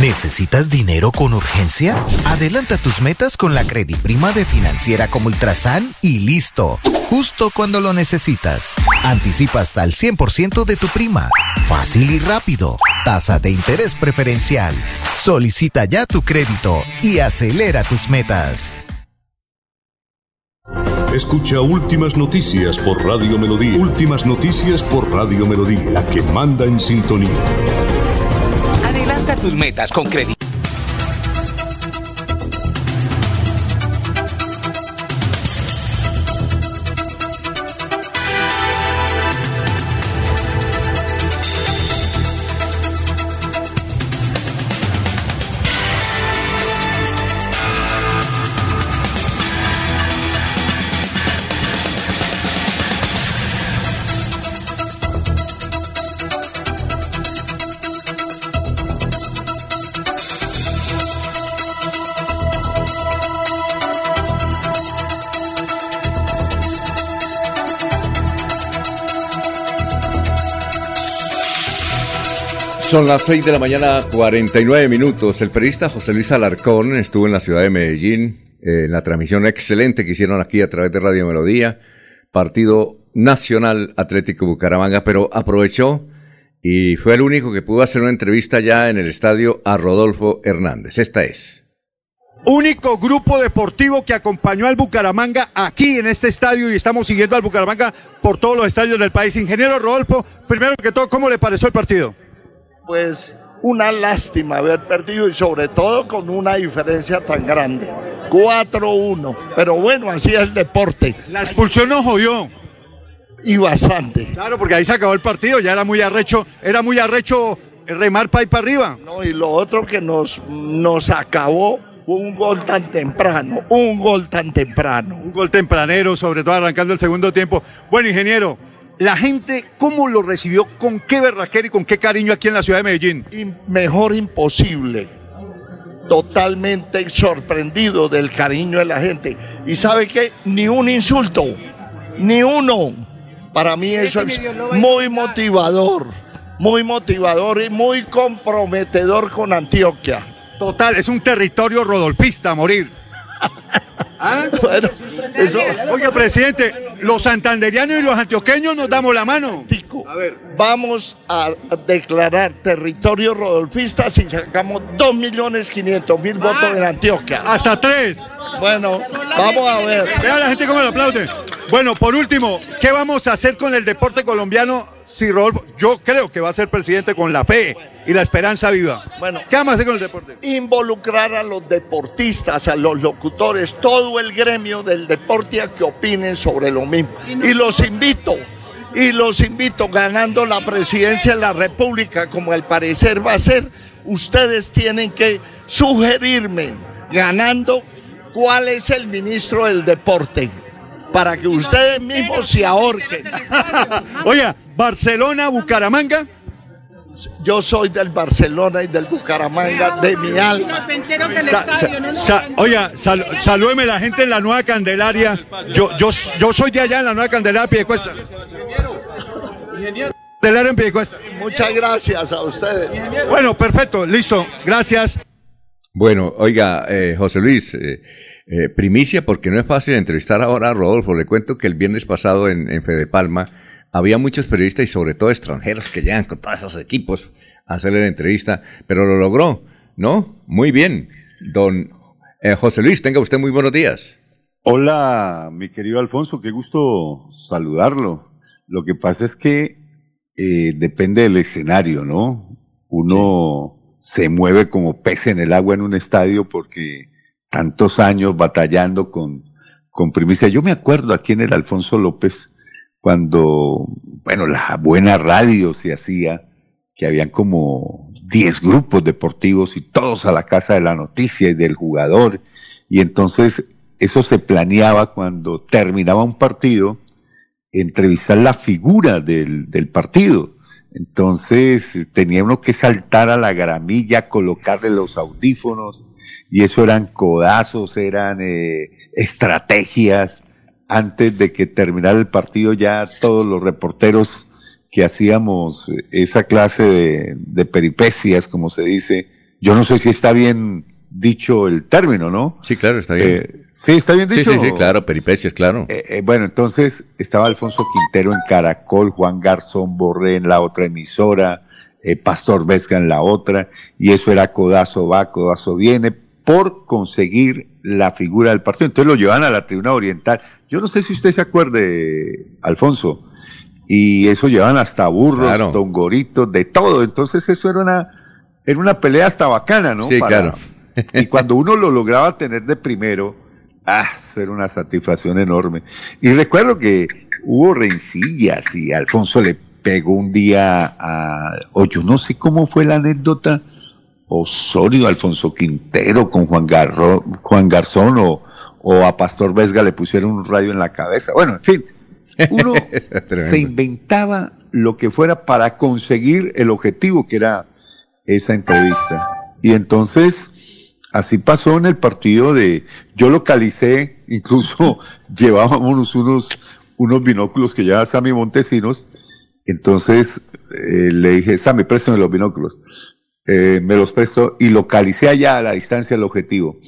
¿Necesitas dinero con urgencia? Adelanta tus metas con la prima de Financiera como Ultrasan y listo. Justo cuando lo necesitas. Anticipa hasta el 100% de tu prima. Fácil y rápido. Tasa de interés preferencial. Solicita ya tu crédito y acelera tus metas. Escucha Últimas Noticias por Radio Melodía. Últimas Noticias por Radio Melodía. La que manda en sintonía tus metas con crédito. Son las 6 de la mañana, 49 minutos. El periodista José Luis Alarcón estuvo en la ciudad de Medellín eh, en la transmisión excelente que hicieron aquí a través de Radio Melodía, Partido Nacional Atlético Bucaramanga, pero aprovechó y fue el único que pudo hacer una entrevista ya en el estadio a Rodolfo Hernández. Esta es. Único grupo deportivo que acompañó al Bucaramanga aquí en este estadio y estamos siguiendo al Bucaramanga por todos los estadios del país. Ingeniero Rodolfo, primero que todo, ¿cómo le pareció el partido? Pues una lástima haber perdido y sobre todo con una diferencia tan grande. 4-1. Pero bueno, así es el deporte. La expulsión nos jodió. Y bastante. Claro, porque ahí se acabó el partido, ya era muy arrecho, era muy arrecho remar para ir para arriba. No, y lo otro que nos, nos acabó un gol tan temprano, un gol tan temprano. Un gol tempranero, sobre todo arrancando el segundo tiempo. Bueno, ingeniero, la gente, ¿cómo lo recibió? ¿Con qué berraquera y con qué cariño aquí en la ciudad de Medellín? mejor imposible. Totalmente sorprendido del cariño de la gente. Y sabe que ni un insulto, ni uno. Para mí eso es muy motivador, muy motivador y muy comprometedor con Antioquia. Total, es un territorio rodolpista a morir. ¿Ah? Bueno, eso. Oiga, presidente, los santanderianos y los antioqueños nos damos la mano. A ver. Vamos a declarar territorio rodolfista si sacamos 2.500.000 votos en Antioquia. Hasta tres. Bueno, vamos a ver. Vea la gente cómo lo aplaude. Bueno, por último, ¿qué vamos a hacer con el deporte colombiano si Rodolfo, yo creo que va a ser presidente con la fe y la esperanza viva? Bueno, ¿qué vamos a hacer con el deporte? Involucrar a los deportistas, a los locutores, todo el gremio del deporte a que opinen sobre lo mismo. Y los invito, y los invito, ganando la presidencia de la República, como al parecer va a ser, ustedes tienen que sugerirme, ganando, cuál es el ministro del deporte para que ustedes mismos se ahorquen. *laughs* Oye, Barcelona, Bucaramanga. Yo soy del Barcelona y del Bucaramanga de mi alma. Oye, salúdeme la gente en la Nueva Candelaria. Yo, yo, yo soy de allá en la Nueva Candelaria, Piedecuesta. Candelaria en Piedecuesta. Muchas gracias a ustedes. Bueno, perfecto, listo. Gracias. Bueno, oiga, eh, José Luis, eh, eh, primicia, porque no es fácil entrevistar ahora a Rodolfo. Le cuento que el viernes pasado en, en Fede Palma había muchos periodistas y sobre todo extranjeros que llegan con todos esos equipos a hacerle la entrevista, pero lo logró, ¿no? Muy bien. Don José Luis, tenga usted muy buenos días. Hola, mi querido Alfonso, qué gusto saludarlo. Lo que pasa es que depende del escenario, ¿no? Uno se mueve como pez en el agua en un estadio porque tantos años batallando con, con primicia. Yo me acuerdo aquí en el Alfonso López cuando, bueno, la buena radio se hacía, que habían como 10 grupos deportivos y todos a la casa de la noticia y del jugador. Y entonces eso se planeaba cuando terminaba un partido, entrevistar la figura del, del partido entonces tenía uno que saltar a la gramilla, colocarle los audífonos, y eso eran codazos, eran eh, estrategias. Antes de que terminara el partido, ya todos los reporteros que hacíamos esa clase de, de peripecias, como se dice, yo no sé si está bien dicho el término, ¿no? Sí, claro, está bien. Eh, sí, está bien dicho. Sí, sí, sí, claro, peripecias, claro. Eh, eh, bueno, entonces estaba Alfonso Quintero en Caracol, Juan Garzón Borré en la otra emisora, Pastor Vesga en la otra, y eso era codazo va, codazo viene, por conseguir la figura del partido. Entonces lo llevan a la tribuna oriental. Yo no sé si usted se acuerde, Alfonso, y eso llevan hasta burros, claro. tongoritos, de todo. Entonces eso era una, era una pelea hasta bacana, ¿no? Sí, claro y *laughs* cuando uno lo lograba tener de primero, ah, era una satisfacción enorme. Y recuerdo que hubo rencillas y Alfonso le pegó un día a, o yo no sé cómo fue la anécdota, Osorio, Alfonso Quintero con Juan, Garro, Juan Garzón o, o a Pastor Vesga le pusieron un rayo en la cabeza. Bueno, en fin, uno *laughs* se inventaba lo que fuera para conseguir el objetivo que era esa entrevista. Y entonces Así pasó en el partido de, yo localicé, incluso *laughs* llevábamos unos, unos binóculos que llevaba Sammy Montesinos, entonces eh, le dije, Sammy, préstame los binóculos. Eh, me los prestó y localicé allá a la distancia el objetivo.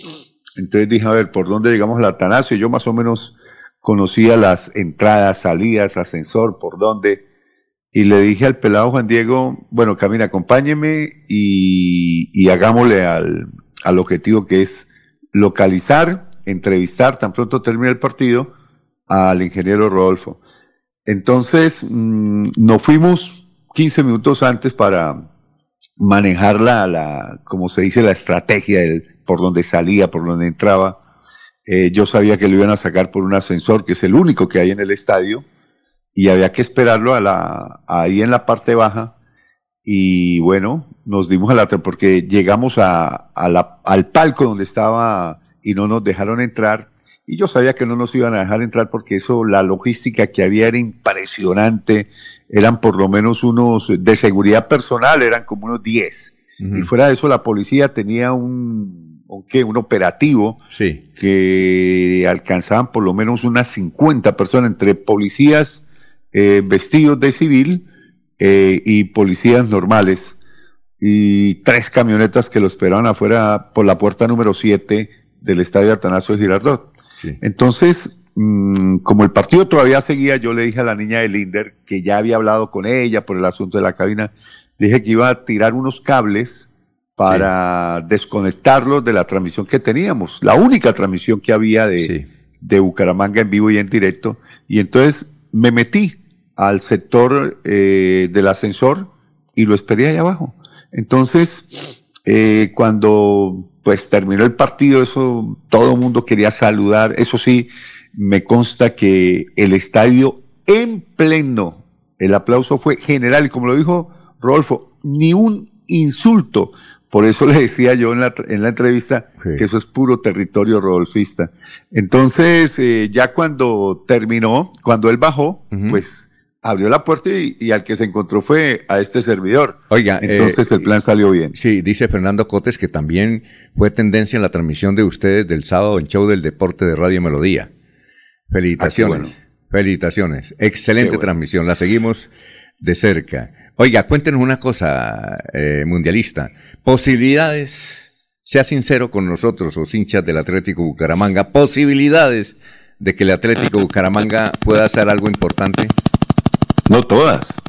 Entonces dije, a ver, ¿por dónde llegamos al Atanasio? Yo más o menos conocía las entradas, salidas, ascensor, por dónde. Y le dije al pelado Juan Diego, bueno, camina, acompáñeme y, hagámosle al, al objetivo que es localizar, entrevistar, tan pronto termine el partido, al ingeniero Rodolfo. Entonces, mm, nos fuimos 15 minutos antes para manejar la, la, como se dice, la estrategia del, por donde salía, por donde entraba. Eh, yo sabía que lo iban a sacar por un ascensor, que es el único que hay en el estadio, y había que esperarlo a la, ahí en la parte baja y bueno, nos dimos a la porque llegamos a, al palco donde estaba y no nos dejaron entrar y yo sabía que no nos iban a dejar entrar porque eso, la logística que había era impresionante, eran por lo menos unos de seguridad personal, eran como unos 10. Y fuera de eso la policía tenía un, ¿qué? un operativo sí. que alcanzaban por lo menos unas 50 personas entre policías eh, vestidos de civil, eh, y policías normales y tres camionetas que lo esperaban afuera por la puerta número 7 del estadio Atanasio Girardot. Entonces, mm, como el partido todavía seguía, yo le dije a la niña de Linder, que ya había hablado con ella por el asunto de la cabina, dije que iba a tirar unos cables para desconectarlos de la transmisión que teníamos, la única transmisión que había de, de Bucaramanga en vivo y en directo. Y entonces me metí al sector eh, del ascensor y lo esperé ahí abajo. Entonces, eh, cuando pues terminó el partido, eso todo el mundo quería saludar. Eso sí, me consta que el estadio en pleno, el aplauso fue general y como lo dijo Rodolfo, ni un insulto. Por eso le decía yo en la, en la entrevista que eso es puro territorio rodolfista. Entonces, eh, ya cuando terminó, cuando él bajó, pues abrió la puerta y, al que se encontró fue a este servidor. Oiga, entonces el plan salió bien. Sí, dice Fernando Cotes que también fue tendencia en la transmisión de ustedes del sábado en Show del Deporte de Radio Melodía. Felicitaciones. Ah, Felicitaciones. Excelente transmisión. La seguimos de cerca. Oiga, cuéntenos una cosa, eh, mundialista. Posibilidades sea sincero con nosotros, los hinchas del Atlético Bucaramanga, posibilidades de que el Atlético Bucaramanga pueda hacer algo importante. No todas,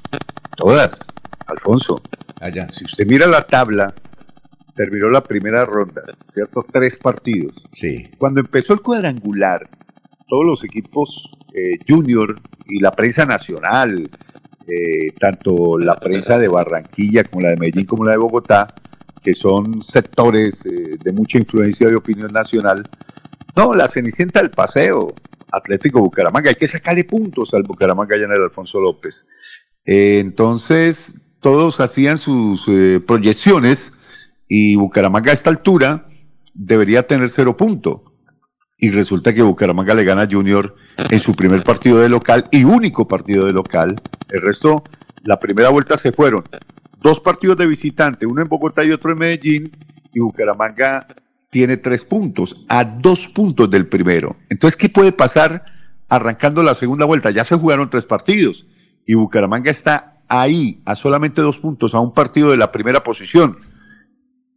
todas, Alfonso. Allá. Si usted mira la tabla, terminó la primera ronda, ¿cierto? Tres partidos. Sí. Cuando empezó el cuadrangular, todos los equipos eh, junior y la prensa nacional, eh, tanto la prensa de Barranquilla como la de Medellín como la de Bogotá, que son sectores eh, de mucha influencia de opinión nacional, no, la cenicienta del paseo, Atlético Bucaramanga, hay que sacarle puntos al Bucaramanga ya en Alfonso López. Eh, entonces, todos hacían sus eh, proyecciones y Bucaramanga a esta altura debería tener cero punto. Y resulta que Bucaramanga le gana a Junior en su primer partido de local y único partido de local. El resto, la primera vuelta se fueron dos partidos de visitante, uno en Bogotá y otro en Medellín, y Bucaramanga tiene tres puntos, a dos puntos del primero. Entonces, ¿qué puede pasar arrancando la segunda vuelta? Ya se jugaron tres partidos y Bucaramanga está ahí, a solamente dos puntos, a un partido de la primera posición.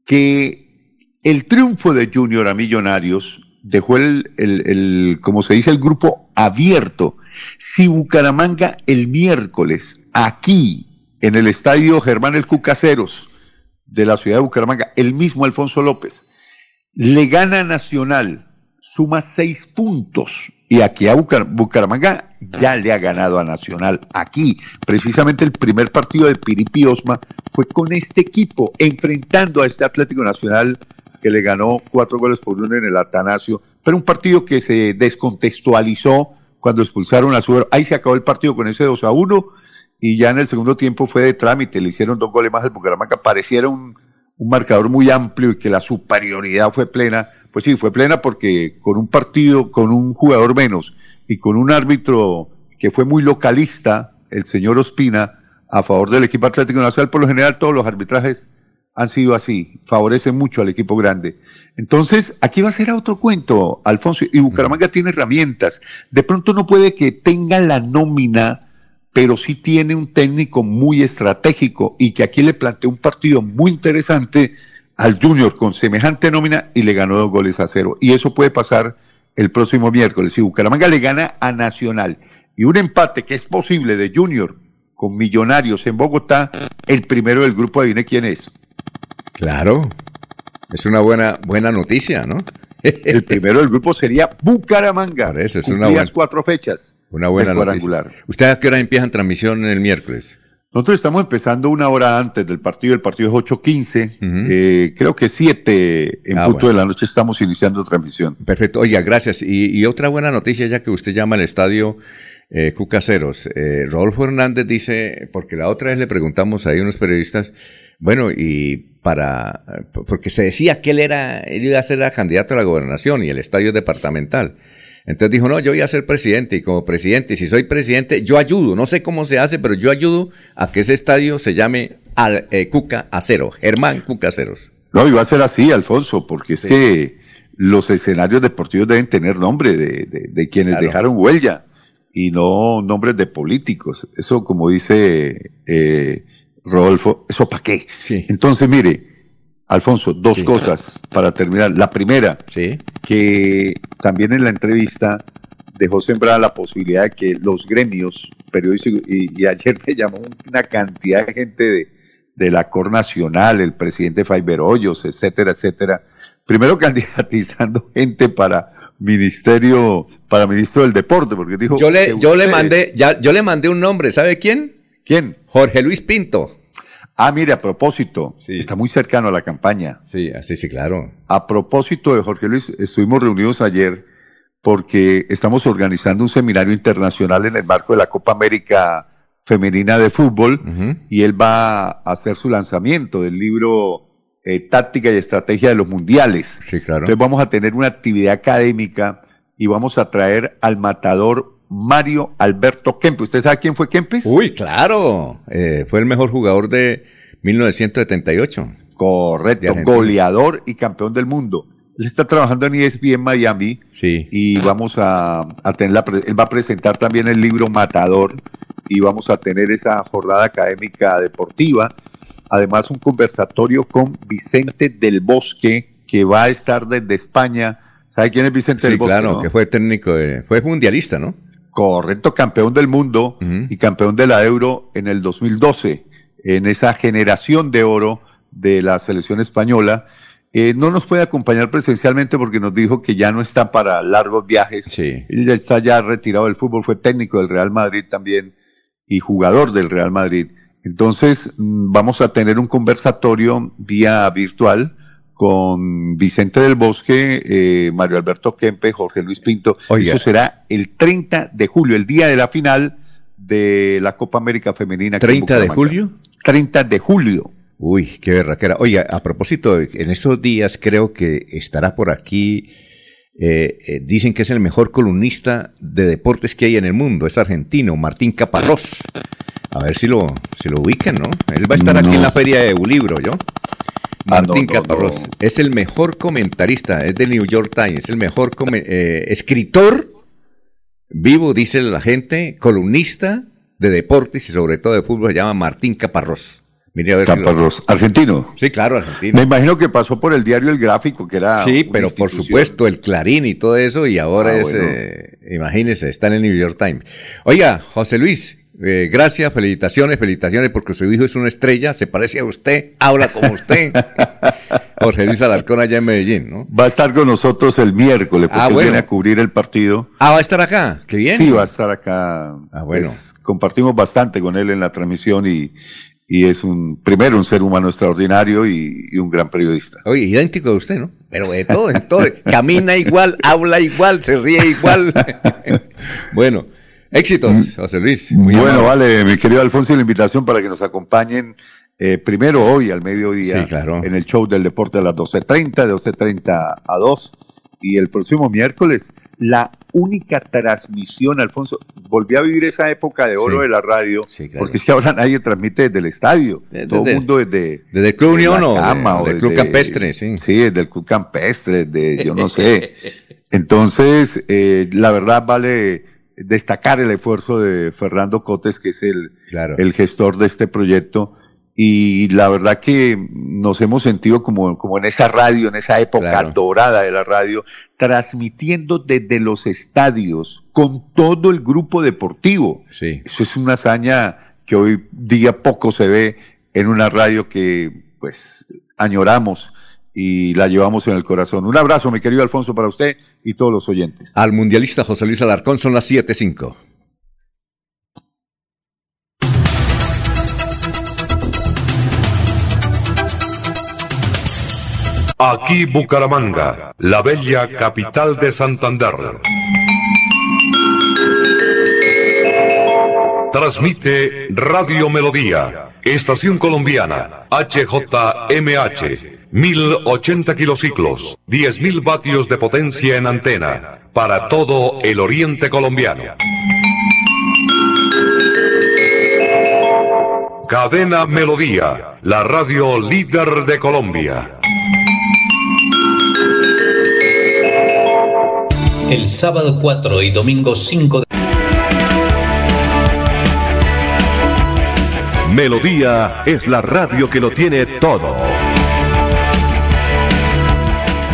Que el triunfo de Junior a Millonarios dejó el, el, el, como se dice, el grupo abierto. Si Bucaramanga el miércoles, aquí, en el estadio Germán El Cucaseros de la ciudad de Bucaramanga, el mismo Alfonso López, le gana a Nacional, suma seis puntos. Y aquí a Bucar Bucaramanga ya le ha ganado a Nacional. Aquí, precisamente el primer partido de Piripi Osma fue con este equipo, enfrentando a este Atlético Nacional que le ganó cuatro goles por uno en el Atanasio. Pero un partido que se descontextualizó cuando expulsaron a Suero. Ahí se acabó el partido con ese 2 a 1 y ya en el segundo tiempo fue de trámite. Le hicieron dos goles más al Bucaramanga. Pareciera un un marcador muy amplio y que la superioridad fue plena, pues sí, fue plena porque con un partido, con un jugador menos y con un árbitro que fue muy localista, el señor Ospina, a favor del equipo Atlético Nacional, por lo general todos los arbitrajes han sido así, favorecen mucho al equipo grande. Entonces, aquí va a ser otro cuento, Alfonso, y Bucaramanga tiene herramientas. De pronto no puede que tenga la nómina pero sí tiene un técnico muy estratégico y que aquí le planteó un partido muy interesante al Junior con semejante nómina y le ganó dos goles a cero. Y eso puede pasar el próximo miércoles. Si Bucaramanga le gana a Nacional y un empate que es posible de Junior con Millonarios en Bogotá, el primero del grupo, adivine quién es. Claro, es una buena, buena noticia, ¿no? el primero del grupo sería Bucaramanga. Por eso es una buena, cuatro fechas. Una buena noticia. ¿Usted a qué hora empiezan transmisión el miércoles? Nosotros estamos empezando una hora antes del partido. El partido es 8.15. eh, creo que 7 en Ah, punto bueno. de la noche estamos iniciando transmisión. Perfecto. Oiga, gracias. Y, y otra buena noticia, ya que usted llama al estadio eh, Cucaseros. Eh, Rodolfo Hernández dice, porque la otra vez le preguntamos ahí a unos periodistas, bueno, y para, porque se decía que él era, él iba a ser candidato a la gobernación y el estadio es departamental. Entonces dijo, no, yo voy a ser presidente y como presidente, si soy presidente, yo ayudo, no sé cómo se hace, pero yo ayudo a que ese estadio se llame al, eh, Cuca Acero, Germán Cuca Aceros. No, y va a ser así, Alfonso, porque es que los escenarios deportivos deben tener nombre de, de- de quienes Claro. dejaron huella y no nombres de políticos. Eso, como dice eh, Rodolfo, ¿eso para qué? Entonces, mire, Alfonso, dos cosas para terminar. La primera, que también en la entrevista dejó sembrada la posibilidad de que los gremios periodísticos, y, y ayer me llamó una cantidad de gente de, de la Cor Nacional, el presidente Faiber Hoyos, etcétera, etcétera, primero candidatizando *laughs* gente para ministerio, para ministro del deporte, porque dijo Yo le, yo le mandé, ya, yo le mandé un nombre, ¿sabe quién? ¿Quién? Jorge Luis Pinto. Ah, mire, a propósito, está muy cercano a la campaña. Sí, así sí, claro. A propósito de Jorge Luis, estuvimos reunidos ayer porque estamos organizando un seminario internacional en el marco de la Copa América Femenina de Fútbol y él va a hacer su lanzamiento del libro eh, Táctica y Estrategia de los Mundiales. Sí, claro. Entonces vamos a tener una actividad académica y vamos a traer al matador Mario Alberto Kempes. ¿Usted sabe quién fue Kempes? Uy, claro. Eh, fue el mejor jugador de 1978. Correcto, De goleador y campeón del mundo. Él está trabajando en ESPN Miami Sí. y vamos a, a tener la, él va a presentar también el libro Matador y vamos a tener esa jornada académica deportiva. Además, un conversatorio con Vicente del Bosque, que va a estar desde España. ¿Sabe quién es Vicente Sí, del Bosque? claro, no? que fue técnico, de- fue mundialista, ¿no? Correcto, campeón del mundo y campeón de la Euro en el 2012, en esa generación de oro de la selección española. Eh, no nos puede acompañar presencialmente porque nos dijo que ya no está para largos viajes. Él ya está ya retirado del fútbol, fue técnico del Real Madrid también y jugador del Real Madrid. Entonces mm, vamos a tener un conversatorio vía virtual con Vicente del Bosque, eh, Mario Alberto Kempe, Jorge Luis Pinto. Oiga. Eso será el 30 de julio, el día de la final de la Copa América Femenina. aquí en ¿30 de julio? 30 de julio. Uy, qué berraquera. Oiga, a propósito, en estos días creo que estará por aquí, eh, eh, dicen que es el mejor columnista de deportes que hay en el mundo, es argentino, Martín Caparrós. A ver si lo, si lo ubican, ¿no? Él va a estar aquí en la feria de Ulibro, ¿yo? Martín no, no, Caparrós. no. Es el mejor comentarista, es del New York Times, el mejor eh, escritor vivo, dice la gente, columnista de deportes y sobre todo de fútbol, se llama Martín Caparrós. Mire a ver si lo- Caparrós, argentino. Sí, claro, argentino. Me imagino que pasó por el diario El Gráfico, que era. Sí, pero por supuesto, el Clarín y todo eso, y ahora Ah, es, bueno. eh, imagínese, está en el New York Times. Oiga, José Luis, eh, gracias, felicitaciones, felicitaciones, porque su hijo es una estrella, se parece a usted, habla como usted. *laughs* Jorge Luis Alarcón allá en Medellín, ¿no? Va a estar con nosotros el miércoles, porque Ah, bueno. viene a cubrir el partido. Ah, va a estar acá, qué bien. Sí, va a estar acá. Ah, bueno. Pues, compartimos bastante con él en la transmisión y, y es un, primero, un ser humano extraordinario y, y un gran periodista. Oye, idéntico de usted, ¿no? Pero de todo, de todo. Camina igual, habla igual, se ríe igual. *laughs* bueno, éxitos, José Luis. Muy Mm. bueno, amable. vale, mi querido Alfonso, y la invitación para que nos acompañen eh, primero hoy al mediodía Sí, claro. en el show del deporte a las 12.30, de 12.30 a 2. Y el próximo miércoles, la única transmisión, Alfonso, volví a vivir esa época de oro Sí. de la radio, claro. porque es que ahora nadie transmite desde el estadio, Desde- todo el mundo desde, desde el Club Unión o o desde- Club Campestre, sí. Sí, desde el Club Campestre, de yo no sé. *laughs* Entonces, eh, la verdad vale destacar el esfuerzo de Fernando Cotes, que es el, Claro. el gestor de este proyecto. Y la verdad que nos hemos sentido como, como en esa radio, en esa época Claro. dorada de la radio, transmitiendo desde los estadios con todo el grupo deportivo. Sí. Eso es una hazaña que hoy día poco se ve en una radio que pues añoramos y la llevamos en el corazón. Un abrazo, mi querido Alfonso, para usted y todos los oyentes. Al mundialista José Luis Alarcón son las 7.05. Aquí Bucaramanga, la bella capital de Santander. Transmite Radio Melodía, Estación Colombiana, HJMH, 1080 kilociclos, 10.000 vatios de potencia en antena, para todo el oriente colombiano. Cadena Melodía, la radio líder de Colombia. El sábado 4 y domingo 5 de... Melodía es la radio que lo tiene todo.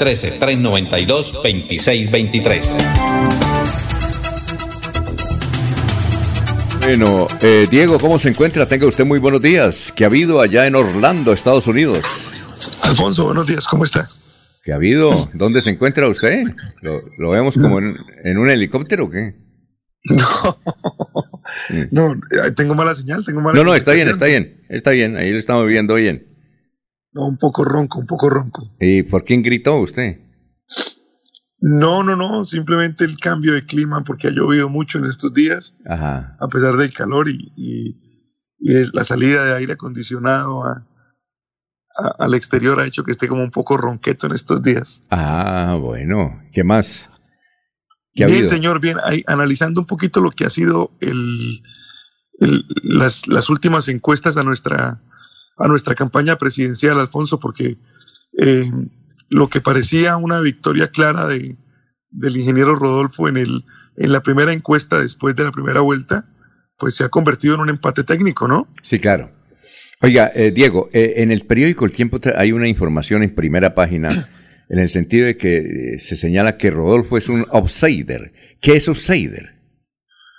313-392-2623. Bueno, eh, Diego, ¿cómo se encuentra? Tenga usted muy buenos días. ¿Qué ha habido allá en Orlando, Estados Unidos? Alfonso, buenos días, ¿cómo está? ¿Qué ha habido? ¿Dónde se encuentra usted? ¿Lo, lo vemos como en, en un helicóptero o qué? *laughs* No, eh, tengo mala señal, tengo mala No, no, está bien, está bien, está bien, ahí lo estamos viendo bien. No, un poco ronco, un poco ronco. ¿Y por quién gritó usted? No, no, no, simplemente el cambio de clima porque ha llovido mucho en estos días, Ajá. a pesar del calor y, y- y es- la salida de aire acondicionado a- a- al exterior ha hecho que esté como un poco ronqueto en estos días. Ah, bueno, ¿qué más? ¿Qué ha Bien, habido? señor, bien, ahí, analizando un poquito lo que ha sido el, el- las, las últimas encuestas a nuestra, a nuestra campaña presidencial, Alfonso, porque eh, lo que parecía una victoria clara de, del ingeniero Rodolfo en, el, en la primera encuesta después de la primera vuelta, pues se ha convertido en un empate técnico, ¿no? Sí, claro. Oiga, eh, Diego, eh, en el periódico El Tiempo hay una información en primera página en el sentido de que se señala que Rodolfo es un outsider. ¿Qué es outsider?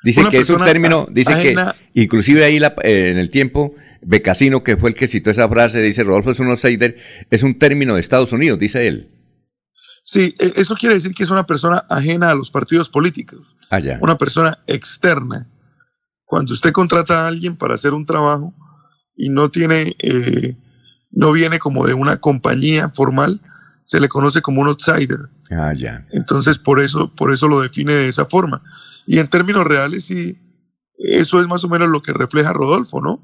Dice que es un término, dice que inclusive ahí la- eh, en el tiempo, Becasino, que fue el que citó esa frase, dice Rodolfo es un outsider, es un término de Estados Unidos, dice él. Sí, e- eso quiere decir que es una persona ajena a los partidos políticos. Allá. una persona externa. Cuando usted contrata a alguien para hacer un trabajo y no tiene, eh, no viene como de una compañía formal, se le conoce como un outsider. Ah, ya. Entonces, por eso, por eso lo define de esa forma. Y en términos reales, sí, eso es más o menos lo que refleja Rodolfo, ¿no?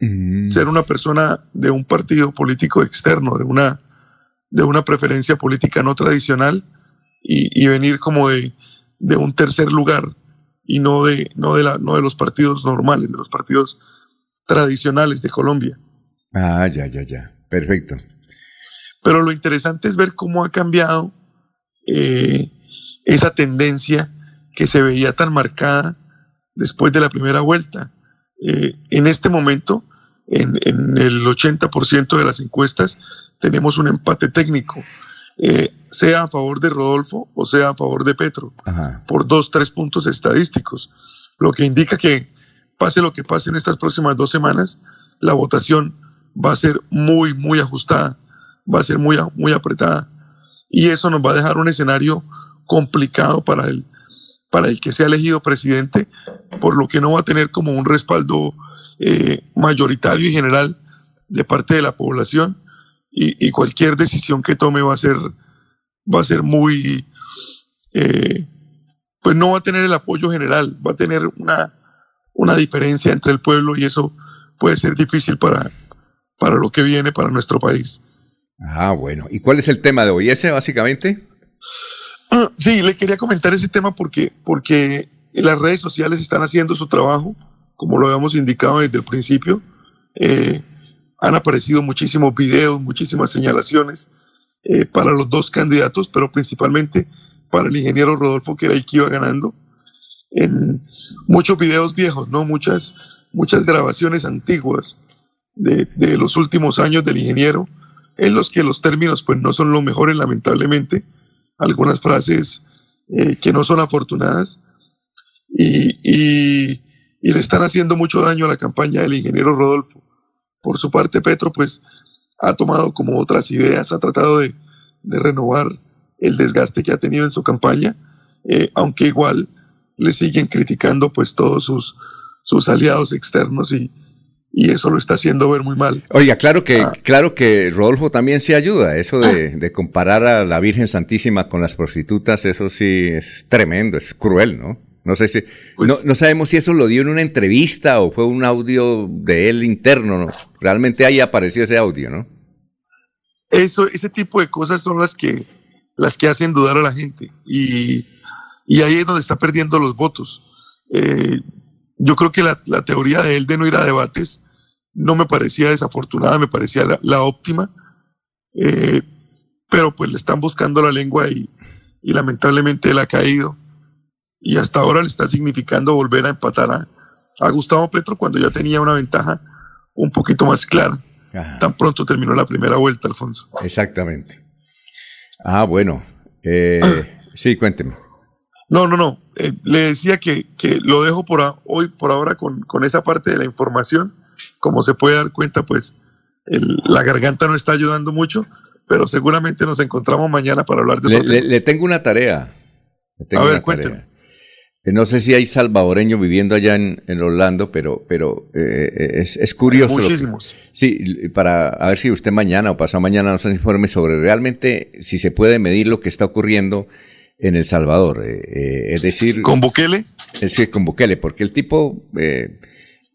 Ser una persona de un partido político externo, de una, de una preferencia política no tradicional y, y venir como de, de un tercer lugar y no de, no, de la, no de los partidos normales, de los partidos tradicionales de Colombia. Ah, ya, ya, ya. Perfecto. Pero lo interesante es ver cómo ha cambiado eh, esa tendencia que se veía tan marcada después de la primera vuelta. Eh, en este momento, en, en el 80% de las encuestas, tenemos un empate técnico, eh, sea a favor de Rodolfo o sea a favor de Petro, Ajá. por dos, tres puntos estadísticos, lo que indica que pase lo que pase en estas próximas dos semanas, la votación va a ser muy, muy ajustada, va a ser muy, muy apretada. Y eso nos va a dejar un escenario complicado para el, para el que sea elegido presidente, por lo que no va a tener como un respaldo eh, mayoritario y general de parte de la población y, y cualquier decisión que tome va a ser, va a ser muy, eh, pues no va a tener el apoyo general, va a tener una, una diferencia entre el pueblo y eso puede ser difícil para, para lo que viene para nuestro país. Ah, bueno. ¿Y cuál es el tema de hoy? ¿Ese básicamente? *clears throat* Sí, le quería comentar ese tema porque, porque las redes sociales están haciendo su trabajo, como lo habíamos indicado desde el principio. Eh, han aparecido muchísimos videos, muchísimas señalaciones eh, para los dos candidatos, pero principalmente para el ingeniero Rodolfo, que era el que iba ganando. En muchos videos viejos, ¿no? Muchas, muchas grabaciones antiguas de, de los últimos años del ingeniero, en los que los términos pues no son los mejores, lamentablemente. Algunas frases eh, que no son afortunadas y, y- y le están haciendo mucho daño a la campaña del ingeniero Rodolfo. Por su parte, Petro, pues, ha tomado como otras ideas, ha tratado de, de renovar el desgaste que ha tenido en su campaña, eh, aunque igual le siguen criticando, pues, todos sus, sus aliados externos y, y eso lo está haciendo ver muy mal. Oiga, claro que, claro que Rodolfo también se ayuda. Eso de, de comparar a la Virgen Santísima con las prostitutas, eso sí es tremendo, es cruel, ¿no? No sé si, no, no sabemos si eso lo dio en una entrevista o fue un audio de él interno, ¿no? Realmente ahí apareció ese audio, ¿no? Eso, ese tipo de cosas son las que, las que hacen dudar a la gente. Y, y ahí es donde está perdiendo los votos. Eh, yo creo que la, la teoría de él de no ir a debates no me parecía desafortunada, me parecía la, la óptima. Eh, pero pues le están buscando la lengua y, y lamentablemente él ha caído. Y hasta ahora le está significando volver a empatar a, a Gustavo Petro cuando ya tenía una ventaja un poquito más clara. Tan pronto terminó la primera vuelta, Alfonso. Exactamente. Ah, bueno. Eh, *clears throat* sí, cuénteme. No, no, no. Eh, le decía que, que lo dejo por a- hoy, por ahora, con, con esa parte de la información. Como se puede dar cuenta, pues el- la garganta no está ayudando mucho, pero seguramente nos encontramos mañana para hablar de Le, le- le tengo una tarea. Le tengo A ver, cuénteme. Eh, No sé si hay salvadoreños viviendo allá en, en Orlando, pero, pero eh, es, es curioso. que- Muchísimos. sí, para a ver si usted mañana o pasado mañana nos informe sobre realmente si se puede medir lo que está ocurriendo en El Salvador. eh, eh, es decir. ¿Con Bukele? Es que con Bukele, porque el tipo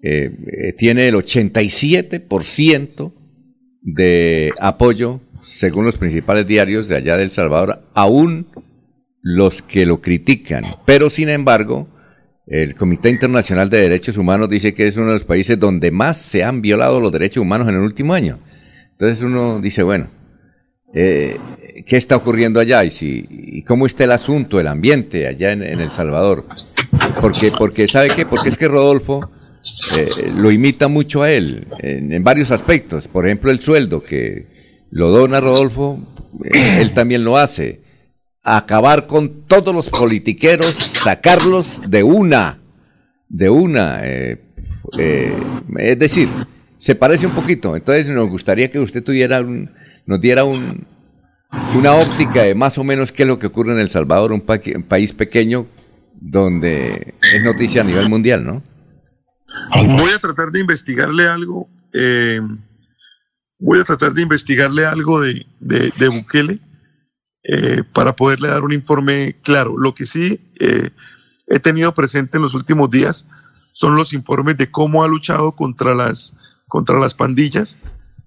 eh, eh, tiene el 87% de apoyo, según los principales diarios de allá de El Salvador, aún los que lo critican. Pero sin embargo, el Comité Internacional de Derechos Humanos dice que es uno de los países donde más se han violado los derechos humanos en el último año. Entonces uno dice, bueno, eh, ¿qué está ocurriendo allá? ¿Y, si, y cómo está el asunto, el ambiente allá en, en El Salvador? Porque, porque ¿sabe qué? Porque es que Rodolfo eh, lo imita mucho a él en, en varios aspectos. Por ejemplo, el sueldo que lo dona Rodolfo, eh, él también lo hace. Acabar con todos los politiqueros, sacarlos de una, de una. eh, eh, es decir, se parece un poquito. Entonces nos gustaría que usted tuviera un, nos diera un, una óptica de más o menos qué es lo que ocurre en El Salvador, un, un país pequeño donde es noticia a nivel mundial, ¿no? Voy a tratar de investigarle algo. eh, voy a tratar de investigarle algo de, de, Bukele eh, para poderle dar un informe claro. Lo que sí eh, he tenido presente en los últimos días son los informes de cómo ha luchado contra las, contra las pandillas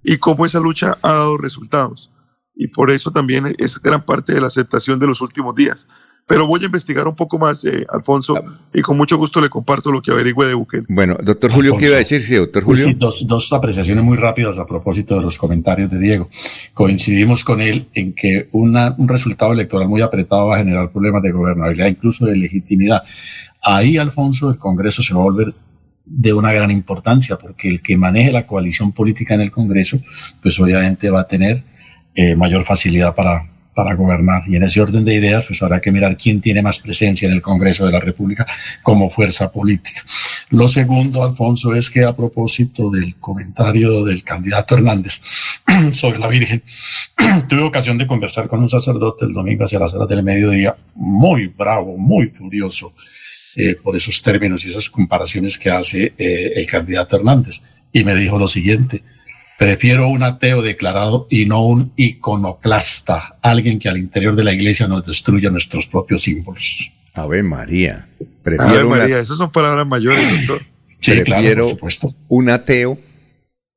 y cómo esa lucha ha dado resultados. Y por eso también es gran parte de la aceptación de los últimos días. Pero voy a investigar un poco más, eh, Alfonso, y con mucho gusto le comparto lo que averigüe de Bukele. Bueno, doctor Julio, ¿qué iba a decir? Sí, doctor Pues Julio. sí, dos, dos apreciaciones muy rápidas a propósito de los comentarios de Diego. Coincidimos con él en que una- un resultado electoral muy apretado va a generar problemas de gobernabilidad, incluso de legitimidad. Ahí, Alfonso, el Congreso se va a volver de una gran importancia, porque el que maneje la coalición política en el Congreso, pues obviamente va a tener eh, mayor facilidad para, para gobernar. Y en ese orden de ideas, pues habrá que mirar quién tiene más presencia en el Congreso de la República como fuerza política. Lo segundo, Alfonso, es que a propósito del comentario del candidato Hernández *clears throat* sobre la Virgen, *clears throat* tuve ocasión de conversar con un sacerdote el domingo hacia las horas del mediodía, muy bravo, muy furioso eh, por esos términos y esas comparaciones que hace eh, el candidato Hernández. Y me dijo lo siguiente, prefiero un ateo declarado y no un iconoclasta, alguien que al interior de la iglesia nos destruya nuestros propios símbolos. Ave María. A ver, Prefiero, una- María, esas son palabras mayores, doctor. *clears throat* Sí, claro, prefiero por supuesto. un ateo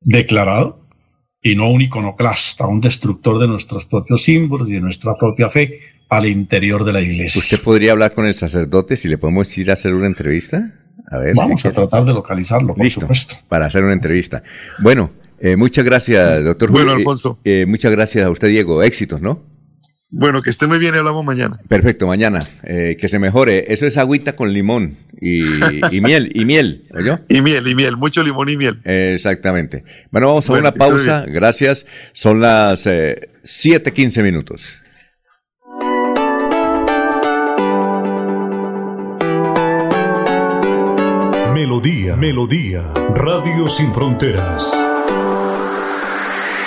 declarado y no un iconoclasta, un destructor de nuestros propios símbolos y de nuestra propia fe al interior de la iglesia. ¿Usted podría hablar con el sacerdote si le podemos ir a hacer una entrevista? A ver. Vamos si a quiere. tratar de localizarlo, por Listo, supuesto. para hacer una entrevista. Bueno, eh, muchas gracias, doctor Bueno, Julio. Eh, Alfonso. eh, muchas gracias a usted, Diego. Éxitos, ¿no? Bueno, que esté muy bien y hablamos mañana. Perfecto, mañana. Eh, que se mejore. Eso es agüita con limón y, y *laughs* miel, y miel, ¿oyó? Y miel, y miel, mucho limón y miel. Exactamente. Bueno, vamos a Bueno, una pausa. Gracias. Son las eh, 7:15 minutos. Melodía, Melodía, Radio Sin Fronteras.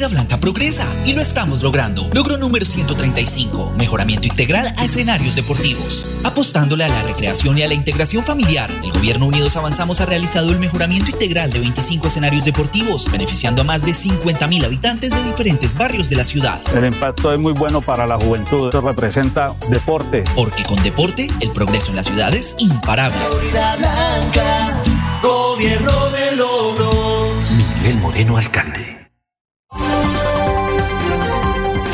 Florida Blanca progresa y lo estamos logrando. Logro número 135, mejoramiento integral a escenarios deportivos. Apostándole a la recreación y a la integración familiar, el Gobierno Unidos Avanzamos ha realizado el mejoramiento integral de 25 escenarios deportivos, beneficiando a más de 50 mil habitantes de diferentes barrios de la ciudad. El impacto es muy bueno para la juventud, Esto representa deporte. Porque con deporte, el progreso en la ciudad es imparable. Florida Blanca, gobierno de logros. Miguel Moreno, alcalde.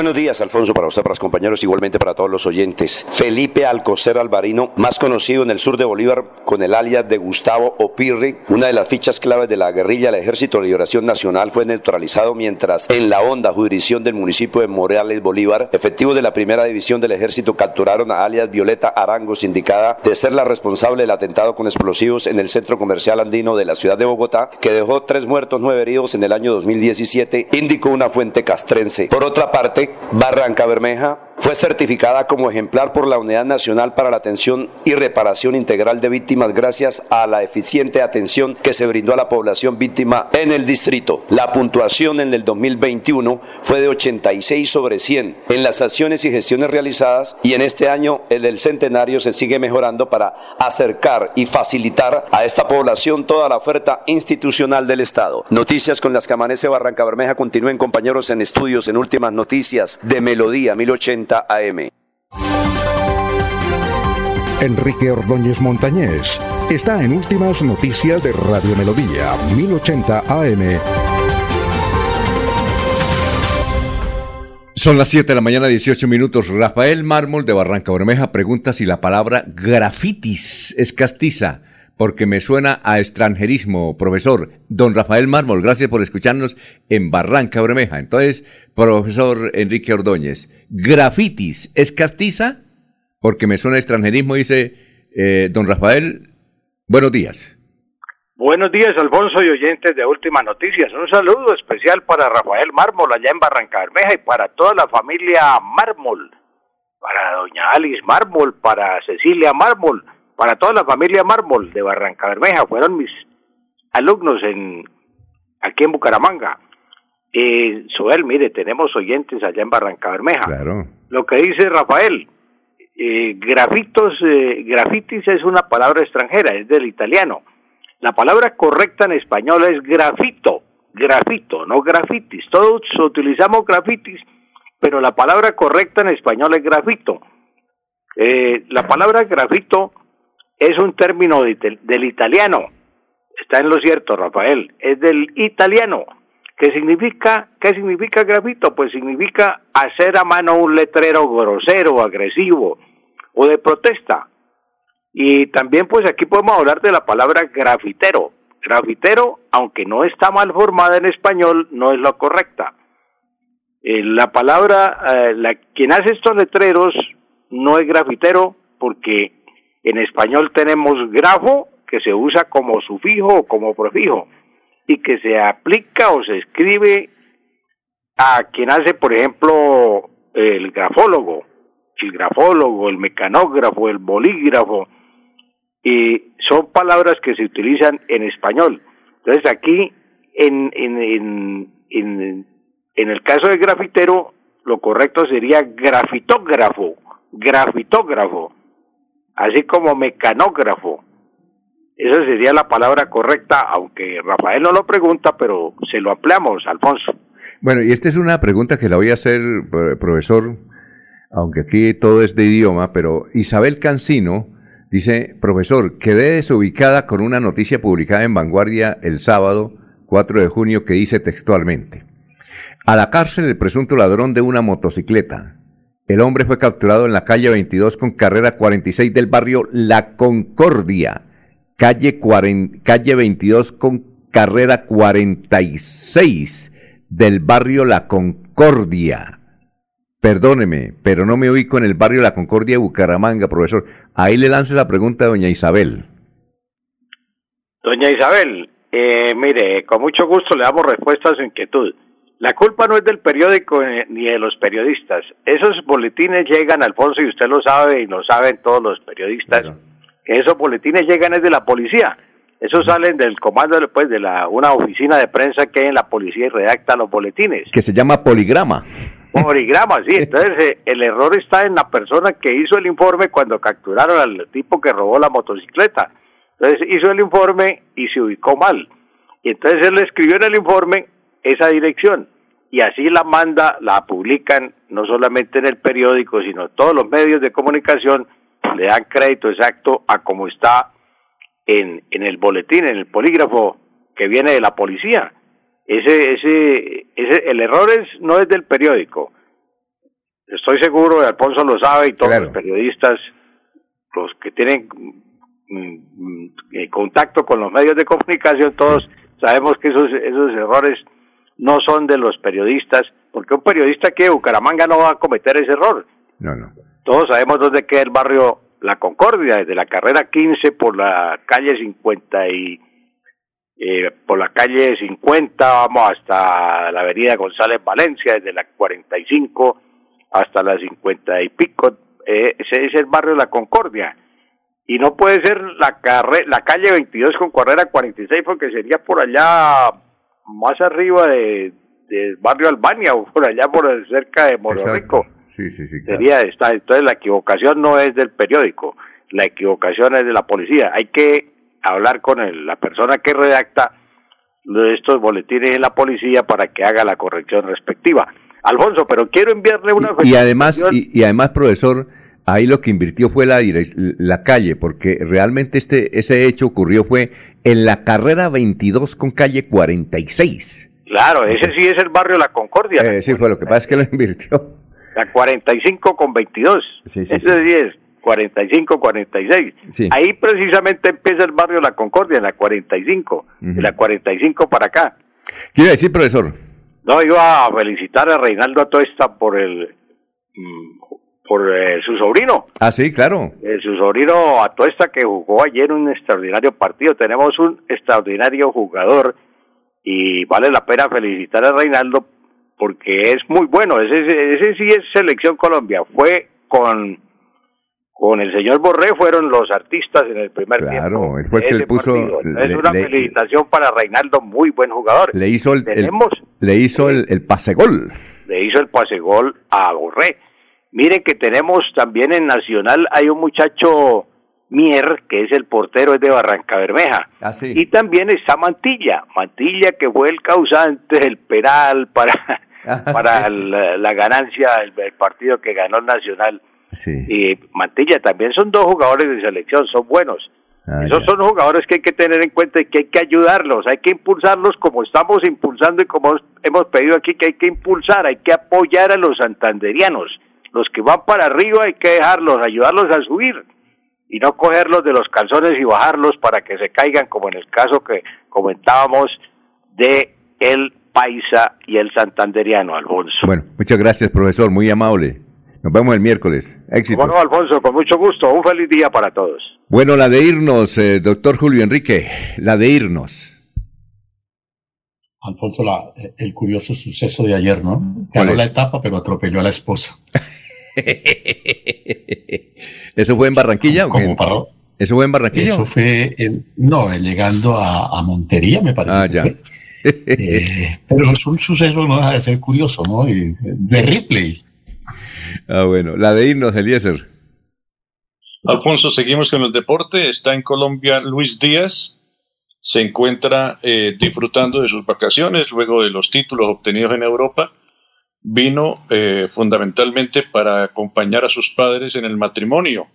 Buenos días, Alfonso, para usted, para los compañeros, igualmente para todos los oyentes. Felipe Alcocer Alvarino, más conocido en el sur de Bolívar con el alias de Gustavo Opirri, una de las fichas claves de la guerrilla del Ejército de Liberación Nacional, fue neutralizado mientras en la honda jurisdicción del municipio de Morales, Bolívar, efectivos de la primera división del Ejército capturaron a alias Violeta Arango, indicada de ser la responsable del atentado con explosivos en el centro comercial andino de la ciudad de Bogotá, que dejó tres muertos, nueve heridos en el año 2017, indicó una fuente castrense. Por otra parte, Barranca Bermeja fue certificada como ejemplar por la Unidad Nacional para la Atención y Reparación Integral de Víctimas gracias a la eficiente atención que se brindó a la población víctima en el distrito. La puntuación en el 2021 fue de 86 sobre 100 en las acciones y gestiones realizadas y en este año el del centenario se sigue mejorando para acercar y facilitar a esta población toda la oferta institucional del Estado. Noticias con las que amanece Barranca Bermeja continúen compañeros en estudios en últimas noticias de Melodía 1080 AM. Enrique Ordóñez Montañés está en Últimas Noticias de Radio Melodía 1080 AM. Son las 7 de la mañana, 18 minutos. Rafael Mármol de Barranca Bermeja pregunta si la palabra grafitis es castiza, porque me suena a extranjerismo, profesor. Don Rafael Mármol, gracias por escucharnos en Barranca Bermeja. Entonces, profesor Enrique Ordóñez, grafitis es castiza, porque me suena a extranjerismo, dice eh, don Rafael. Buenos días. Buenos días, Alfonso y oyentes de Últimas Noticias. Un saludo especial para Rafael Mármol allá en Barranca Bermeja y para toda la familia Mármol, para doña Alice Mármol, para Cecilia Mármol, para toda la familia Mármol de Barranca Bermeja. Fueron mis alumnos en aquí en Bucaramanga. Eh, Soel, mire, tenemos oyentes allá en Barranca Bermeja. Claro. Lo que dice Rafael, eh, grafitos, eh, grafitis es una palabra extranjera, es del italiano. La palabra correcta en español es grafito, grafito, no grafitis. Todos utilizamos grafitis, pero la palabra correcta en español es grafito. Eh, la palabra grafito es un término de- del italiano. Está en lo cierto, Rafael. Es del italiano. ¿Qué significa, ¿Qué significa grafito? Pues significa hacer a mano un letrero grosero, agresivo o de protesta. Y también pues aquí podemos hablar de la palabra grafitero. Grafitero, aunque no está mal formada en español, no es la correcta. Eh, la palabra, eh, la, quien hace estos letreros no es grafitero porque en español tenemos grafo que se usa como sufijo o como prefijo y que se aplica o se escribe a quien hace, por ejemplo, el grafólogo, el grafólogo, el mecanógrafo, el bolígrafo, y son palabras que se utilizan en español. Entonces aquí, en, en, en, en, en el caso del grafitero, lo correcto sería grafitógrafo, grafitógrafo, así como mecanógrafo. Esa sería la palabra correcta, aunque Rafael no lo pregunta, pero se lo ampliamos, Alfonso. Bueno, y esta es una pregunta que la voy a hacer, eh, profesor, aunque aquí todo es de idioma, pero Isabel Cancino dice, profesor, quedé desubicada con una noticia publicada en Vanguardia el sábado 4 de junio que dice textualmente, a la cárcel el presunto ladrón de una motocicleta. El hombre fue capturado en la calle 22 con carrera 46 del barrio La Concordia, calle, 40 calle 22 con carrera 46 del barrio La Concordia. Perdóneme, pero no me ubico en el barrio La Concordia de Bucaramanga, profesor. Ahí le lanzo la pregunta a doña Isabel. Doña Isabel, eh, mire, con mucho gusto le damos respuesta a su inquietud. La culpa no es del periódico ni de los periodistas. Esos boletines llegan, Alfonso, y usted lo sabe y lo saben todos los periodistas, que esos boletines llegan es de la policía. Esos salen del comando pues, de la, una oficina de prensa que hay en la policía y redacta los boletines. Que se llama poligrama. Poligrama, sí. *laughs* Entonces, eh, el error está en la persona que hizo el informe cuando capturaron al tipo que robó la motocicleta. Entonces, hizo el informe y se ubicó mal. Y entonces él escribió en el informe esa dirección. Y así la manda, la publican no solamente en el periódico, sino todos los medios de comunicación le dan crédito exacto a cómo está en, en el boletín, en el polígrafo que viene de la policía. Ese, ese, ese, el error es, no es del periódico, estoy seguro, Alfonso lo sabe, y todos los periodistas, los que tienen mm, mm, eh, contacto con los medios de comunicación, todos sabemos que esos, esos errores no son de los periodistas, porque un periodista que Bucaramanga no va a cometer ese error. No, no. Todos sabemos dónde queda el barrio La Concordia, desde la carrera 15 por la calle 50 y eh, por la calle 50 vamos hasta la avenida González Valencia, desde la 45 hasta la 50 y pico, eh, ese es el barrio La Concordia. Y no puede ser la, carre la calle 22 con carrera 46 porque sería por allá más arriba de, del barrio Albania *laughs* o por allá por cerca de Mororico. Sí, sí, sí. Sería esta. Entonces la equivocación no es del periódico, la equivocación es de la policía. Hay que hablar con el, la persona que redacta estos boletines en la policía para que haga la corrección respectiva. Alfonso, pero quiero enviarle una y, y además y, además profesor ahí lo que invirtió fue la la calle porque realmente este ese hecho ocurrió fue en la carrera 22 con calle 46 claro ese sí es el barrio La Concordia eh, sí fue lo que pasa es que lo invirtió la 45 con 22 sí, sí, ese sí. es 45, 46. Sí. Ahí precisamente empieza el barrio La Concordia, en la 45, de la 45 para acá. Quiere decir, profesor. No, iba a felicitar a Reinaldo Atoesta por el mm, por eh, su sobrino. Ah, sí, claro. Eh, su sobrino Atoesta que jugó ayer un extraordinario partido. Tenemos un extraordinario jugador y vale la pena felicitar a Reinaldo porque es muy bueno. Ese, ese sí es selección Colombia. Fue con con el señor Borré fueron los artistas en el primer tiempo. Claro, él fue el que le puso. es una felicitación para Reinaldo, muy buen jugador. Le hizo el, le hizo el, el pase gol. Le hizo el pase gol a Borré. Miren que tenemos también en Nacional, hay un muchacho Mier, que es el portero, es de Barranca Bermeja. Ah, sí. Y también está Mantilla, Mantilla que fue el causante del penal para, *laughs* ah, *laughs* para sí. la, la, ganancia del partido que ganó el Nacional Sí. Y Mantilla también son dos jugadores de selección, son buenos. Ah, Esos ya. son jugadores que hay que tener en cuenta y que hay que ayudarlos, hay que impulsarlos como estamos impulsando y como hemos pedido aquí que hay que impulsar, hay que apoyar a los santanderianos. Los que van para arriba hay que dejarlos, ayudarlos a subir y no cogerlos de los calzones y bajarlos para que se caigan como en el caso que comentábamos de el paisa y el santanderiano, Alfonso. Bueno, muchas gracias, profesor, muy amable. Nos vemos el miércoles. Éxito. Bueno, Alfonso, con mucho gusto. Un feliz día para todos. Bueno, la de irnos, eh, doctor Julio Enrique, la de irnos. Alfonso, la, el curioso suceso de ayer, ¿no? Ganó la etapa, pero atropelló a la esposa. *laughs* *laughs* ¿Eso fue en Barranquilla? ¿Cómo paró? ¿Eso fue en Barranquilla? Eso fue, el, no, llegando a, a, Montería, me parece. Ah, ya. *laughs* eh, pero es un suceso, no deja de ser curioso, ¿no? Y de Ripley. Ah, bueno. La de irnos, Eliezer. Alfonso, seguimos con el deporte. Está en Colombia Luis Díaz. Se encuentra eh, disfrutando de sus vacaciones luego de los títulos obtenidos en Europa. Vino eh, fundamentalmente para acompañar a sus padres en el matrimonio.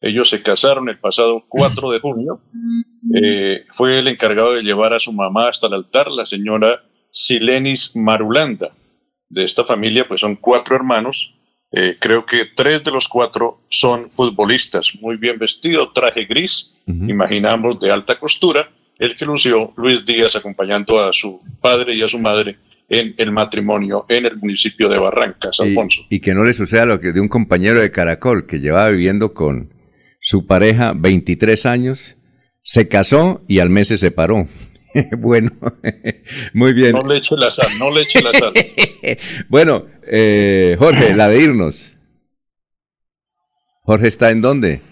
Ellos se casaron el pasado 4 de junio. Eh, fue el encargado de llevar a su mamá hasta el altar, la señora Silenis Marulanda. De esta familia, pues son cuatro hermanos eh, creo que tres de los cuatro son futbolistas, muy bien vestido, traje gris, uh -huh. imaginamos de alta costura, el que lució Luis Díaz acompañando a su padre y a su madre en el matrimonio en el municipio de Barrancas, Alfonso. Y, y que no le suceda lo que de un compañero de Caracol que llevaba viviendo con su pareja 23 años, se casó y al mes se separó. *laughs* bueno, *laughs* muy bien. No le eche la sal, no le eche la sal. *laughs* bueno, eh, Jorge, la de irnos. Jorge está en dónde?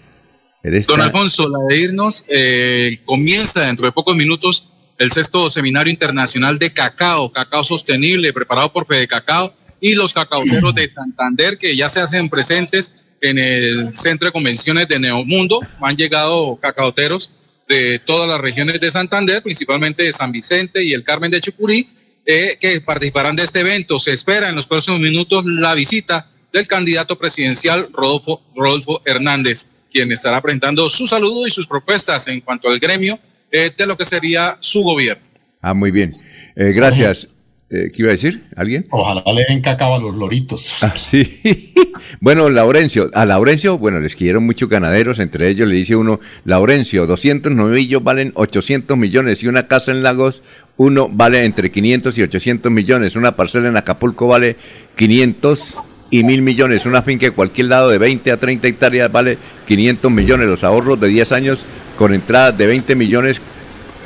Don Alfonso, la de irnos eh, comienza dentro de pocos minutos el sexto seminario internacional de cacao, cacao sostenible, preparado por Fede Cacao y los cacaoteros de Santander que ya se hacen presentes en el centro de convenciones de Neomundo. Han llegado cacaoteros de todas las regiones de Santander, principalmente de San Vicente y el Carmen de Chucurí, eh, que participarán de este evento. Se espera en los próximos minutos la visita del candidato presidencial Rodolfo, Rodolfo Hernández, quien estará presentando su saludo y sus propuestas en cuanto al gremio eh, de lo que sería su gobierno. Ah, muy bien. Eh, gracias. Eh, ¿Qué iba a decir? ¿Alguien? Ojalá le den cacao a los loritos. Ah, sí. *laughs* bueno, Laurencio, a Laurencio, bueno, les quieren muchos ganaderos, entre ellos le dice uno, Laurencio, 200 novillos valen 800 millones y una casa en Lagos, uno vale entre 500 y 800 millones, una parcela en Acapulco vale 500 y mil millones, una finca en cualquier lado de 20 a 30 hectáreas vale 500 millones, los ahorros de 10 años con entradas de 20 millones,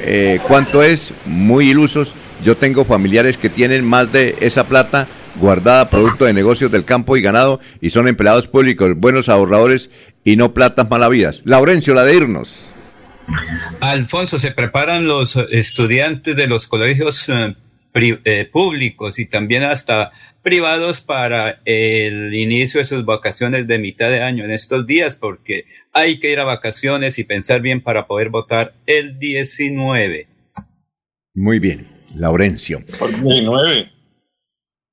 eh, ¿cuánto es? Muy ilusos yo tengo familiares que tienen más de esa plata guardada producto de negocios del campo y ganado y son empleados públicos, buenos ahorradores y no platas malavidas. Laurencio, la de irnos. Alfonso, se preparan los estudiantes de los colegios eh, eh, públicos y también hasta privados para el inicio de sus vacaciones de mitad de año en estos días, porque hay que ir a vacaciones y pensar bien para poder votar el 19. Muy bien. Laurencio. El 19.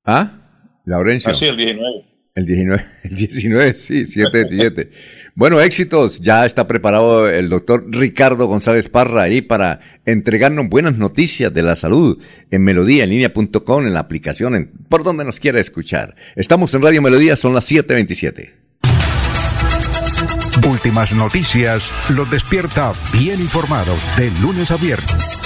¿Ah? Laurencio. Ah, sí, el 19. El 19, *laughs* el 19, sí, 7 7. Bueno, éxitos. Ya está preparado el doctor Ricardo González Parra ahí para entregarnos buenas noticias de la salud en melodíaenlínea.com, en la aplicación, en, por donde nos quiera escuchar. Estamos en Radio Melodía, son las 7.27. Últimas noticias los despierta bien informados de lunes a viernes.